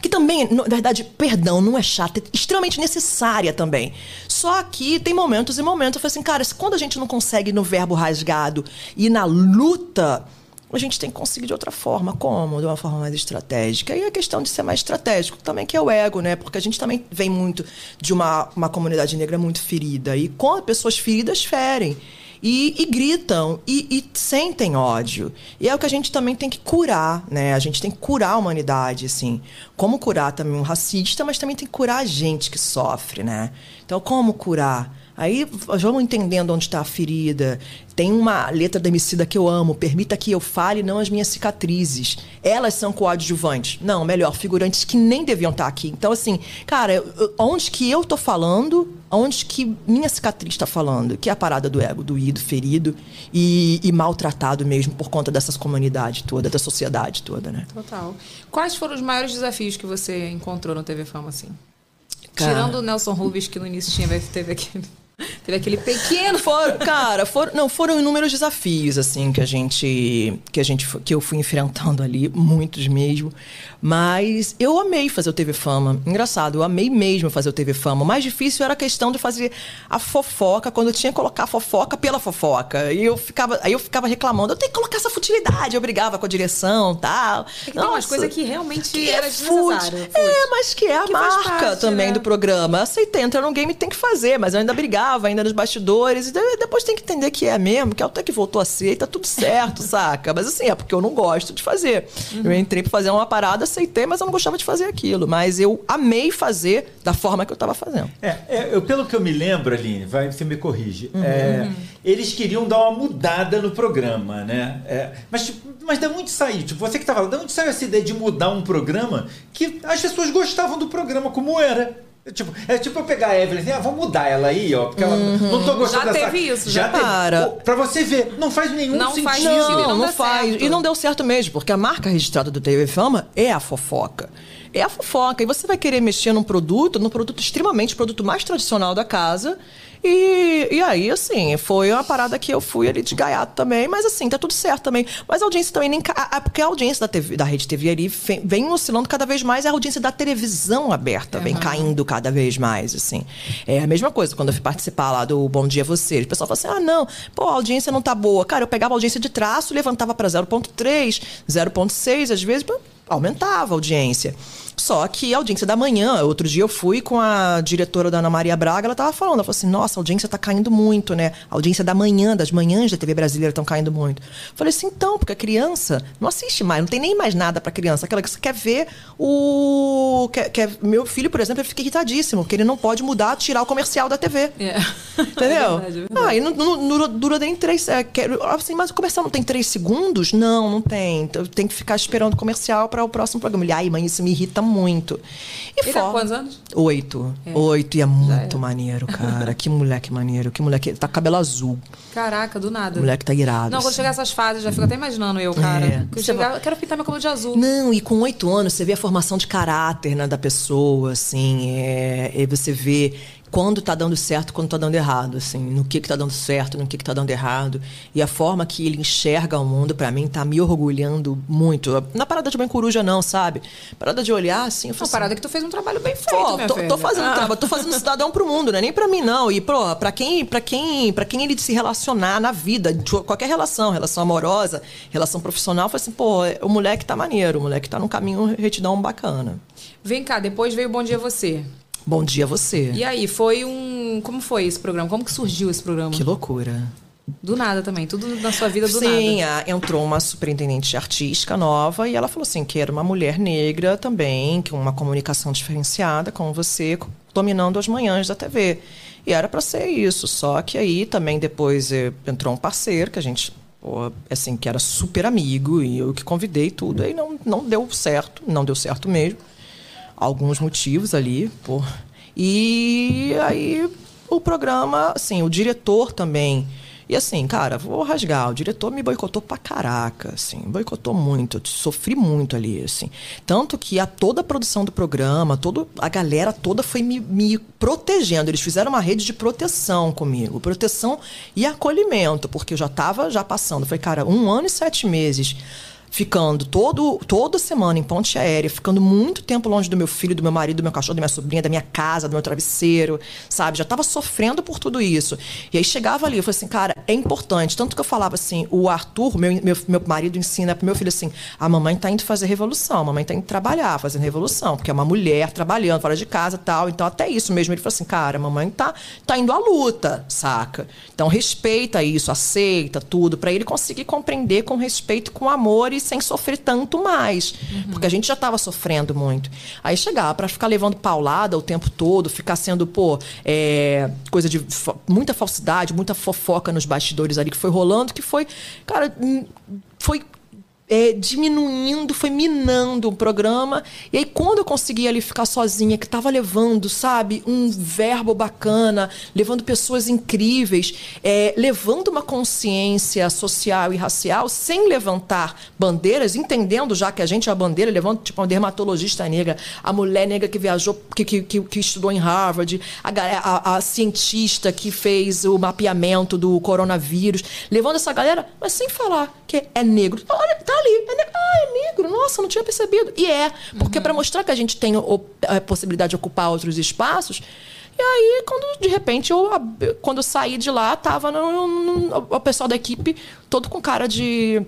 Que também, na verdade, perdão, não é chata, é extremamente necessária também. Só que tem momentos e momentos. Eu falei assim, cara, se quando a gente não consegue no verbo rasgado e na luta. A gente tem que conseguir de outra forma. Como? De uma forma mais estratégica. E a questão de ser mais estratégico também, que é o ego, né? Porque a gente também vem muito de uma, uma comunidade negra muito ferida. E quando pessoas feridas ferem. E, e gritam e, e sentem ódio. E é o que a gente também tem que curar, né? A gente tem que curar a humanidade, assim. Como curar também um racista, mas também tem que curar a gente que sofre, né? Então, como curar? Aí vamos entendendo onde está a ferida. Tem uma letra da Emicida que eu amo. Permita que eu fale, não as minhas cicatrizes. Elas são coadjuvantes. Não, melhor, figurantes que nem deviam estar aqui. Então, assim, cara, onde que eu tô falando, onde que minha cicatriz está falando? Que é a parada do ego, doído, ferido e, e maltratado mesmo por conta dessas comunidades toda, da sociedade toda, né? Total. Quais foram os maiores desafios que você encontrou no TV Fama, assim? Cara. Tirando o Nelson Rubens, que no início tinha, teve aquele, teve aquele pequeno. Foram, cara, foram, não, foram inúmeros desafios assim que a gente que a gente que eu fui enfrentando ali, muitos mesmo. Mas eu amei fazer o TV Fama. Engraçado, eu amei mesmo fazer o TV Fama. O mais difícil era a questão de fazer a fofoca quando eu tinha que colocar a fofoca pela fofoca. E eu ficava, aí eu ficava reclamando, eu tenho que colocar essa futilidade, eu brigava com a direção, tal. É que tem umas coisas que realmente que era é desnecessário. É, mas que é a Que marca parte, também né? do programa. Aceitei, entrar no game tem que fazer, mas eu ainda brigava, ainda nos bastidores. E de- depois tem que entender que é mesmo, que até que voltou a ser e tá tudo certo, saca? Mas assim, é porque eu não gosto de fazer. Eu entrei pra fazer uma parada, aceitei, mas eu não gostava de fazer aquilo. Mas eu amei fazer da forma que eu tava fazendo. É, é, eu, pelo que eu me lembro, Aline, vai, você me corrige. é, eles queriam dar uma mudada no programa, né? É, mas, tipo, mas da onde saiu? Tipo, você que tá falando, da onde saiu essa ideia de mudar um programa que as pessoas gostavam do programa como era? É Tipo, é tipo eu pegar a Evelyn e dizer, ah, vamos mudar ela aí, ó, porque ela não tô gostando Já dessa... teve isso, já. teve. Cara. Pô, Pra você ver, não faz nenhum Não sentido. faz sentido. Não, não não, dá faz. certo. E não deu certo mesmo, porque a marca registrada do TV Fama é a fofoca. É a fofoca. E você vai querer mexer num produto, num produto extremamente, produto mais tradicional da casa. E, e aí, assim, foi uma parada que eu fui ali de gaiato também, mas assim, tá tudo certo também. Mas a audiência também nem. a- a- Porque a audiência da, TV, da Rede TV ali vem, vem oscilando cada vez mais, e a audiência da televisão aberta vem caindo cada vez mais, assim. É a mesma coisa quando eu fui participar lá do Bom Dia Você. O pessoal fala assim: ah, não, pô, a audiência não tá boa. Cara, eu pegava a audiência de traço, levantava pra 0,3, 0,6, às vezes, aumentava a audiência. Só que a audiência da manhã, outro dia eu fui com a diretora da Ana Maria Braga, ela tava falando, ela falou assim, nossa, a audiência tá caindo muito, né? A audiência da manhã, das manhãs da TV brasileira estão caindo muito. Falei assim, então, porque a criança não assiste mais, não tem nem mais nada pra criança. Aquela que você quer ver o. Quer, quer- Meu filho, por exemplo, ele fica irritadíssimo, que ele não pode mudar, tirar o comercial da TV. É. Entendeu? É verdade, é verdade. Ah, e não, não- não dura nem três. É, assim, mas o comercial não tem três segundos? Não, não tem. Então, Tem que ficar esperando o comercial para o próximo programa. Ele, ai, mãe, isso me irrita muito. E Ele tá com fora- quantos anos? Oito. Oito, e é muito maneiro, cara. que moleque maneiro. Que moleque. Tá com cabelo azul. Caraca, do nada. O moleque tá irado. Não, quando assim. chegar essas fases, já fico até imaginando eu, cara. É. Que eu, Você chegar, vai- quero pintar meu cabelo de azul. Não, e com oito anos você vê a formação de caráter né, da pessoa, assim, é, e você vê quando tá dando certo, quando tá dando errado, assim, no que que tá dando certo, no que que tá dando errado. E a forma que ele enxerga o mundo, para mim, tá me orgulhando muito. Na parada de bem coruja, não, sabe? Parada de olhar, assim, Uma assim, parada que tu fez um trabalho bem feito, Pô, tô, tô fazendo Ah. trabalho, tô fazendo cidadão pro mundo, não é nem pra mim, não. E, pô, pra quem, pra quem, pra quem ele se relacionar na vida, de qualquer relação, relação amorosa, relação profissional, foi assim, pô, o moleque tá maneiro, o moleque tá num caminho retidão bacana. Vem cá, depois veio Bom Dia Você. Bom dia a você. E aí, foi um. Como foi esse programa? Como que surgiu esse programa? Que loucura. Do nada também. Tudo na sua vida do Sim, nada. a- entrou uma superintendente artística nova e ela falou assim que era uma mulher negra também, que uma comunicação diferenciada com você, dominando as manhãs da TV. E era para ser isso, só que aí também depois eh, entrou um parceiro que a gente assim que era super amigo e eu que convidei tudo, aí não não deu certo, não deu certo mesmo. Alguns motivos ali, pô. E aí o programa, assim, o diretor também. E assim, cara, vou rasgar. O diretor me boicotou pra caraca, assim, boicotou muito. Sofri muito ali, assim. Tanto que a toda a produção do programa, todo, a galera toda foi me, me protegendo. Eles fizeram uma rede de proteção comigo. Proteção e acolhimento, porque eu já tava já passando. Foi, cara, um ano e sete meses ficando todo, toda semana em ponte aérea, ficando muito tempo longe do meu filho, do meu marido, do meu cachorro, da minha sobrinha, da minha casa, do meu travesseiro, sabe? Já tava sofrendo por tudo isso. E aí chegava ali, eu falei assim, cara, é importante. Tanto que eu falava assim, o Arthur, meu, meu, meu marido, ensina pro meu filho assim: a mamãe tá indo fazer revolução, a mamãe tá indo trabalhar, fazendo revolução, porque é uma mulher trabalhando fora de casa tal. Então, até isso mesmo. Ele falou assim, cara, a mamãe tá, tá indo à luta, saca? Então, respeita isso, aceita tudo, para ele conseguir compreender com respeito, com amor e sem sofrer tanto mais. Porque a gente já estava sofrendo muito. Aí chegava para ficar levando paulada o tempo todo, ficar sendo, pô, é, coisa de muita falsidade, muita fofoca nos bastidores ali que foi rolando, que foi, cara, hum, foi é, diminuindo, foi minando o programa. E aí, quando eu consegui ali ficar sozinha, que tava levando, sabe, um verbo bacana, levando pessoas incríveis, é, levando uma consciência social e racial, sem levantar bandeiras, entendendo já que a gente é a bandeira, levando, tipo, uma dermatologista negra, a mulher negra que viajou, que, que, que, que estudou em Harvard, a, a, a cientista que fez o mapeamento do coronavírus, levando essa galera, mas sem falar que é negro. Olha, tá ali. É. Ah, é negro. Nossa, não tinha percebido. E é. Porque para mostrar que a gente tem a possibilidade de ocupar outros espaços. E aí, quando de repente eu, quando eu saí de lá, tava no, no- o pessoal da equipe todo com cara de,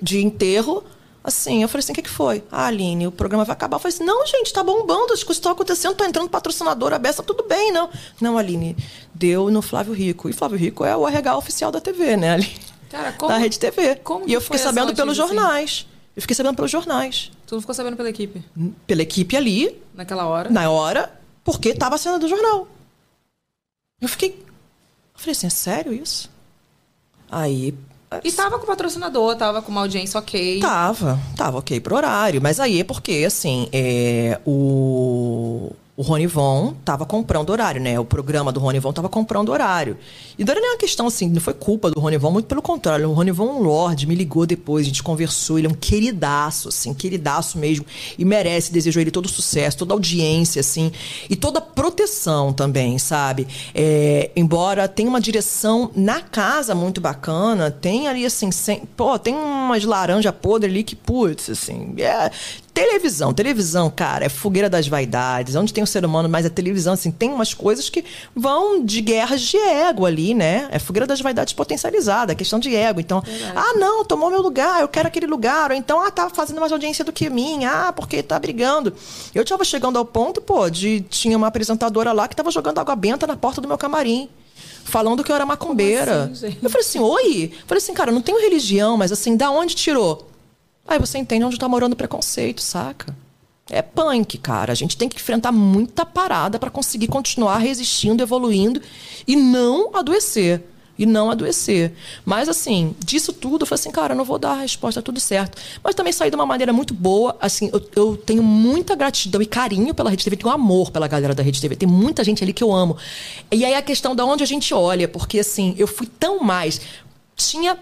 de enterro. Assim, eu falei assim, o que, que foi? Ah, Aline, o programa vai acabar. Eu falei assim, não, gente, tá bombando, as coisas estão acontecendo, tá entrando patrocinador a beça, tudo bem, não. Não, Aline, deu no Flávio Rico. E Flávio Rico é o RH oficial da TV, né, Aline? Cara, como. da Rede TV. como e eu que fiquei sabendo pelos assim? jornais. Eu fiquei sabendo pelos jornais. Tu não ficou sabendo pela equipe Pela equipe ali, naquela hora? na hora, porque tava sendo do jornal. Eu fiquei. Eu falei assim, é sério isso? Aí. E tava com o patrocinador, tava com uma audiência ok. Tava, tava ok pro horário. Mas aí é porque, assim, é, o, o Rony Von tava comprando horário, né? O programa do Rony Von tava comprando horário. E não era uma questão, assim, não foi culpa do Rony Von, muito pelo contrário. O Rony Von é um lorde, me ligou depois, a gente conversou, ele é um queridaço, assim, queridaço mesmo. E merece, desejo a ele todo sucesso, toda audiência, assim. E toda proteção também, sabe? É, embora tenha uma direção na casa muito bacana, tem ali, assim, sem, pô, tem umas laranja podre ali que, putz, assim, é. Televisão, televisão, cara, é fogueira das vaidades. Onde tem o ser humano, mas a televisão, assim, tem umas coisas que vão de guerras de ego ali, né? É fogueira das vaidades potencializada, é questão de ego. Então, ah, não, tomou meu lugar, eu quero aquele lugar. Ou então, ah, tá fazendo mais audiência do que minha, ah, porque tá brigando. Eu tava chegando ao ponto, pô, de tinha uma apresentadora lá que tava jogando água benta na porta do meu camarim. Falando que eu era macumbeira. assim, eu falei assim, oi? Eu falei assim, cara, eu não tenho religião, mas assim, da onde tirou? Aí você entende onde tá morando o preconceito, saca? É punk, cara. A gente tem que enfrentar muita parada para conseguir continuar resistindo, evoluindo e não adoecer. E não adoecer. Mas, assim, disso tudo, eu falei assim, cara, eu não vou dar a resposta, tudo certo. Mas também saí de uma maneira muito boa. Assim, eu, eu tenho muita gratidão e carinho pela Rede TV, tenho amor pela galera da Rede TV. Tem muita gente ali que eu amo. E aí a questão de onde a gente olha, porque, assim, eu fui tão mais. Tinha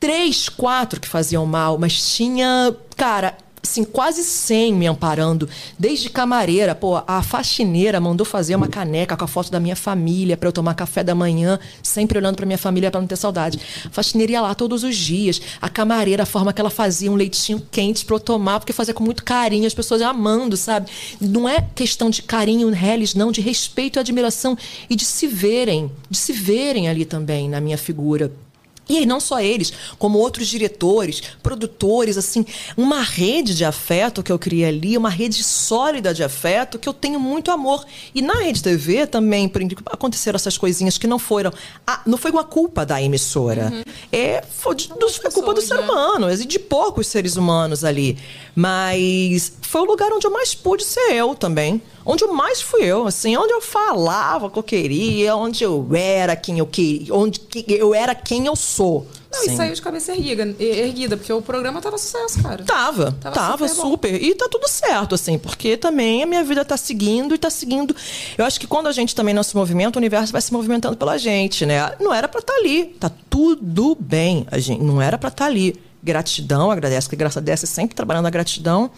três, quatro que faziam mal, mas tinha, cara, assim, quase 100 me amparando, desde camareira, pô, a faxineira mandou fazer uma caneca com a foto da minha família para eu tomar café da manhã, sempre olhando para minha família para não ter saudade. A faxineira ia lá todos os dias, a camareira, a forma que ela fazia um leitinho quente para eu tomar, porque fazia com muito carinho, as pessoas amando, sabe? Não é questão de carinho, reles, não, de respeito e admiração e de se verem, de se verem ali também na minha figura. E aí, não só eles, como outros diretores, produtores, assim, uma rede de afeto que eu criei ali, uma rede sólida de afeto que eu tenho muito amor. E na Rede TV também, por incrível, aconteceram essas coisinhas que não foram. ah, não foi uma culpa da emissora. É, foi, de- do- foi culpa do ser né? humano, e de poucos seres humanos ali. Mas foi o lugar onde eu mais pude ser eu também. Onde eu mais fui eu, assim, onde eu falava o que eu queria, onde eu era quem eu queria, onde eu era quem eu sou. Não, e Sim. saiu de cabeça erguida, erguida, porque o programa tava sucesso, cara. Tava, Tava tava, super super, E tá tudo certo, assim, porque também a minha vida tá seguindo e tá seguindo. Eu acho que quando a gente também não se movimenta, o universo vai se movimentando pela gente, né? Não era pra estar ali. Tá tudo bem, a gente. Não era pra estar ali. Gratidão, agradece, que graças a Deus, sempre trabalhando a gratidão.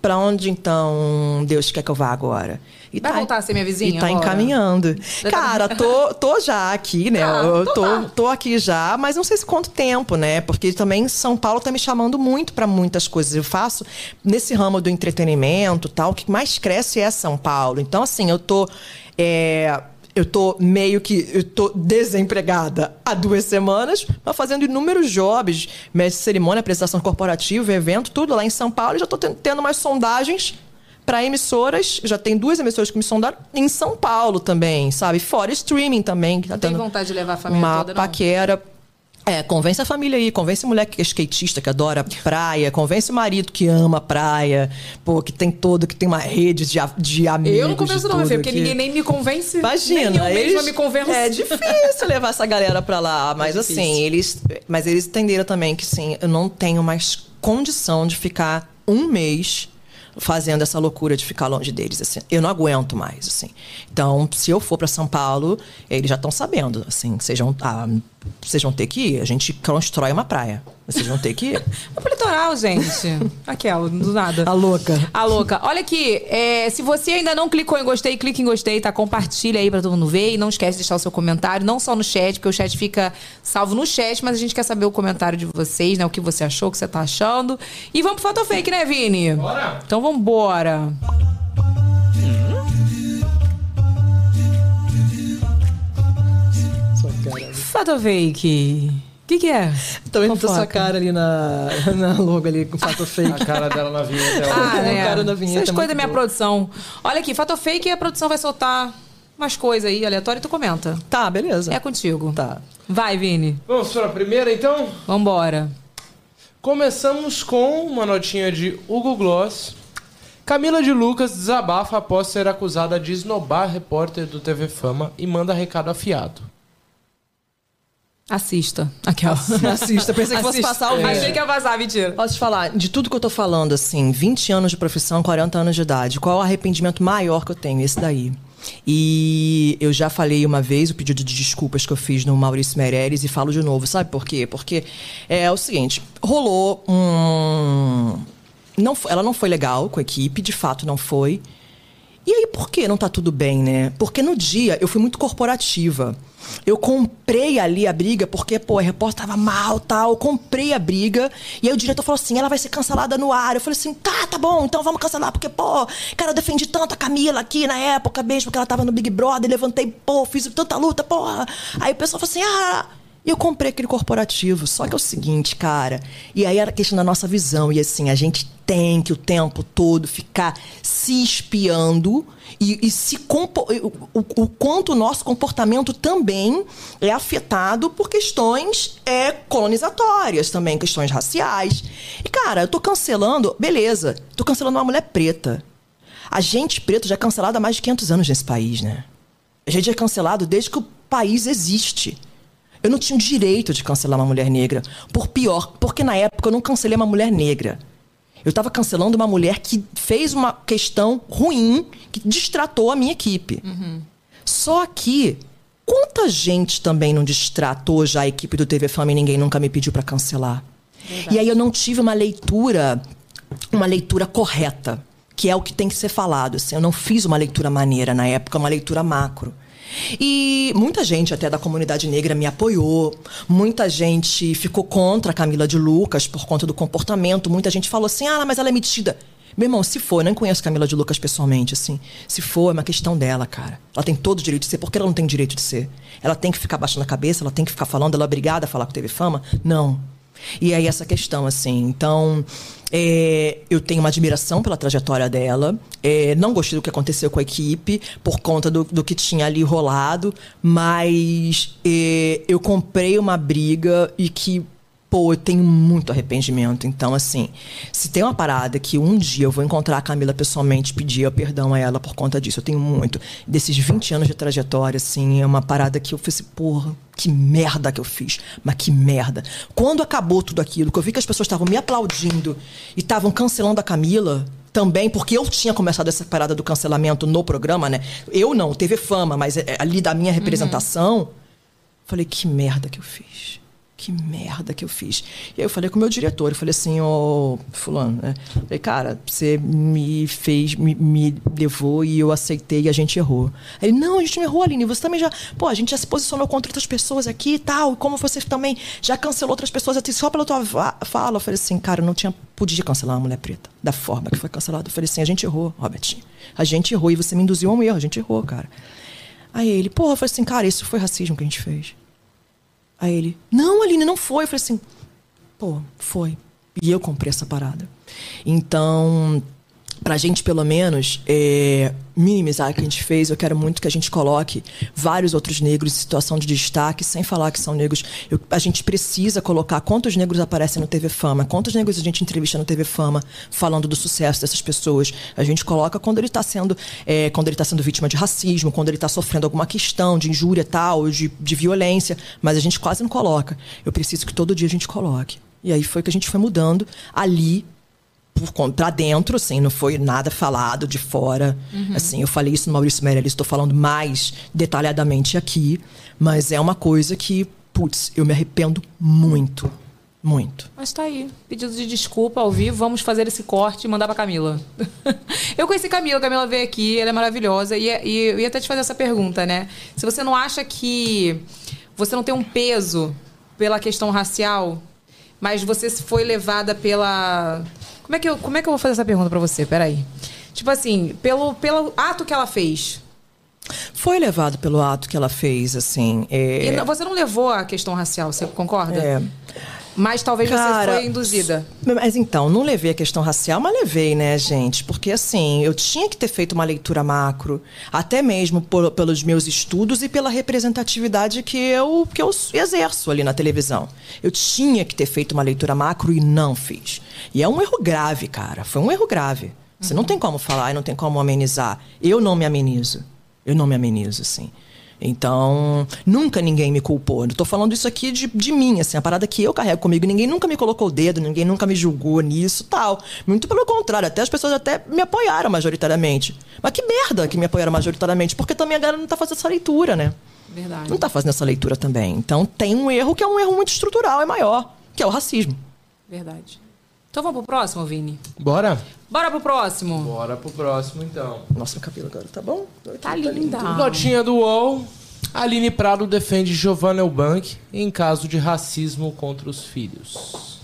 Pra onde então Deus quer que eu vá agora? E Vai voltar a ser minha vizinha E tá agora? encaminhando. Cara, tô, tô já aqui, né? Ah, eu então tô, tá. tô aqui já, mas não sei se quanto tempo, né? Porque também São Paulo tá me chamando muito para muitas coisas. Eu faço nesse ramo do entretenimento, tal, o que mais cresce é São Paulo. Então, assim, eu tô. é, eu tô meio que. Eu tô desempregada há duas semanas, mas fazendo inúmeros jobs, mestre cerimônia, apresentação corporativa, evento, tudo lá em São Paulo. E já tô ten- tendo mais sondagens para emissoras, já tem duas emissoras que me sondaram em São Paulo também, sabe? Fora streaming também. Que tá Não tem vontade de levar a família uma toda, não? paquera. É, convence a família aí, convence mulher que é skatista, que adora praia, convence o marido que ama praia, pô, que tem todo, que tem uma rede de, a- de amigos. Eu não convenço não, meu filho, porque ninguém nem me convence. Imagina, nem eu eles, mesma me convenço. É difícil levar essa galera pra lá, mas difícil. assim, eles, mas eles entenderam também que sim, eu não tenho mais condição de ficar um mês fazendo essa loucura de ficar longe deles, assim. Eu não aguento mais, assim. Então, se eu for pra São Paulo, eles já estão sabendo, assim, vocês ah, vocês vão ter que ir, a gente constrói uma praia. Vocês vão ter que ir. Vamos pro litoral, gente. Aquela, do nada. A louca. A louca. Olha aqui, é, se você ainda não clicou em gostei, clique em gostei, tá? Compartilha aí pra todo mundo ver. E não esquece de deixar o seu comentário, não só no chat, porque o chat fica salvo no chat, mas a gente quer saber o comentário de vocês, né? O que você achou, o que você tá achando. E vamos pro Foto Fake, né, Vini? Bora! Então vambora. Foto Fake. O que, que é? Também botou sua cara ali na, na logo ali com fato fake. A cara dela na vinheta. é Ah, né? cara na vinheta Essas é coisas da minha boa. produção. Olha aqui, fato fake e a produção vai soltar umas coisas aí aleatórias e tu comenta. Tá, beleza. É contigo. Tá. Vai, Vini. Vamos para a primeira, então? Vambora. Começamos com uma notinha de Hugo Gloss. Camila de Lucas desabafa após ser acusada de esnobar repórter do TV Fama e manda recado afiado. Assista. Aquela. Assista, pensei que fosse passar o vídeo. Achei que ia vazar, mentira. Posso te falar, de tudo que eu tô falando, assim, 20 anos de profissão, 40 anos de idade, qual é o arrependimento maior que eu tenho? Esse daí. E eu já falei uma vez o pedido de desculpas que eu fiz no Maurício Meirelles e falo de novo, sabe por quê? Porque é o seguinte, rolou um. Não, ela não foi legal com a equipe, de fato não foi. E aí, por que não tá tudo bem, né? Porque no dia eu fui muito corporativa. Eu comprei ali a briga porque, pô, a repórter tava mal, tal. Eu comprei a briga. E aí o diretor falou assim: ela vai ser cancelada no ar. Eu falei assim: tá, tá bom, então vamos cancelar. Porque, pô, cara, eu defendi tanto a Camila aqui na época, mesmo que ela tava no Big Brother. Levantei, pô, fiz tanta luta, porra. Aí o pessoal falou assim: ah. E eu comprei aquele corporativo. Só que é o seguinte, cara. E aí era questão da nossa visão. E assim, a gente tem que o tempo todo ficar se espiando e, e se compo- o, o- o quanto o nosso comportamento também é afetado por questões é, colonizatórias também, questões raciais. E, cara, eu tô cancelando, beleza, tô cancelando uma mulher preta. A gente preto já é cancelado há mais de 500 anos nesse país, né? A gente é cancelado desde que o país existe. Eu não tinha o direito de cancelar uma mulher negra. Por pior, porque na época eu não cancelei uma mulher negra. Eu estava cancelando uma mulher que fez uma questão ruim, que distratou a minha equipe. Só que, quanta gente também não distratou já a equipe do TV Fama e ninguém nunca me pediu para cancelar? E aí eu não tive uma leitura uma leitura correta, que é o que tem que ser falado. Assim. Eu não fiz uma leitura maneira na época, uma leitura macro. E muita gente até da comunidade negra me apoiou, muita gente ficou contra a Camila de Lucas por conta do comportamento, muita gente falou assim: ah, mas ela é metida. Meu irmão, se for, eu nem conheço Camila de Lucas pessoalmente, assim. Se for, é uma questão dela, cara. Ela tem todo o direito de ser. Por que ela não tem direito de ser? Ela tem que ficar baixando a cabeça, ela tem que ficar falando, ela é obrigada a falar que teve fama? Não. E aí essa questão, assim. Então, é, eu tenho uma admiração pela trajetória dela. É, não gostei do que aconteceu com a equipe, por conta do, do que tinha ali rolado, mas é, eu comprei uma briga e que pô, eu tenho muito arrependimento. Então, assim, se tem uma parada que um dia eu vou encontrar a Camila pessoalmente, pedir perdão a ela por conta disso, eu tenho muito. Desses 20 anos de trajetória, assim, é uma parada que eu fiz, assim, porra, que merda que eu fiz. Mas que merda. Quando acabou tudo aquilo, que eu vi que as pessoas estavam me aplaudindo e estavam cancelando a Camila, também, porque eu tinha começado essa parada do cancelamento no programa, né? Eu não, teve fama, mas é, ali da minha representação, uhum. falei, que merda que eu fiz que merda que eu fiz. E aí eu falei com o meu diretor, eu falei assim, ô, oh, fulano, né? Falei, cara, você me fez, me, me, levou e eu aceitei e a gente errou. Aí ele, não, a gente não errou, Aline, você também já, pô, a gente já se posicionou contra outras pessoas aqui e tal, como você também já cancelou outras pessoas até só pela tua fala. Eu falei assim, cara, eu não tinha, podia cancelar uma mulher preta, da forma que foi cancelada. Eu falei assim, a gente errou, Robertinho. A gente errou e você me induziu a um erro, a gente errou, cara. Aí ele, porra, eu falei assim, cara, isso foi racismo que a gente fez. Aí ele, não, Aline, não foi. Eu falei assim, pô, foi. E eu comprei essa parada. Então, pra gente, pelo menos, é, minimizar o que a gente fez, eu quero muito que a gente coloque vários outros negros em situação de destaque, sem falar que são negros. Eu, a gente precisa colocar quantos negros aparecem no TV Fama, quantos negros a gente entrevista no TV Fama, falando do sucesso dessas pessoas. A gente coloca quando ele está sendo, é, quando ele tá sendo vítima de racismo, quando ele está sofrendo alguma questão de injúria tal, de, de violência, mas a gente quase não coloca. Eu preciso que todo dia a gente coloque. E aí foi que a gente foi mudando ali por para dentro, assim, não foi nada falado de fora. Uhum. Assim, eu falei isso no Maurício Meirelles, estou falando mais detalhadamente aqui, mas é uma coisa que, putz, eu me arrependo muito. Muito. Mas tá aí. Pedido de desculpa ao vivo. Vamos fazer esse corte e mandar pra Camila. eu conheci Camila, Camila veio aqui, ela é maravilhosa. E, e eu ia até te fazer essa pergunta, né? Se você não acha que você não tem um peso pela questão racial, mas você foi levada pela como é que eu, como é que eu vou fazer essa pergunta para você? Peraí. Tipo assim, pelo, pelo ato que ela fez. Foi levado pelo ato que ela fez, assim. É... E você não levou a questão racial, você concorda? É. Mas talvez Cara, você foi induzida. Mas então, não levei a questão racial, mas levei, né, gente? Porque assim, eu tinha que ter feito uma leitura macro, até mesmo por, pelos meus estudos e pela representatividade que eu, que eu exerço ali na televisão. Eu tinha que ter feito uma leitura macro e não fiz. E é um erro grave, cara. Foi um erro grave. Você uhum. não tem como falar e não tem como amenizar. Eu não me amenizo. Eu não me amenizo, assim. Então, nunca ninguém me culpou. Eu tô falando isso aqui de, de mim, assim, a parada que eu carrego comigo. Ninguém nunca me colocou o dedo, ninguém nunca me julgou nisso tal. Muito pelo contrário, até as pessoas até me apoiaram majoritariamente. Mas que merda que me apoiaram majoritariamente, porque também a galera não tá fazendo essa leitura, né? Verdade. Não tá fazendo essa leitura também. Então tem um erro que é um erro muito estrutural, é maior, que é o racismo. Verdade. Então vamos pro próximo, Vini? Bora? Bora pro próximo. Bora pro próximo, então. Nossa, o cabelo agora tá bom? Tá, tá linda. Notinha do UOL. Aline Prado defende Giovanna Elbank em caso de racismo contra os filhos.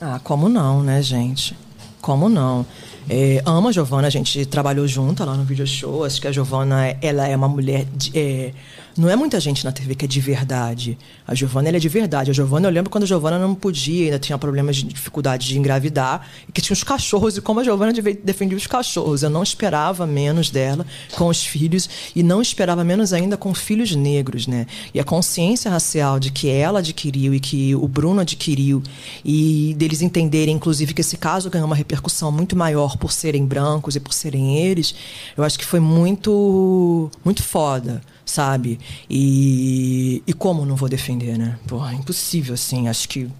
Ah, como não, né, gente? Como não? É, amo a Giovana, a gente trabalhou junto lá no video show. Acho que a Giovana, ela é uma mulher de, é, não é muita gente na TV que é de verdade. A Giovana ela é de verdade. A Giovana, eu lembro quando a Giovana não podia, ainda tinha problemas de dificuldade de engravidar, e que tinha os cachorros, e como a Giovana defendia os cachorros. Eu não esperava menos dela com os filhos, e não esperava menos ainda com filhos negros, né? E a consciência racial de que ela adquiriu e que o Bruno adquiriu, e deles entenderem, inclusive, que esse caso ganhou uma repercussão muito maior por serem brancos e por serem eles, eu acho que foi muito, muito foda sabe? E, e como não vou defender, né? Porra, impossível, assim. Acho que.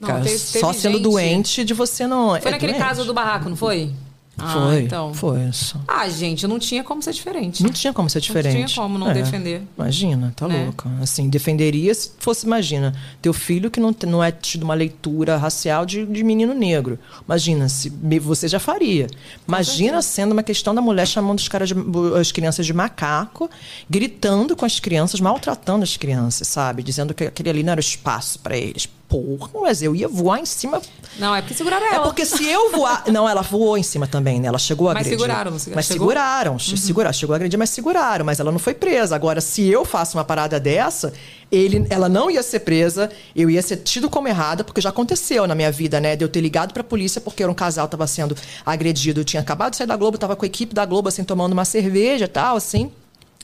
Não, cara, teve, teve só sendo gente... doente de você não. Foi é naquele doente. caso do barraco, não foi? Ah, foi, então. foi isso. Ah, gente, não tinha como ser diferente. Não tinha como ser diferente. Não tinha como não É. defender. Imagina, tá Né? louca. Assim, defenderia se fosse, imagina, teu filho que não, não é tido uma leitura racial de, de menino negro. Imagina, se você já faria. Imagina sendo uma questão da mulher chamando os caras de- as crianças de macaco, gritando com as crianças, maltratando as crianças, sabe? Dizendo que aquele ali não era espaço para eles. Porra, mas eu ia voar em cima Não, é porque seguraram é ela. porque se eu voar. Não, ela voou em cima também, né? Ela chegou a Mas agredir. seguraram, não seguraram? Mas Chegou? seguraram. seguraram. Chegou a agredir, mas seguraram. Mas ela não foi presa. Agora, se eu faço uma parada dessa, ele, ela não ia ser presa, eu ia ser tido como errada, porque já aconteceu na minha vida, né? De eu ter ligado pra polícia porque era um casal tava sendo agredido. Eu tinha acabado de sair da Globo, tava com a equipe da Globo, assim, tomando uma cerveja e tal, assim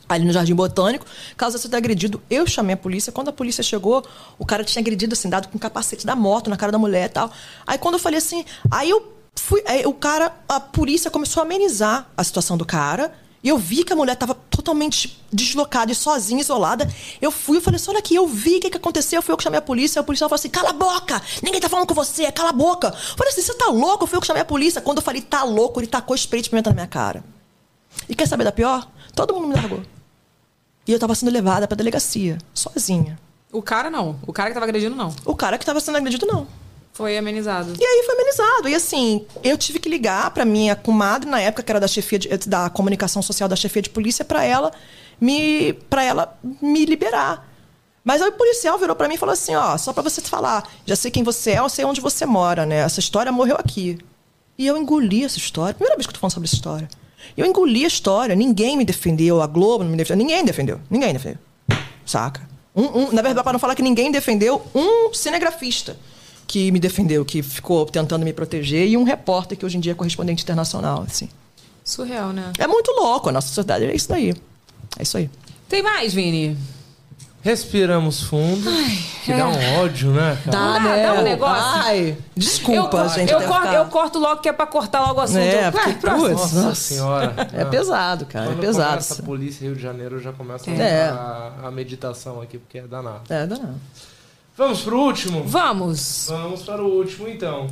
ali no Jardim Botânico, caso você tenha agredido, eu chamei a polícia. Quando a polícia chegou, o cara tinha agredido assim, dado com o capacete da moto na cara da mulher e tal. Aí quando eu falei assim, aí eu fui, aí o cara, a polícia começou a amenizar a situação do cara. E eu vi que a mulher estava totalmente deslocada e sozinha, isolada. Eu fui, eu falei assim: olha aqui, eu vi o que, que aconteceu. Fui eu que chamei a polícia. A policial falou assim: cala a boca! Ninguém tá falando com você, cala a boca! Eu falei assim: você tá louco? Fui eu que chamei a polícia. Quando eu falei, tá louco, ele tacou spray de pimenta na minha cara. E quer saber da pior? Todo mundo me largou. E eu tava sendo levada pra delegacia, sozinha. O cara não. O cara que tava agredindo, não. O cara que tava sendo agredido, não. Foi amenizado. E aí foi amenizado. E assim, eu tive que ligar pra minha comadre, na época, que era da chefia de- da comunicação social da chefia de polícia, pra ela me, pra ela me liberar. Mas aí o policial virou pra mim e falou assim: ó, só pra você te falar, já sei quem você é, eu sei onde você mora, né? Essa história morreu aqui. E eu engoli essa história. Primeira vez que eu tô falando sobre essa história. Eu engoli a história, ninguém me defendeu, a Globo não me defendeu, ninguém defendeu, ninguém defendeu. Saca? Um, um- na verdade, para não falar que ninguém defendeu, um cinegrafista que me defendeu, que ficou tentando me proteger, e um repórter que hoje em dia é correspondente internacional, assim. Surreal, né? É muito louco, a nossa sociedade é isso daí. É isso aí. Tem mais, Vini? Respiramos fundo. que dá um ódio, né, cara? Dá, né? Dá um negócio. Ai, desculpa, eu, gente. Eu corto, ficar- eu corto logo que é pra cortar logo o assunto. É, Eu- porque, Vai, próximo. putz, Nossa, nossa. senhora. É Não. pesado, cara. Quando é pesado. começa a polícia Rio de Janeiro, eu já começo a, É. a, a meditação aqui, porque é danado. É, dá não. Vamos pro último? Vamos. Vamos para o último, então.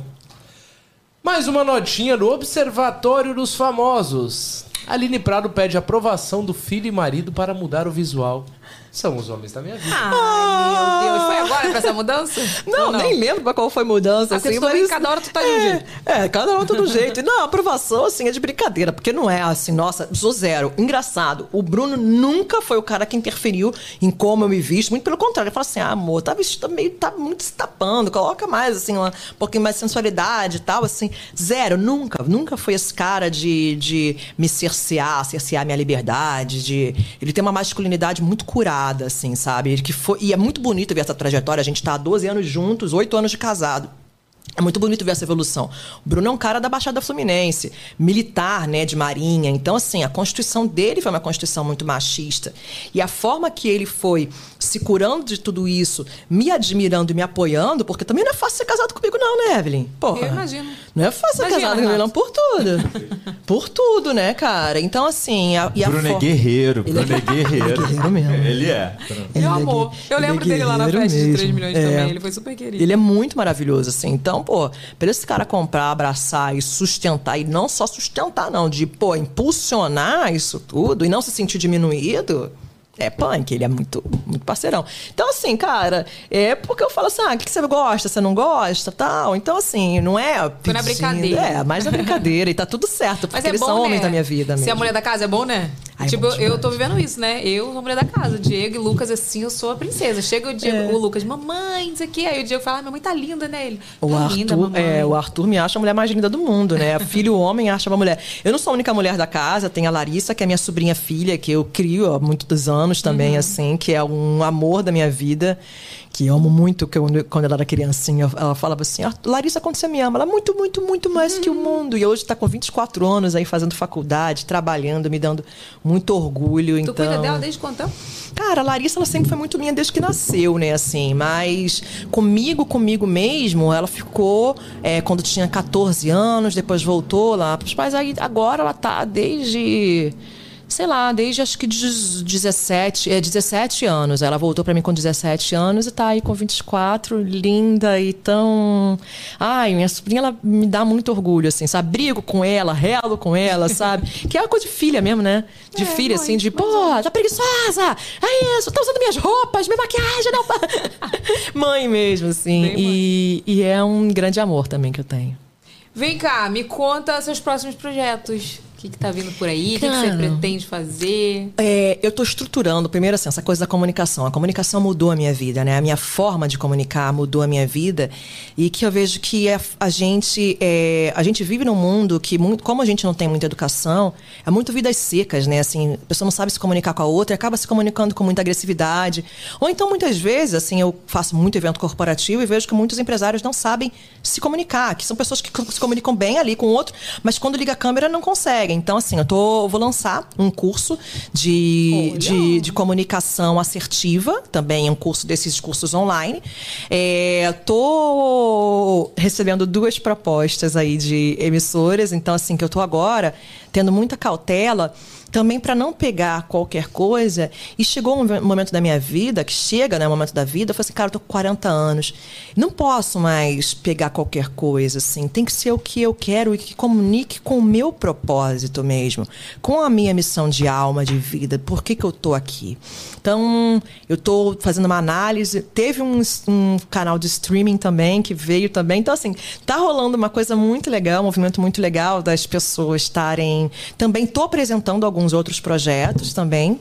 Mais uma notinha do Observatório dos Famosos. Aline Prado pede aprovação do filho e marido para mudar o visual. São os homens da minha vida. Ai, meu Deus. Foi agora com essa mudança? Não, Ou nem lembro pra qual foi a mudança. Ah, assim, tu também, mas- cada hora tu tá de um jeito. É, cada um todo jeito. E Não, a aprovação, assim, é de brincadeira, porque não é assim, nossa, sou zero. Engraçado, o Bruno nunca foi o cara que interferiu em como eu me visto, muito pelo contrário. Ele fala assim, ah, amor, tá vestido meio, tá muito se tapando, coloca mais, assim, uma, um pouquinho mais de sensualidade e tal, assim. Zero, nunca, nunca foi esse cara de, de me cercear, cercear minha liberdade, de... Ele tem uma masculinidade muito curada, assim, sabe? Que foi, e é muito bonito ver essa trajetória, a gente tá há 12 anos juntos, 8 anos de casado. É muito bonito ver essa evolução. O Bruno é um cara da Baixada Fluminense, militar, né, de marinha. Então, assim, a constituição dele foi uma constituição muito machista. E a forma que ele foi se curando de tudo isso, me admirando e me apoiando, porque também não é fácil ser casado comigo, não, né, Evelyn? Porra. Eu imagino. Não é fácil ser casado comigo, não, por tudo. por tudo, né, cara? Então, assim. A, e a Bruno é for- guerreiro, Bruno é guerreiro. guerreiro mesmo. Ele é. Ele Meu é amor. Eu ele é lembro dele lá na guerreiro festa de 3 mesmo. milhões É. também. Ele foi super querido. Ele é muito maravilhoso, assim. Então, pô, pra esse cara comprar, abraçar e sustentar, e não só sustentar, não, de, pô, impulsionar isso tudo e não se sentir diminuído. É punk, ele é muito, muito parceirão. Então, assim, cara, é porque eu falo assim, ah, o que você gosta, você não gosta, tal. Então, assim, não é... Foi na brincadeira. É, mais na brincadeira. e tá tudo certo, porque é eles bom, são homens né? da minha vida mesmo. Ser a mulher da casa é bom, né? Ai, é tipo, eu- eu tô vivendo isso, né? Eu sou a mulher da casa. Diego e Lucas, assim, eu sou a princesa. Chega o, Diego, É. o Lucas, mamãe, isso aqui. Aí o Diego fala, ah, minha mãe tá linda, né? Ele, O tá Arthur, linda, é, o Arthur me acha a mulher mais linda do mundo, né? Filho homem acha uma mulher. Eu não sou a única mulher da casa, tem a Larissa, que é minha sobrinha filha, que eu crio há muitos anos também, Uhum. assim, que é um amor da minha vida, que eu amo muito, que eu, quando ela era criancinha, ela falava assim, "Ah, Larissa, quando você me ama? Ela muito, muito, muito mais que o Uhum. mundo. E hoje tá com 24 anos aí, fazendo faculdade, trabalhando, me dando muito orgulho. Tu então... cuida dela desde quanto tempo? Cara, a Larissa ela sempre foi muito minha desde que nasceu, né? Assim, mas comigo, comigo mesmo, ela ficou é, quando tinha 14 anos, depois voltou lá pros pais. Aí agora ela tá desde sei lá, desde acho que de 17, é, 17 anos. Ela voltou para mim com 17 anos e tá aí com 24, linda e tão. Ai, minha sobrinha, ela me dá muito orgulho, assim, sabe? Brigo com ela, relo com ela, sabe? que é uma coisa de filha mesmo, né? De É, filha, mãe, assim, de, pô, tá preguiçosa! É isso, tá usando minhas roupas, minha maquiagem, não. mãe mesmo, assim. Bem E, e é um grande amor também que eu tenho. Vem cá, me conta seus próximos projetos. O que, que tá vindo por aí? O que, que você pretende fazer? É, eu estou estruturando, primeiro assim, essa coisa da comunicação. A comunicação mudou a minha vida, né? A minha forma de comunicar mudou a minha vida. E que eu vejo que a, a gente é, a gente vive num mundo que, muito, como a gente não tem muita educação, é muito vidas secas, né? Assim, a pessoa não sabe se comunicar com a outra e acaba se comunicando com muita agressividade. Ou então, muitas vezes, assim, eu faço muito evento corporativo e vejo que muitos empresários não sabem se comunicar, que são pessoas que se comunicam bem ali com o outro, mas quando liga a câmera não conseguem. Então, assim, eu tô, vou lançar um curso de, Olha. de, de comunicação assertiva, também um curso desses cursos online. É, tô recebendo duas propostas aí de emissoras, então, assim, que eu tô agora tendo muita cautela também para não pegar qualquer coisa. E chegou um momento da minha vida, que chega, né, um momento da vida, eu falei assim, cara, eu tô com 40 anos. Não posso mais pegar qualquer coisa, assim. Tem que ser o que eu quero e que comunique com o meu propósito mesmo. Com a minha missão de alma, de vida. Por que, que eu tô aqui? Então, eu tô fazendo uma análise. Teve um, um canal de streaming também, que veio também. Então, assim, tá rolando uma coisa muito legal, um movimento muito legal das pessoas estarem... Também tô apresentando alguns outros projetos também.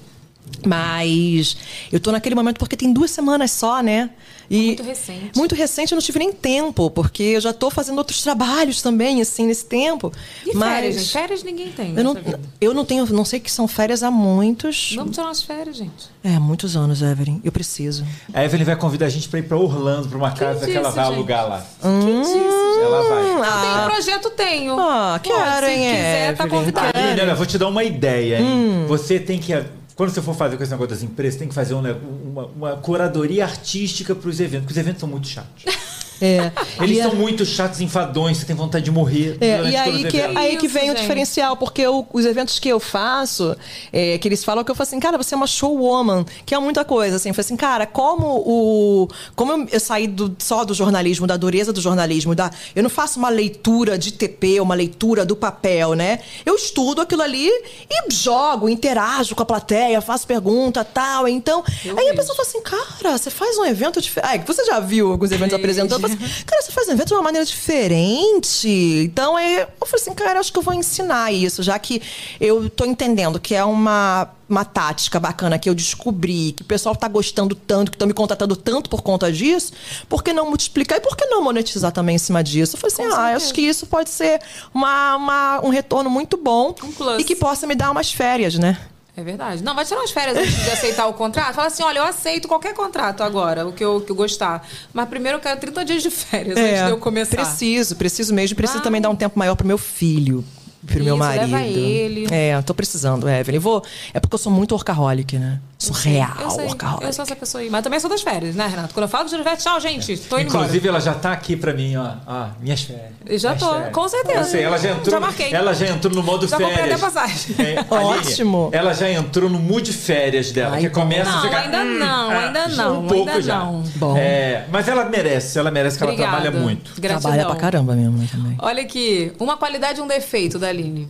Mas eu tô naquele momento porque tem duas semanas só, né? E Muito recente. Muito recente, eu não tive nem tempo, porque eu já tô fazendo outros trabalhos também, assim, nesse tempo. E mas férias, gente? Férias ninguém tem eu não, eu não tenho, não sei que são férias há muitos. Vamos tirar umas férias, gente. É, muitos anos, Evelyn. Eu preciso. A Evelyn vai convidar a gente pra ir pra Orlando, pra uma casa que ela disse, vai gente? alugar lá. Quem disse? Ela vai. Eu tenho um projeto, tenho. Ah, quero, se hein, quiser, tá Evelyn? convidado. Aline, olha, vou te dar uma ideia, hein? Hum. Você tem que. Quando você for fazer com esse negócio das empresas, tem que fazer um ne- uma, uma curadoria artística para os eventos, porque os eventos são muito chatos. É. Eles E são a- muito chatos, enfadonhos, você tem vontade de morrer. É, e aí que, aí que Isso, vem o gente. diferencial, porque eu- os eventos que eu faço, é, que eles falam que eu falo assim, cara, você é uma showwoman, que é muita coisa, assim, eu falo assim, cara, como o. Como eu, saí do- só do jornalismo, da dureza do jornalismo, da, eu não faço uma leitura de TP, uma leitura do papel, né? Eu estudo aquilo ali e jogo, interajo com a plateia, faço pergunta tal. Então, Eu aí a pessoa fala assim, cara, você faz um evento diferente. você já viu alguns eventos apresentando? Assim, cara, você faz um evento de uma maneira diferente. Então, é, eu falei assim, cara, acho que eu vou ensinar isso, já que eu tô entendendo que é uma, uma tática bacana que eu descobri, que o pessoal tá gostando tanto, que estão me contratando tanto por conta disso, por que não multiplicar e por que não monetizar também em cima disso? Eu falei assim, ah, acho que isso pode ser uma, uma- um retorno muito bom Um e que possa me dar umas férias, né? É verdade. Não, vai tirar umas férias antes de aceitar o contrato. Fala assim: olha, eu aceito qualquer contrato agora, o que eu, que eu gostar. Mas primeiro eu quero 30 dias de férias antes de eu começar. É, Preciso, preciso mesmo. Preciso Ah. também dar um tempo maior pro meu filho. Pro meu marido. leva ele. É, tô precisando, Evelyn. Vou... É porque eu sou muito workaholic, né? Sou real eu sei, workaholic. eu sou essa pessoa aí. Mas também sou das férias, né, Renato? Quando eu falo de férias, tchau, gente. Tô indo Inclusive, ela já tá aqui pra mim, ó. ó minhas férias. Eu já minhas tô, férias. com certeza. Eu sei, ela já entrou. Já marquei. Ela já entrou no modo Já comprei férias. até passagem. É, Aline, Ótimo. Ela já entrou no mood férias dela, Ai, que começa a Não, ficar. ainda não, ah, ainda já não, Um pouco ainda já. não. Bom. É, mas ela merece, ela merece que ela trabalha muito. Gratidão. Trabalha pra caramba mesmo, né, também. Olha aqui, uma qualidade e um defeito da Aline.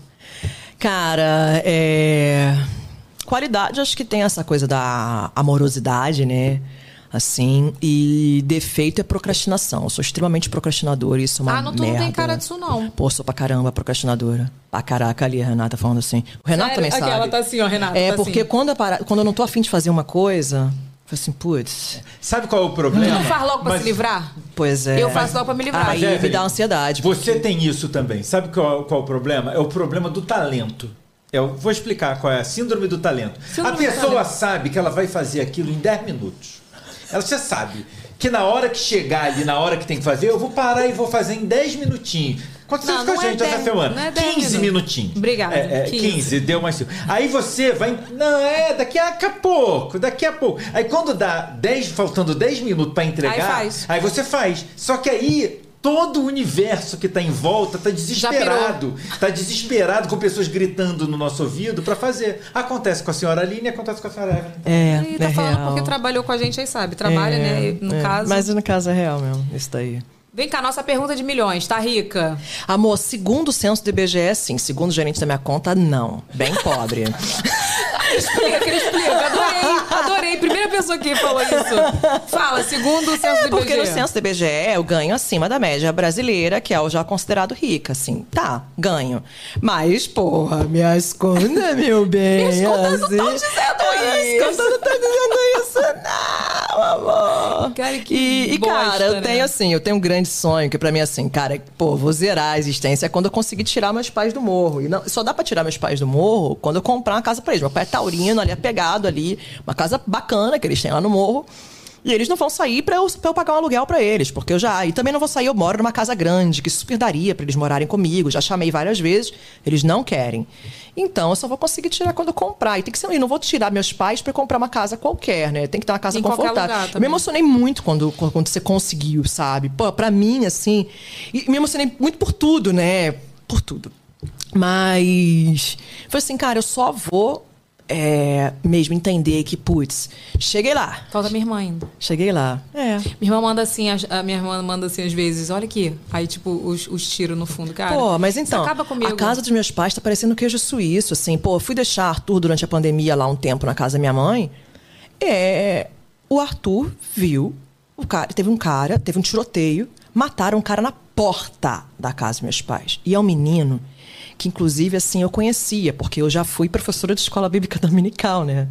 Cara, é. Qualidade, acho que tem essa coisa da amorosidade, né? Assim, e defeito é procrastinação. Eu sou extremamente procrastinadora, isso é uma ah, não, tu não merda. tem cara disso, não. Pô, sou pra caramba procrastinadora. Pra caraca ali, a Renata falando assim. O Renato Sério? também Aqui, sabe. ela tá assim, ó, Renata. É, tá porque assim. quando, eu para- quando eu não tô afim de fazer uma coisa, eu falo assim, putz, Sabe qual é o problema? Tu não faz logo pra Mas se livrar? pois é. Eu faço logo pra me livrar. Aí Mas, me Evelyn, dá ansiedade. Você tem isso também. Sabe qual, qual é o problema? É o problema do talento. Eu vou explicar qual é a síndrome do talento. Síndrome a pessoa talento. sabe que ela vai fazer aquilo em 10 minutos. Ela já sabe que na hora que chegar ali, na hora que tem que fazer, eu vou parar e vou fazer em 10 minutinhos. Aconteceu isso com a não é gente essa 10, semana. não é 10 15 minutos. minutinhos. Obrigada, É, é, 15. 15. deu mais cinco. Aí você vai. Não, é, daqui a, pouco, daqui a pouco. Aí quando dá 10, faltando 10 minutos pra entregar, Aí faz. Aí você faz. Só que aí todo o universo que tá em volta tá desesperado. Tá desesperado com pessoas gritando no nosso ouvido pra fazer. Acontece com a senhora Aline e acontece com a senhora Evelyn. É, Ih, tá é falando real. porque trabalhou com a gente aí, sabe? Trabalha, É, né? No é. caso. Mas no caso é real mesmo, isso daí. Vem cá, nossa pergunta de milhões, tá rica? Amor, segundo o censo do IBGE, sim. Segundo o gerente da minha conta, não. Bem pobre. Explica, explica. Adorei, adorei. Primeira pessoa que falou isso. Fala, segundo o censo É, do porque IBGE. no censo do IBGE eu ganho acima da média brasileira, que é o já considerado rica, assim. Tá, ganho. Mas, porra, minhas contas, meu bem. Minhas contas não assim, tão dizendo Minhas isso. contas não estão dizendo isso, não, Cara, que e, e, cara, bosta, eu né? tenho assim, eu tenho um grande sonho, que pra mim, assim, cara, pô, vou zerar a existência quando eu conseguir tirar meus pais do morro. E não, só dá pra tirar meus pais do morro quando eu comprar uma casa pra eles. Meu pai é taurino, ali apegado ali, uma casa bacana que eles têm lá no morro. E eles não vão sair pra eu, pra eu pagar um aluguel pra eles, porque eu já. E também não vou sair, eu moro numa casa grande, que super daria pra eles morarem comigo. Já chamei várias vezes, eles não querem. Então eu só vou conseguir tirar quando eu comprar. E tem que ser. E não vou tirar meus pais pra comprar uma casa qualquer, né? Tem que ter uma casa Em confortável. Eu me emocionei muito quando, quando você conseguiu, sabe? Pô, pra mim, assim. E me emocionei muito por tudo, né? Por tudo. Mas. Foi assim, cara, eu só vou. É, mesmo entender que, putz, cheguei lá. Falta minha irmã ainda. Cheguei lá. É. Minha irmã manda assim, as- a minha irmã manda assim às vezes, olha aqui. Aí, tipo, os, os tiros no fundo, cara. Pô, mas então, acaba comigo. a casa dos meus pais tá parecendo queijo suíço, assim. Pô, fui deixar Arthur durante a pandemia lá um tempo na casa da minha mãe. É, o Arthur viu, o cara, teve um cara, teve um tiroteio, mataram um cara na porta da casa dos meus pais. E é um menino que, inclusive, assim, eu conhecia, porque eu já fui professora de escola bíblica dominical, né?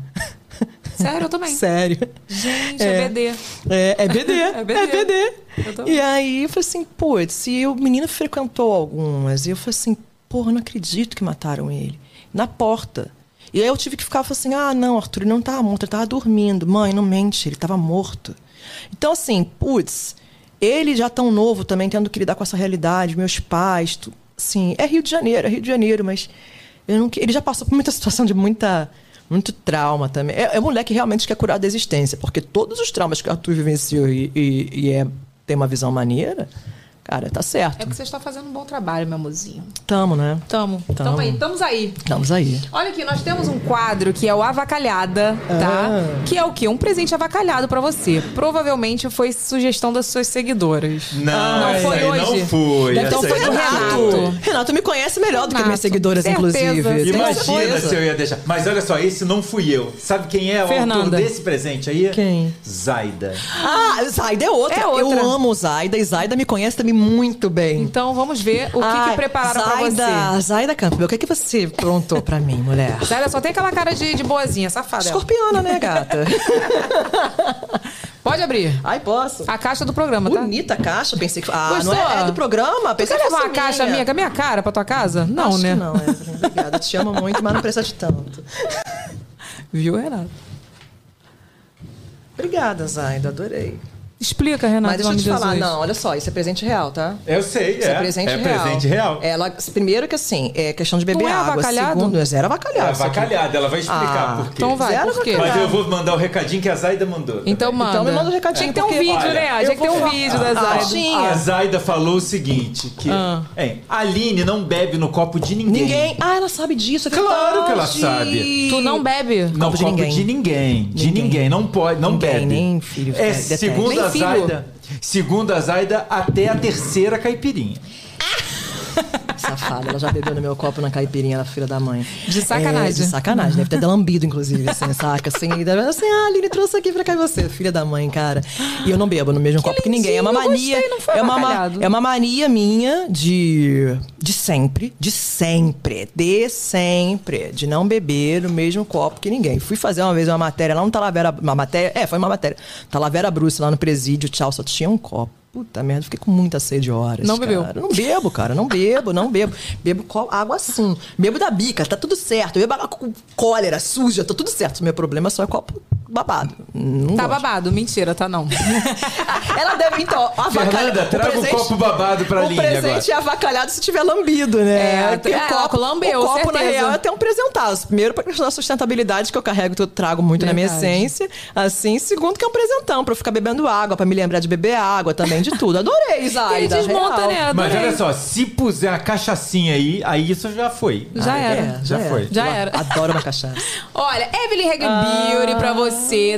Sério, eu também. Sério. Gente, é, BD. É, é BD. É é BD. BD. Eu também. E aí eu falei assim, putz, e o menino frequentou algumas. E eu falei assim, porra, não acredito que mataram ele. Na porta. E aí eu tive que ficar assim, ah, não, Arthur, ele não estava morto, ele estava dormindo. Mãe, não mente, ele estava morto. Então, assim, putz, ele já tão novo também, tendo que lidar com essa realidade, meus pais, tu, assim, é Rio de Janeiro, é Rio de Janeiro, mas não, ele já passou por muita situação de muita muito trauma também. É, é um moleque que realmente quer curar da existência, porque todos os traumas que o Arthur vivenciou e, e, e é, tem uma visão maneira, cara, tá certo. É porque você está fazendo um bom trabalho, meu amorzinho. Tamo, né? Tamo. Tamo. Tamo aí, estamos aí. Estamos aí. Olha aqui, nós temos um quadro que é o Avacalhada, tá? Ah. Que é o quê? Um presente avacalhado pra você. Provavelmente foi sugestão das suas seguidoras. Não, Não foi hoje? não foi. Aí sido não Renato. foi. Renato me conhece melhor do que Renato, minhas seguidoras, certeza. inclusive. Imagina certeza. se eu ia deixar. Mas olha só, esse não fui eu. Sabe quem é o autor Fernanda. desse presente aí? Quem? Zaida. Ah, Zaida é outra. É outra. Eu amo Zaida e Zaida me conhece também muito bem. Então vamos ver o que, que Ai, prepararam pra Zaida, você. Zaida Campbell, o que, que você prontou pra mim, mulher? Zaida só tem aquela cara de, de boazinha, safada. ela. Escorpiana, né, gata? Pode abrir. Ai, posso. A caixa do programa, tá? Bonita a caixa, pensei que. Ah, Gostou? não é, é do programa? Tu Pensei quer que levar uma caixa minha com a minha cara pra tua casa? Não, Acho né? Que não, Evelyn. Obrigada. Te amo muito, mas não precisa de tanto. Viu, Renato? Obrigada, Zaida. Adorei. Explica, Renato, Mas deixa eu te falar, Jesus. não, olha só, isso é presente real, tá? Eu sei, Isso é, é. presente é real. presente real. Ela, primeiro que assim, é questão de beber Não é água. avacalhado? Segundo, é zero É avacalhado. isso aqui. avacalhada, ela vai explicar Ah, por quê. Então vai, Zero por quê? avacalhado. Mas eu vou mandar o recadinho que a Zaida mandou. Então também. manda. Então me manda um recadinho, Tinha que ter um vídeo, Olha, né? Tinha que ter vou um falar- vídeo da Ah, Zaida. tinha. A Zaida falou o seguinte: que Ah. hein, a Aline não bebe no copo de ninguém. Ninguém. Ah, ela sabe disso, é Claro que ela sabe. Tu não bebe? No Copo de de ninguém. ninguém. De ninguém. Ninguém. Não pode, não Ninguém, bebe. nem filho, É, segundo a filho. Zaida, segundo a Zaida, até a terceira caipirinha. Safada, ela já bebeu no meu copo na caipirinha, ela filha da mãe. De sacanagem. É, de sacanagem. Deve ter lambido, inclusive, assim, saca? Assim, assim, ah, Aline trouxe aqui pra cá e você, filha da mãe, cara. E eu não bebo no mesmo copo que ninguém. É uma lindinho, mania. gostei, não foi é, uma, é uma mania minha de. de sempre. De sempre. De sempre. De não beber no mesmo copo que ninguém. Fui fazer uma vez uma matéria lá no Talavera. Uma matéria. É, foi uma matéria. Talavera Bruce, lá no presídio, tchau, só tinha um copo. Puta merda, fiquei com muita sede horas. Não bebeu? cara. Não bebo, cara, não bebo, não bebo. Bebo água assim. Bebo da bica, tá tudo certo. Bebo água com cólera, suja, tá tudo certo. Meu problema só é copo babado. Não Tá gosto. babado. Mentira, tá não. Ela deve, então, avacalhar. Fernanda, traga o copo babado pra O Aline presente é avacalhado se tiver lambido, né? É, Porque é, ela lambeu, o copo, na certeza. real, é até um presentaço. Primeiro, pra questão da sustentabilidade, que eu carrego, que eu trago muito na minha Verdade. essência. Assim, segundo, que é um presentão, pra eu ficar bebendo água, pra me lembrar de beber água também, de tudo. Adorei, Ele Zaida. desmonta, real. né? Mas Adorei. olha só, se puser a cachaçinha aí, aí isso já foi. Já Aí, era. É, Já é. foi. Já Eu era. Adoro uma cachaça. Olha, Evelyn Reggae Beauty pra você,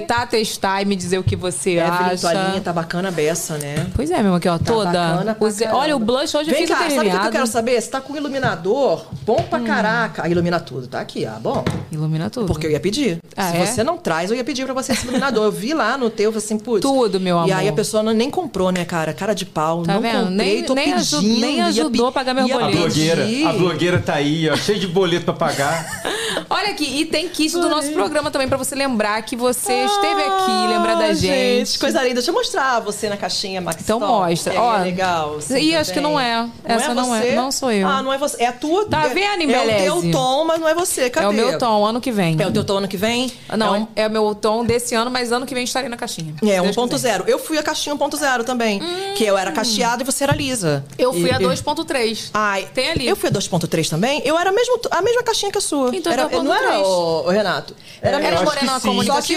tá? Testar e me dizer o que você Evelyn, acha. tua linha tá bacana beça, né? Pois é, meu aqui, ó, toda. bacana pra Use-. Olha, o blush hoje Vem fiz cá, sabe o que eu quero saber? Você tá com iluminador bom pra caraca. Ah, ilumina tudo, tá aqui, ah, bom. Ilumina tudo. Porque eu ia pedir. Ah, Se é? você não traz, eu ia pedir pra você esse iluminador. Eu vi lá no teu, eu falei assim, putz. Tudo, meu E amor. aí a pessoa não, nem comprou, né, cara? Cara de pau. Tá não vendo? comprei, Nem- tô nem pedindo. nem ajudou a pagar meu ia A boleto. blogueira, a blogueira tá aí, ó, cheio de boleto pra pagar. Olha aqui, e tem kit do nosso programa também pra você lembrar que você esteve aqui, lembrar da Ah, gente. Coisa linda. Deixa eu mostrar você na caixinha, Max. Então Stone. mostra. É, Ó, legal. assim, Ih, acho que também. não é. Essa não é. você? Não sou eu. Ah, não é você. É a tua. Tá é- vendo, É Embeleze? o teu tom, mas não é você. Cadê? É o meu tom, ano que vem. É o teu tom ano que vem? Não, É um- é o meu tom desse ano, mas ano que vem estarei na caixinha. É, Se Deus quiser. 1.0. Eu fui a caixinha 1.0 também. Que eu era cacheada e você era lisa. Eu fui E- a e- 2.3. Ai, Tem ali. Eu fui a 2.3 também. Eu era mesmo, a mesma caixinha que a sua. Então era, tá não era 1.3. o, o Renato? Era, Era eu acho morena que comunicativa? Só que,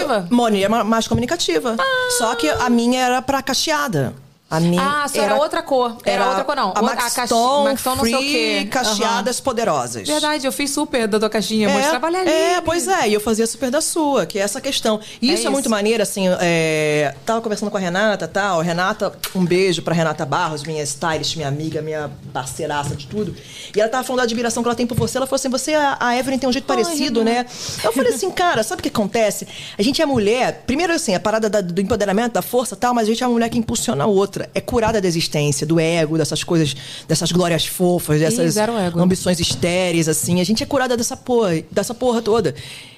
é ma- mais comunicativa. Só que a minha era pra cacheada. A minha Ah, só era outra cor. Era outra cor, não. A O- a não sei o quê. Cacheadas Poderosas. Verdade, eu fiz super da tua caixinha. Mostrava ali. É, pois é, e eu fazia super da sua, que é essa questão. E É isso é, muito maneiro, assim, é, tava conversando com a Renata e tal. Renata, um beijo pra Renata Barros, minha stylist, minha amiga, minha parceiraça de tudo. E ela tava falando da admiração que ela tem por você. Ela falou assim: você, a Evelyn, tem um jeito parecido, né? Eu falei assim, cara, sabe o que acontece? A gente é mulher, primeiro assim, a parada da- do empoderamento, da força e tal, mas a gente é uma mulher que impulsiona a outra. É curada da existência, do ego, dessas coisas, dessas glórias fofas, dessas ambições estéreis, assim. A gente é curada dessa porra, dessa porra toda.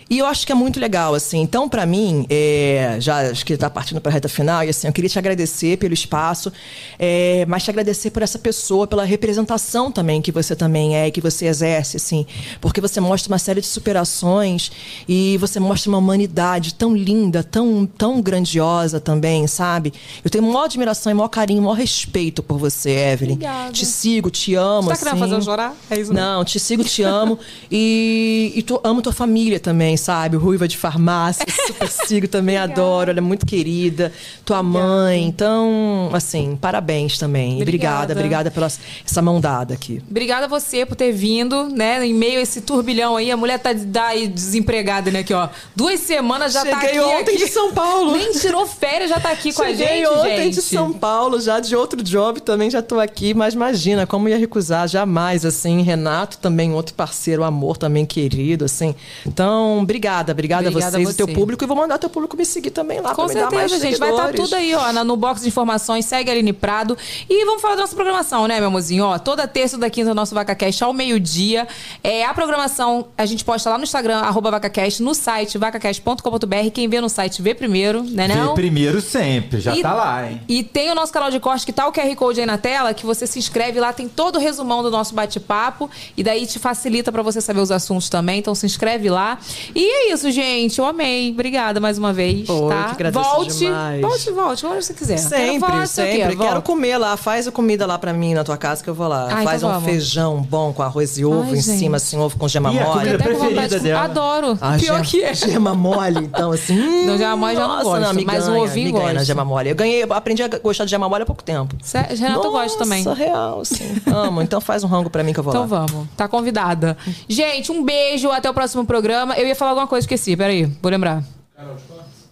E eu acho que é muito legal, assim. Então, pra mim, é, já acho que tá partindo pra reta final, e assim, eu queria te agradecer pelo espaço, é, mas te agradecer por essa pessoa, pela representação também que você também é e que você exerce, assim. Porque você mostra uma série de superações e você mostra uma humanidade tão linda, tão, tão grandiosa também, sabe? Eu tenho maior admiração e maior carinho, maior respeito por você, Evelyn. Obrigada. Te sigo, te amo. Você tá querendo assim. fazer eu chorar? É isso mesmo? Não, te sigo, te amo. e, e tu, amo tua família também, sabe? Ruiva de farmácia, super sigo também, adoro. Ela é muito querida. Tua mãe. Então, assim, parabéns também. Obrigada. obrigada, obrigada pela essa mão dada aqui. Obrigada a você por ter vindo, né? Em meio a esse turbilhão aí. A mulher tá tá aí desempregada, né? Aqui, ó. Duas semanas já tá Cheguei aqui. ontem aqui. de São Paulo. Nem tirou férias, já tá aqui com a Cheguei gente, ontem gente. de São Paulo, já de outro job também já tô aqui, mas imagina, como ia recusar? Jamais, assim. Renato também, outro parceiro, amor também querido, assim. Então, obrigada, obrigada, Obrigada a vocês e teu você. público. E vou mandar teu público me seguir também lá, Com pra me dar mais certeza, gente. Vai estar seguidores. tudo aí, ó, na- no box de informações. Segue a Aline Prado. E vamos falar da nossa programação, né, meu amorzinho? Ó, toda terça da quinta, o nosso VacaCast ao meio-dia. É, a programação a gente posta lá no Instagram, arroba VacaCast, no site vacacast.com.br. Quem vê no site vê primeiro, né não? Vê primeiro sempre, já E- tá lá, hein? E tem o nosso canal de corte que tá o QR Code aí na tela, que você se inscreve lá, tem todo o resumão do nosso bate-papo. E daí te facilita pra você saber os assuntos também. Então se inscreve lá. E é isso, gente. Eu amei. Obrigada mais uma vez. Pô, eu tá? volte, demais. volte, volte, onde você quiser. Sempre, o sempre. Quero comer lá. Faz a comida lá pra mim na tua casa que eu vou lá. Ah, Faz então um vamos. feijão bom com arroz e ovo Ai, em gente. cima, assim, ovo com gema E a mole. comida preferida de- dela. Adoro. Ah, Pior gema, que é. Gema mole, então, assim. hum, Não, gema mole já não nossa, gosto, me mas o ganha, ovinho me ganha na gema mole. Eu ganhei, eu aprendi a gostar de gema mole há pouco tempo. Sé- Renato gosta também. Nossa, real, sim. Amo. Então faz um rango pra mim que eu vou Então lá. vamos. Tá convidada. Gente, um beijo. Até o próximo programa. Eu ia falar alguma coisa, esqueci. Peraí, vou lembrar.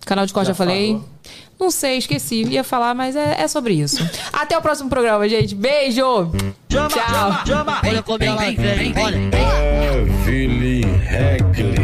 Canal de corte, já, falei. Não sei, esqueci. Ia falar, mas é, é sobre isso. Até o próximo programa, gente. Beijo! Tchau! Olha como ela vem, olha. Evelyn Regli.